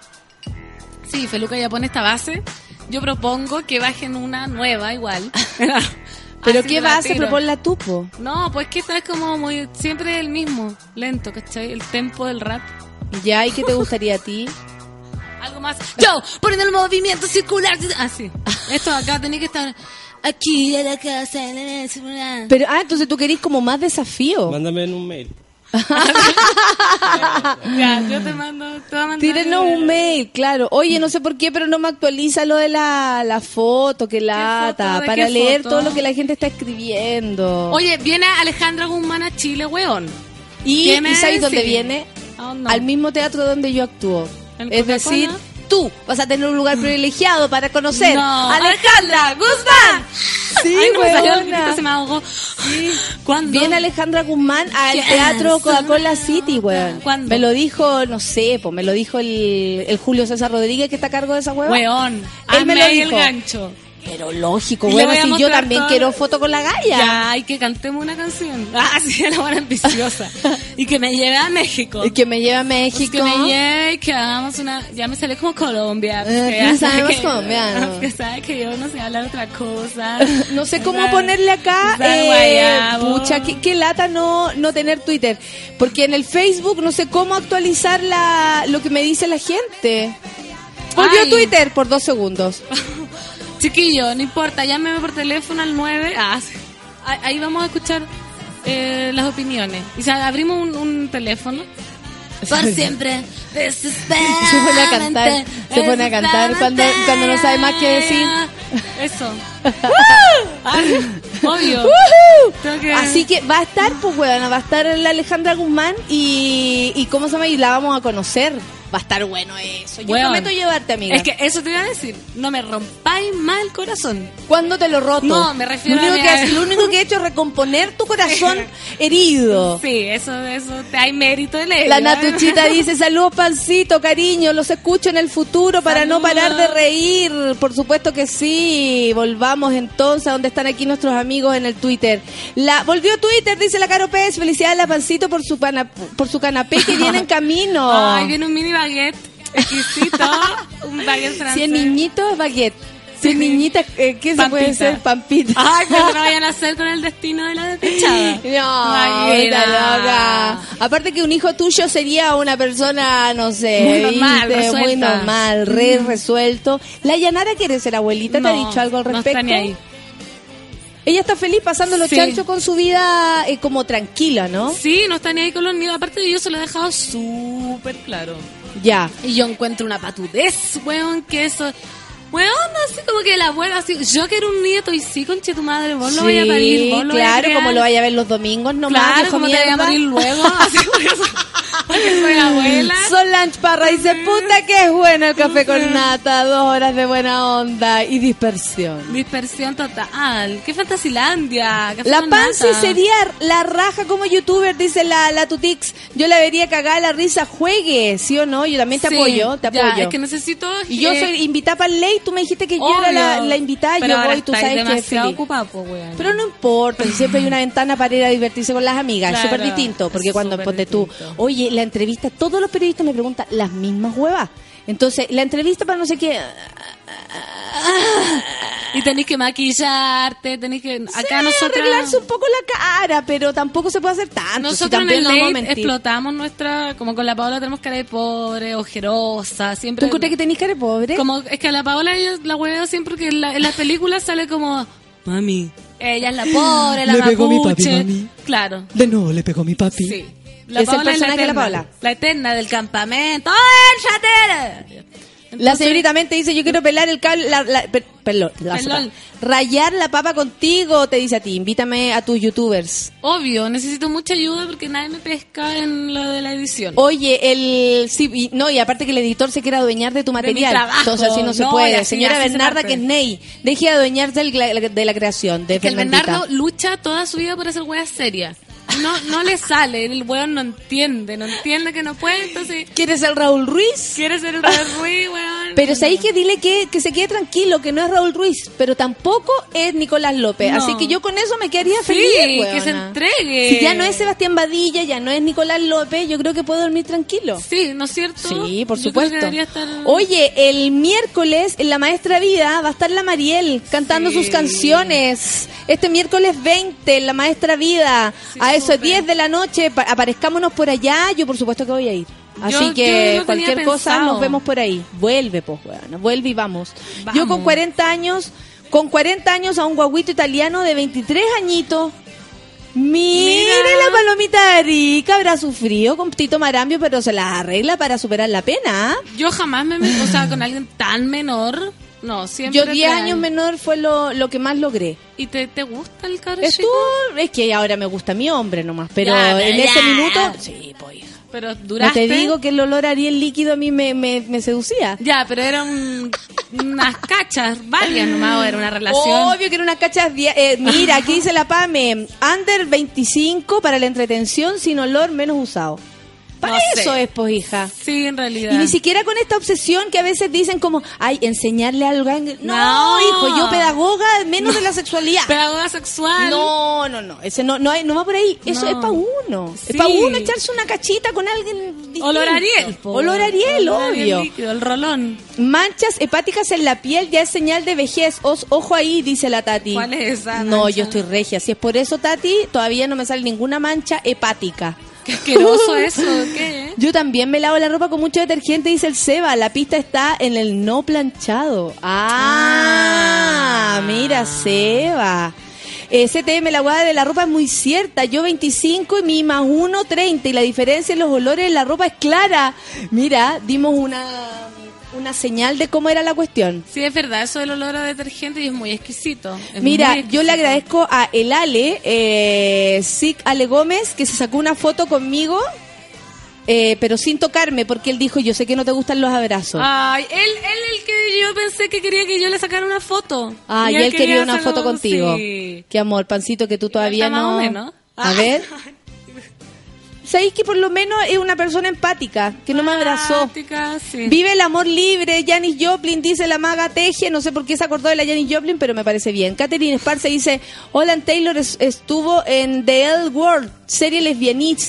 Sí, Feluca ya pone esta base. Yo propongo que bajen una nueva igual. *laughs* Pero Así ¿qué base propone la tupo? No, pues que esta es como muy siempre el mismo, lento, ¿cachai? El tempo del rap. Ya, ¿y qué te gustaría a ti? *laughs* Algo más. Yo, poniendo el movimiento circular. Así. Esto acá tenía que estar aquí en la casa. en la ciudad. Pero, ah, entonces tú querís como más desafío. Mándame en un mail. *laughs* Ya, yo te mando, te voy a mandar Tírenos un mail, claro. Oye, no sé por qué, pero no me actualiza lo de la, la foto, que lata, ¿De para leer foto? todo lo que la gente está escribiendo. Oye, viene Alejandra Guzmán a Chile, weón. ¿y, ¿qué me ¿y sabes dónde viene? Al mismo teatro donde yo actúo. ¿En Es decir, tú vas a tener un lugar privilegiado para conocer No. Alejandra Guzmán. Sí, Ay, no me salió el weona. grito, se me ahogó. ¿Cuándo? Viene Alejandra Guzmán al Yes. teatro Coca-Cola City, weón. ¿Cuándo? Me lo dijo, no sé, pues me lo dijo el, el Julio César Rodríguez que está a cargo de esa weón. Weón. Él me lo dijo. el gancho. Pero lógico, Y bueno, si yo también todo- quiero foto con la galla. Ya, y que cantemos una canción. *laughs* Ah, sí, la buena ambiciosa. *laughs* y que me lleve a México. El que me lleva a Pues México. que me lleve y que hagamos una... Ya me sale como Colombia. Eh, que ya sabemos sabe que- colombiano. porque *laughs* sabe que yo no sé hablar otra cosa. No sé cómo ponerle acá, eh, pucha, qué, qué lata no, no tener Twitter. Porque en el Facebook no sé cómo actualizar la, lo que me dice la gente. Volvió. Twitter por dos segundos. Chiquillo, no importa, llámeme por teléfono al 9. Ah, ahí vamos a escuchar eh, las opiniones. Y abrimos un, un teléfono. Por siempre. *laughs* Se pone a cantar, se pone a cantar cuando, cuando no sabe más qué decir. Eso. Ay, *laughs* obvio. Que- Así que va a estar, pues, weón, va a estar la Alejandra Guzmán y, y ¿cómo se llama? Y la vamos a conocer. Va a estar bueno eso. Yo Weón. prometo llevarte, amiga. Es que eso te iba a decir. No me rompáis más el corazón. ¿Cuándo te lo roto? No, me refiero lo único, a- que, has- lo único que he hecho es recomponer tu corazón *laughs* herido. Sí, eso, eso, te hay mérito en ello. La ¿eh? Natuchita dice, saludos pancito, cariño, los escucho en el futuro para no parar de reír. Por supuesto que sí. Volvamos entonces a donde están aquí nuestros amigos en el Twitter. La Volvió Twitter, dice la Caro Pérez. Felicidades a la pancito por su, pana- por su canapé que viene en *laughs* camino. Ay, viene un mini baguette exquisito. *laughs* un baguette francés. Si es niñito, es baguette. Si es niñita, eh, ¿qué se puede Pampita. ser? Pampita. Ay, pero no *laughs* vayan a hacer con el destino de la despechada. *laughs* No, está loca. Aparte que un hijo tuyo sería una persona, no sé, Muy normal, ¿viste? muy normal, re resuelto. La Yanara quiere ser abuelita, ¿te ha No, dicho algo al no respecto? está ni ahí. Ella está feliz pasando los Sí. chanchos con su vida eh, como tranquila, ¿no? Sí, no está ni ahí con los niños. Aparte, yo se lo he dejado súper claro. Ya. Y yo encuentro una patudez, weón, que eso... Weón, así como que la abuela, así... Yo quiero un nieto y sí, conche tu madre, vos lo Sí, voy a parir, vos lo voy a claro, como lo vaya a ver los domingos nomás, Claro, como te voy a morir luego, *laughs* así porque soy, porque soy abuela. Solange Parra dice, puta que es bueno el café con nata, dos horas de buena onda y dispersión. Dispersión total. ¡Qué fantasilandia! Café La Pansy sería la raja como youtuber, dice la, la Tutix. Yo la vería cagada la risa, juegue, ¿sí o no? Yo también te Sí, apoyo, te ya, apoyo. es que necesito... Y yo eh, soy invitada para el tú me dijiste que yo era la, la invitada, Pero yo voy, tú sabes que es ocupado, pues. Pero no importa, si siempre hay una ventana para ir a divertirse con las amigas, es Claro, súper distinto, porque cuando ponte tú, oye, la entrevista, todos los periodistas me preguntan las mismas huevas. Entonces, la entrevista para no sé qué, Y tenéis que maquillarte, tenéis que... Acá sí, nosotros... arreglarse un poco la cara, pero tampoco se puede hacer tanto. si Nosotros en también el no explotamos nuestra... Como con la Paola tenemos cara de pobre, ojerosa, ¿Tú siempre... encontrás que tenés cara de pobre? Como, es que a la Paola ella la hueveo siempre que en, la, en las películas sale como... Mami. Ella es la pobre, la Le pegó mi mapuche. papi, mami. Claro. De nuevo le pegó mi papi. Sí. Es el personaje de la eterna, Paola. La eterna del campamento. ¡Ay, chatera! La Entonces, señorita mente dice, yo quiero pelar el cable, la, la- pe- pelón, la- Pelón. rayar la papa contigo, te dice a ti, invítame a tus youtubers. Obvio, necesito mucha ayuda porque nadie me pesca en lo de la edición. Oye, el sí, y- no, y aparte que el editor se quiera adueñar de tu material. trabajo. Entonces así no se No, y puede. así- Señora así se Bernarda, parte. que es Ney, deje de adueñarse de la creación de que el. Bernardo lucha toda su vida por hacer weas serias. No, no le sale, el weón no entiende, no entiende que no puede, entonces ¿Quieres ser Raúl Ruiz? quiere ser Raúl Ruiz, weón. Pero sabéis que dile que, que se quede tranquilo, que no es Raúl Ruiz, pero tampoco es Nicolás López. No. Así que yo con eso me quedaría Sí, feliz. que se entregue. Si ya no es Sebastián Badilla, ya no es Nicolás López, yo creo que puedo dormir tranquilo. Sí, ¿no es cierto? Sí, por Yo supuesto. estar- Oye, el miércoles en La Maestra Vida va a estar la Mariel cantando Sí. sus canciones. Este miércoles 20 en La Maestra Vida, Sí, a eso súper. 10 de la noche, pa- aparezcámonos por allá. Yo, por supuesto, que voy a ir. Así Yo- que cualquier cosa pensado. nos vemos por ahí. Vuelve, pues, weón. Vuelve y vamos. Vamos. Yo con 40 años, con 40 años a un guaguito italiano de 23 añitos. Mire Mira. la palomita de rica, habrá sufrido con Tito Marambio, pero se las arregla para superar la pena. ¿ah? Yo jamás me meto, o sea, con alguien tan menor. No, siempre. Yo 10 te- años menor fue lo, lo que más logré. ¿Y te, te gusta el caro Estuvo, chico? es que ahora me gusta mi hombre nomás, pero Ya, en ya. ese minuto, sí, pues hija. Pero No te digo que el olor a Ariel líquido a mí me, me, me seducía. Ya, pero eran unas cachas varias nomás, era una relación. Obvio que era una cachas. eh, mira, aquí dice la PAME: Under 25 para la entretención sin olor menos usado. Para No sé. eso es, pues, hija. Sí, en realidad. Y ni siquiera con esta obsesión que a veces dicen como, ay, enseñarle algo. a. No, No. hijo, yo pedagoga, menos de la sexualidad. Pedagoga sexual. No, no, no, ese no, no, hay- no va por ahí. Eso es para uno. Sí. Es para uno echarse una cachita con alguien distinto. Olor a Ariel. po. Olor a Ariel, Olor a Ariel obvio. líquido, el rolón. Manchas hepáticas en la piel ya es señal de vejez. Os- ojo ahí, dice la Tati. ¿Cuál es esa No, mancha? yo estoy regia. Si es por eso, Tati, todavía no me sale ninguna mancha hepática. Qué asqueroso *laughs* eso. ¿Qué? Yo también me lavo la ropa con mucho detergente, dice el Seba. La pista está en el no planchado. Ah, Ah. mira, Seba. Eh, CTM, la hueá de la ropa es muy cierta. Yo 25 y mi más 1, 30. Y la diferencia en los olores de la ropa es clara. Mira, dimos una, una señal de cómo era la cuestión. Sí, es verdad, eso del olor a detergente y es muy exquisito. Es Mira, muy yo le agradezco a el Ale, eh, Sic Ale Gómez, que se sacó una foto conmigo, eh, pero sin tocarme, porque él dijo, yo sé que no te gustan los abrazos. Ay, él, él el que yo pensé que quería que yo le sacara una foto. Ah, y él quería una sacar- foto contigo. Sí. Qué amor, pancito, que tú todavía no... A Ah. ver. ¿Sabéis que por lo menos es una persona empática, que no me abrazó? Empática, sí. Vive el amor libre, Janis Joplin, dice la maga Teje, no sé por qué se acordó de la Janis Joplin, pero me parece bien. Catherine Esparza dice, Olan Taylor es- estuvo en The L World, serie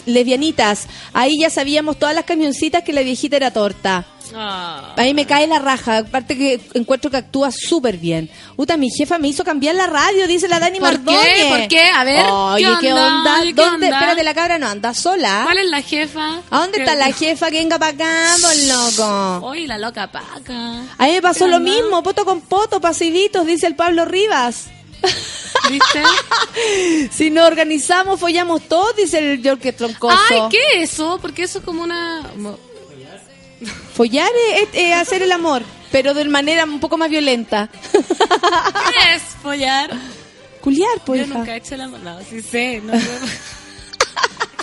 lesbianitas. Ahí ya sabíamos todas las camioncitas que la viejita era torta. Ah. A mí me cae la raja, aparte que encuentro que actúa súper bien. Uta, mi jefa me hizo cambiar la radio, dice la Dani ¿Por qué? ¿Por qué? A ver, Oye, ¿qué ¿qué onda? ¿Dónde? onda? Espérate, la cabra no anda sola. ¿Cuál es la jefa? ¿A dónde ¿Qué- está la jefa que venga para acá, loco? Oye, la loca paca. A mí me pasó ¿Qué lo mismo, poto con poto, pasivitos, dice el Pablo Rivas. *laughs* ¿Viste? *laughs* Si nos organizamos, follamos todos, dice el Yorke Troncoso. Ay, ¿qué es eso? Porque eso es como una... Follar es, hacer el amor, pero de manera un poco más violenta. ¿Qué es follar? Culiar, pues. Yo nunca he hecho la... No, sí sé. No, Es *laughs*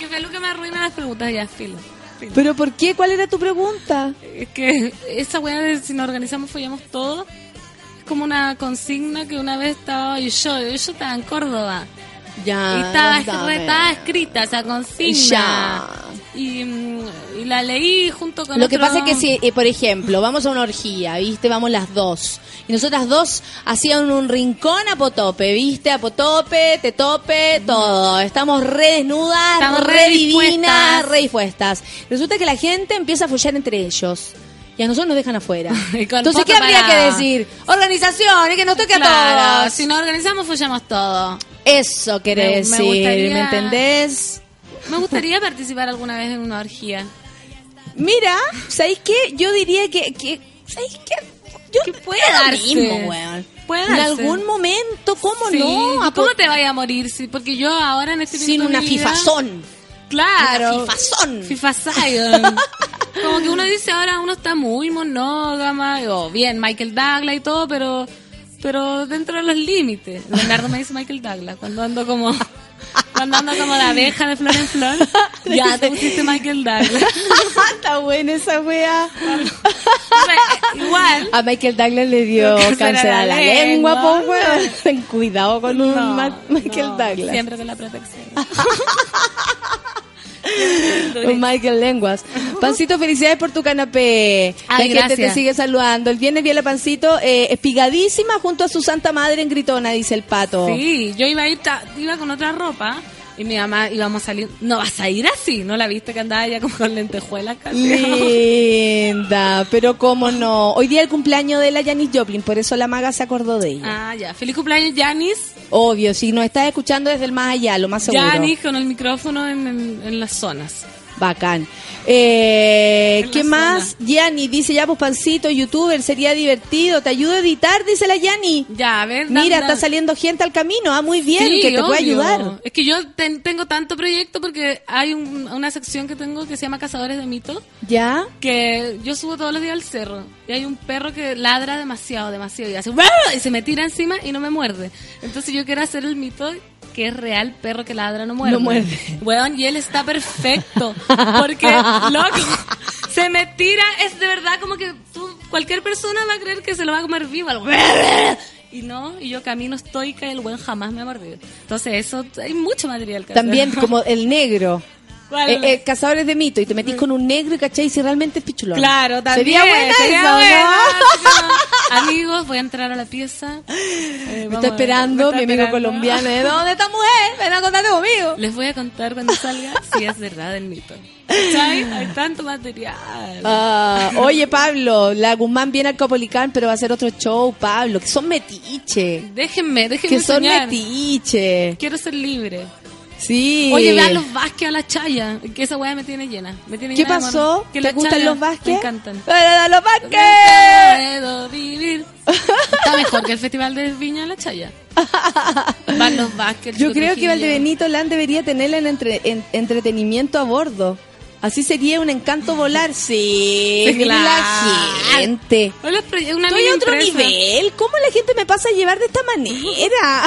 que Feluca me arruina las preguntas ya, filo. filo. ¿Pero por qué? ¿Cuál era tu pregunta? Es que esa weá de si nos organizamos follamos todo es como una consigna que una vez estaba yo, yo, yo estaba en Córdoba Ya. y estaba escrita esa consigna Ya. Y, y la leí junto con Lo que pasa es que si, eh, por ejemplo, vamos a una orgía, ¿viste? Vamos las dos. Y nosotras dos hacían un rincón a potope, ¿viste? A potope, te tope, todo. Estamos re desnudas, Estamos re, re divinas, dispuestas. re dispuestas. Resulta que la gente empieza a follar entre ellos. Y a nosotros nos dejan afuera. *laughs* Entonces, ¿qué habría para- que decir? Organización, y que nos toque a todos. si nos organizamos follamos todo Eso quiere Me- me decir, gustaría- ¿me entendés? Me gustaría participar alguna vez en una orgía Mira, ¿sabéis qué? Yo diría que... que ¿Sabéis qué? Yo Que puede da lo darse. mismo, weón. Puede En darse. algún momento, ¿cómo Sí, no? ¿y A ¿cómo te vaya a morir? Porque yo ahora en este Sin una vida- fifazón. Claro. Una fifazón. Fifazion. *laughs* Como que uno dice ahora uno está muy monógama, o bien Michael Douglas y todo, pero pero dentro de los límites. Leonardo me dice Michael Douglas cuando ando como cuando ando como la abeja de flor en flor. *laughs* Ya te pusiste Michael Douglas. *laughs* Está buena esa wea. Igual. A Michael Douglas le dio Cáncer a la lengua, lengua. po, weón. *laughs* Ten cuidado con un No, Michael no, Douglas. Siempre con la protección. *laughs* Michael Lenguas. *laughs* Pancito, felicidades por tu canapé. la Ay, gente te sigue saludando. El viernes vi a la Pancito eh, espigadísima junto a su santa madre en Gritona, dice el pato. Sí, yo iba a ir, iba con otra ropa y mi mamá íbamos a salir. No vas a ir así, ¿no la viste que andaba ya como con lentejuelas casi? Linda, *laughs* pero cómo no. Hoy día el cumpleaños de la Janis Joplin, por eso la maga se acordó de ella. Ah, ya. Feliz cumpleaños, Janis. Obvio, si nos estás escuchando desde el más allá, lo más seguro. Janis con el micrófono en, en- en las zonas. Bacán. Eh, ¿Qué más? Yani dice ya, pues pancito, youtuber, sería divertido. ¿Te ayudo a editar? Dice la Yani. Ya, a ver. Mira, está saliendo gente al camino. Ah, muy bien, Sí, que te puede ayudar. Es que yo ten- tengo tanto proyecto porque hay un- una sección que tengo que se llama Cazadores de Mitos. ¿Ya? que yo subo todos los días al cerro y hay un perro que ladra demasiado, demasiado y hace y se me tira encima y no me muerde. Entonces yo quiero hacer el mito que es real, perro que ladra no muerde. No muerde. Weón, y él está perfecto *laughs* porque loco se me tira, es de verdad como que tú, cualquier persona va a creer que se lo va a comer vivo. Y no, y yo camino estoica y el buen jamás me ha mordido. Entonces eso, hay mucho material que hacer. También como el negro. Vale. eh, eh, cazadores de mito y te metís con un negro y cachai si realmente es pichulón. Claro, también. Sería buena sería esa, ¿o buena, *laughs* no? Amigos, voy a entrar a la pieza. Eh, Me vamos está esperando me mi amigo esperando. colombiano. ¿eh? *laughs* ¿Dónde está mujer? Ven a contarte conmigo. Les voy a contar cuando salga si es verdad el mito. ¿Cachai? Hay tanto material. Ah, oye, Pablo, la Guzmán viene al Copolicán, pero va a hacer otro show, Pablo, que son metiche. Déjenme, déjenme Que son soñar. metiche. Quiero ser libre. Sí. Oye, vean los Vázquez a la Chaya. Que esa weá me tiene llena. Me tiene ¿Qué llena pasó? Que ¿Te gustan los Vázquez? Me encantan. ¡Para los Vázquez! puedo vivir. Está mejor que el Festival de Viña La Chaya. Van los Vázquez. Yo creo que. Valdebenito Land debería tenerla en, entre- en- entretenimiento a bordo. Así sería un encanto volar. Sí, claro. la gente. Hola, una Estoy a otro nivel. ¿Cómo la gente me pasa a llevar de esta manera?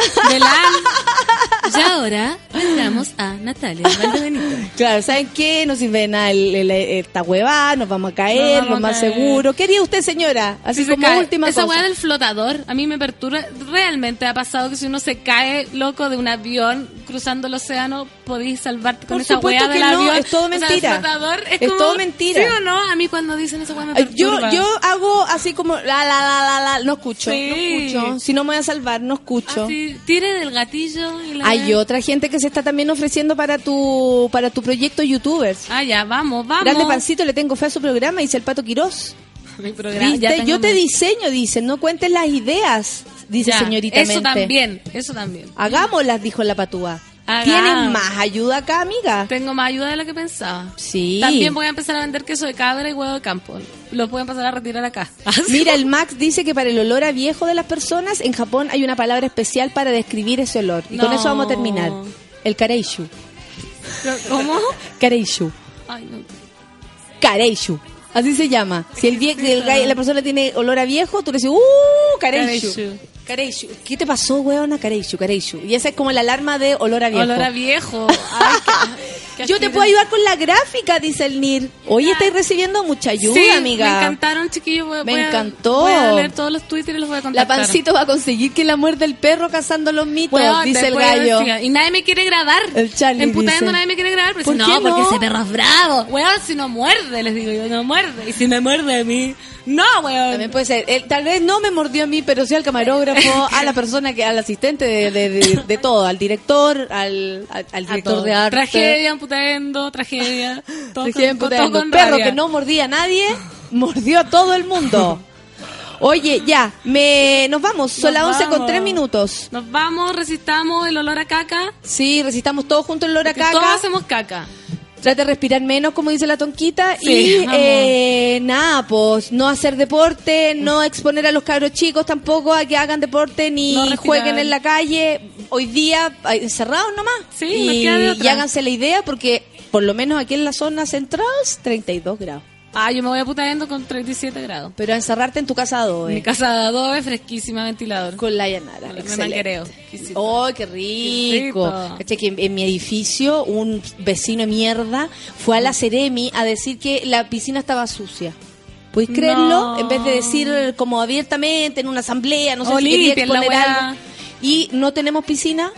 Y ahora vendamos a Natalia Valdebenito. *laughs* Claro, ¿saben qué? No sirve de nada el- el- esta huevada, nos vamos a caer, vamos lo a más caer. seguro. ¿Qué haría usted, señora? Así Si se como cae. última Esa cosa. weá del flotador a mí me perturba. Realmente ha pasado que si uno se cae loco de un avión cruzando el océano, podéis salvarte con Por esa que del no, avión. es todo O sea, el mentira. flotador es, Es como- todo mentira. ¿Sí o no? A mí cuando dicen esa weá me Ay, Yo, perturba. yo hago así como la la la la la, no escucho, Sí. no escucho. Si no me voy a salvar, no escucho. Así, tire del gatillo y la Hay otra gente que se está también ofreciendo para tu para tu proyecto YouTubers. Ah, ya, vamos, vamos. Grande pancito, le tengo fe a su programa, dice el Pato Quirós. *laughs* Mi programa, ¿Viste? Yo te diseño, dice, no cuentes las ideas, dice Ya, señorita Eso Mente. también, eso también. Hagámoslas, dijo la patúa. Hagamos. ¿Tienes más ayuda acá, amiga? Tengo más ayuda de lo que pensaba. Sí. También voy a empezar a vender queso de cabra y huevo de campo. Los voy a empezar a retirar acá. *laughs* Mira, el Max dice que para el olor a viejo de las personas, en Japón hay una palabra especial para describir ese olor. Y con eso vamos a terminar. El kareishu. ¿Cómo? *laughs* Kareishu. Ay, no. Kareishu. Así se llama. Si el, vie- el la persona tiene olor a viejo, tú le dices, ¡uh! Kareishu. Kareishu. Kareishu. ¿Qué te pasó, weona? Kareishu, Kareishu. Y esa es como la alarma de olor a viejo. Olor a viejo. *laughs* Ay, qué- qué Yo te puedo ayudar con la gráfica, dice el NIR. Hoy estáis recibiendo mucha ayuda, Sí, amiga. Me encantaron, chiquillos. Voy, Me voy a- encantó. Voy a leer todos los Twitter y los voy a La contactar. pancito va a conseguir que la muerde el perro cazando los mitos, dice el gallo. y nadie me quiere grabar. El Charlie Emputando nadie me quiere grabar. Pero ¿Por dice, qué no, porque no? ese perro es bravo. Weón, si no muerde, les digo yo, no muerde. Y si me muerde a mí, no, weón. También puede ser. Él, tal vez no me mordió a mí, pero sí al camarógrafo, a la persona que, al asistente de, de, de- de todo, al director, al, al, director de arte. Tragedia, emputando, tragedia. *laughs* Todo Tragedia con- todo con Perro rabia. que no mordía a nadie, mordió a todo el mundo. Oye, ya, me, nos vamos. Son las 11 con vamos. 3 minutos. Nos vamos, resistamos el olor a caca. Sí, recitamos todos juntos el olor a porque Todos caca. hacemos caca. Trate de respirar menos, como dice la tonquita. Sí, y eh, nada, pues no hacer deporte, no exponer a los cabros chicos tampoco a que hagan deporte ni No jueguen en la calle. Hoy día encerrados nomás. Sí, y, y háganse la idea porque por lo menos aquí en la zona central 32 grados. Ah, yo me voy aputando con 37 grados. Pero a encerrarte en tu casa a dos, Mi casa de adobe, fresquísima, ventilador. con la llanara. Me Excelente. manguereo. ¡Oh, qué rico! Qué rico. Que en, mi edificio un vecino de mierda fue a la Ceremi a decir que la piscina estaba sucia. ¿Puedes creerlo? No. En vez de decir como abiertamente en una asamblea, no sé O si quería exponer algo. Y no tenemos piscina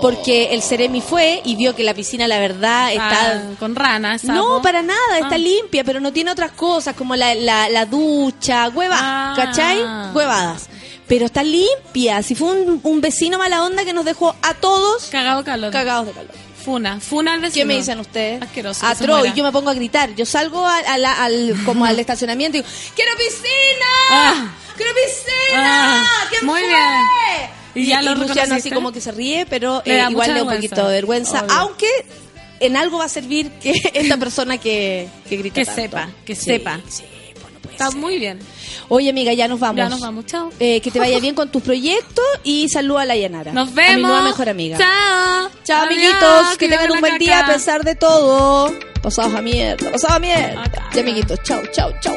porque el Ceremi fue y vio que la piscina, la verdad, está... Ah, con ranas. No, para nada, está Ah. limpia, pero no tiene otras cosas como la, la, la ducha, huevas, Ah. ¿cachai? Huevadas. Pero está limpia. Si fue un, un vecino mala onda que nos dejó a todos Cagado calor. cagados de calor. Funa. Funa al vecino. ¿Qué me dicen ustedes? Asqueroso. que se Atro, muera. y yo me pongo a gritar. Yo salgo a- a la- al, como al estacionamiento y digo, ¡Quiero piscina! Ah. ¡Quiero piscina! ¿Quién muy fue? bien. Y ya lo Luciano así como que se ríe, pero Le eh, igual le da un poquito de vergüenza. Obvio. Aunque en algo va a servir que *laughs* esta persona que, que grita Que tanto. sepa, que Sí, sepa. sí, pues no puede Está ser. muy bien. Oye, amiga, ya nos vamos. Ya nos vamos. Chao. Eh, que te vaya *laughs* bien con tus proyectos y saluda a la Yanara. Nos A mi vemos. nueva mejor amiga. Chao. Chao, Adiós, amiguitos. Que tengan un buen día a pesar de todo. Pasados a mierda. Pasados a mierda. Acá. Ya, amiguitos. Chao, chao, chao.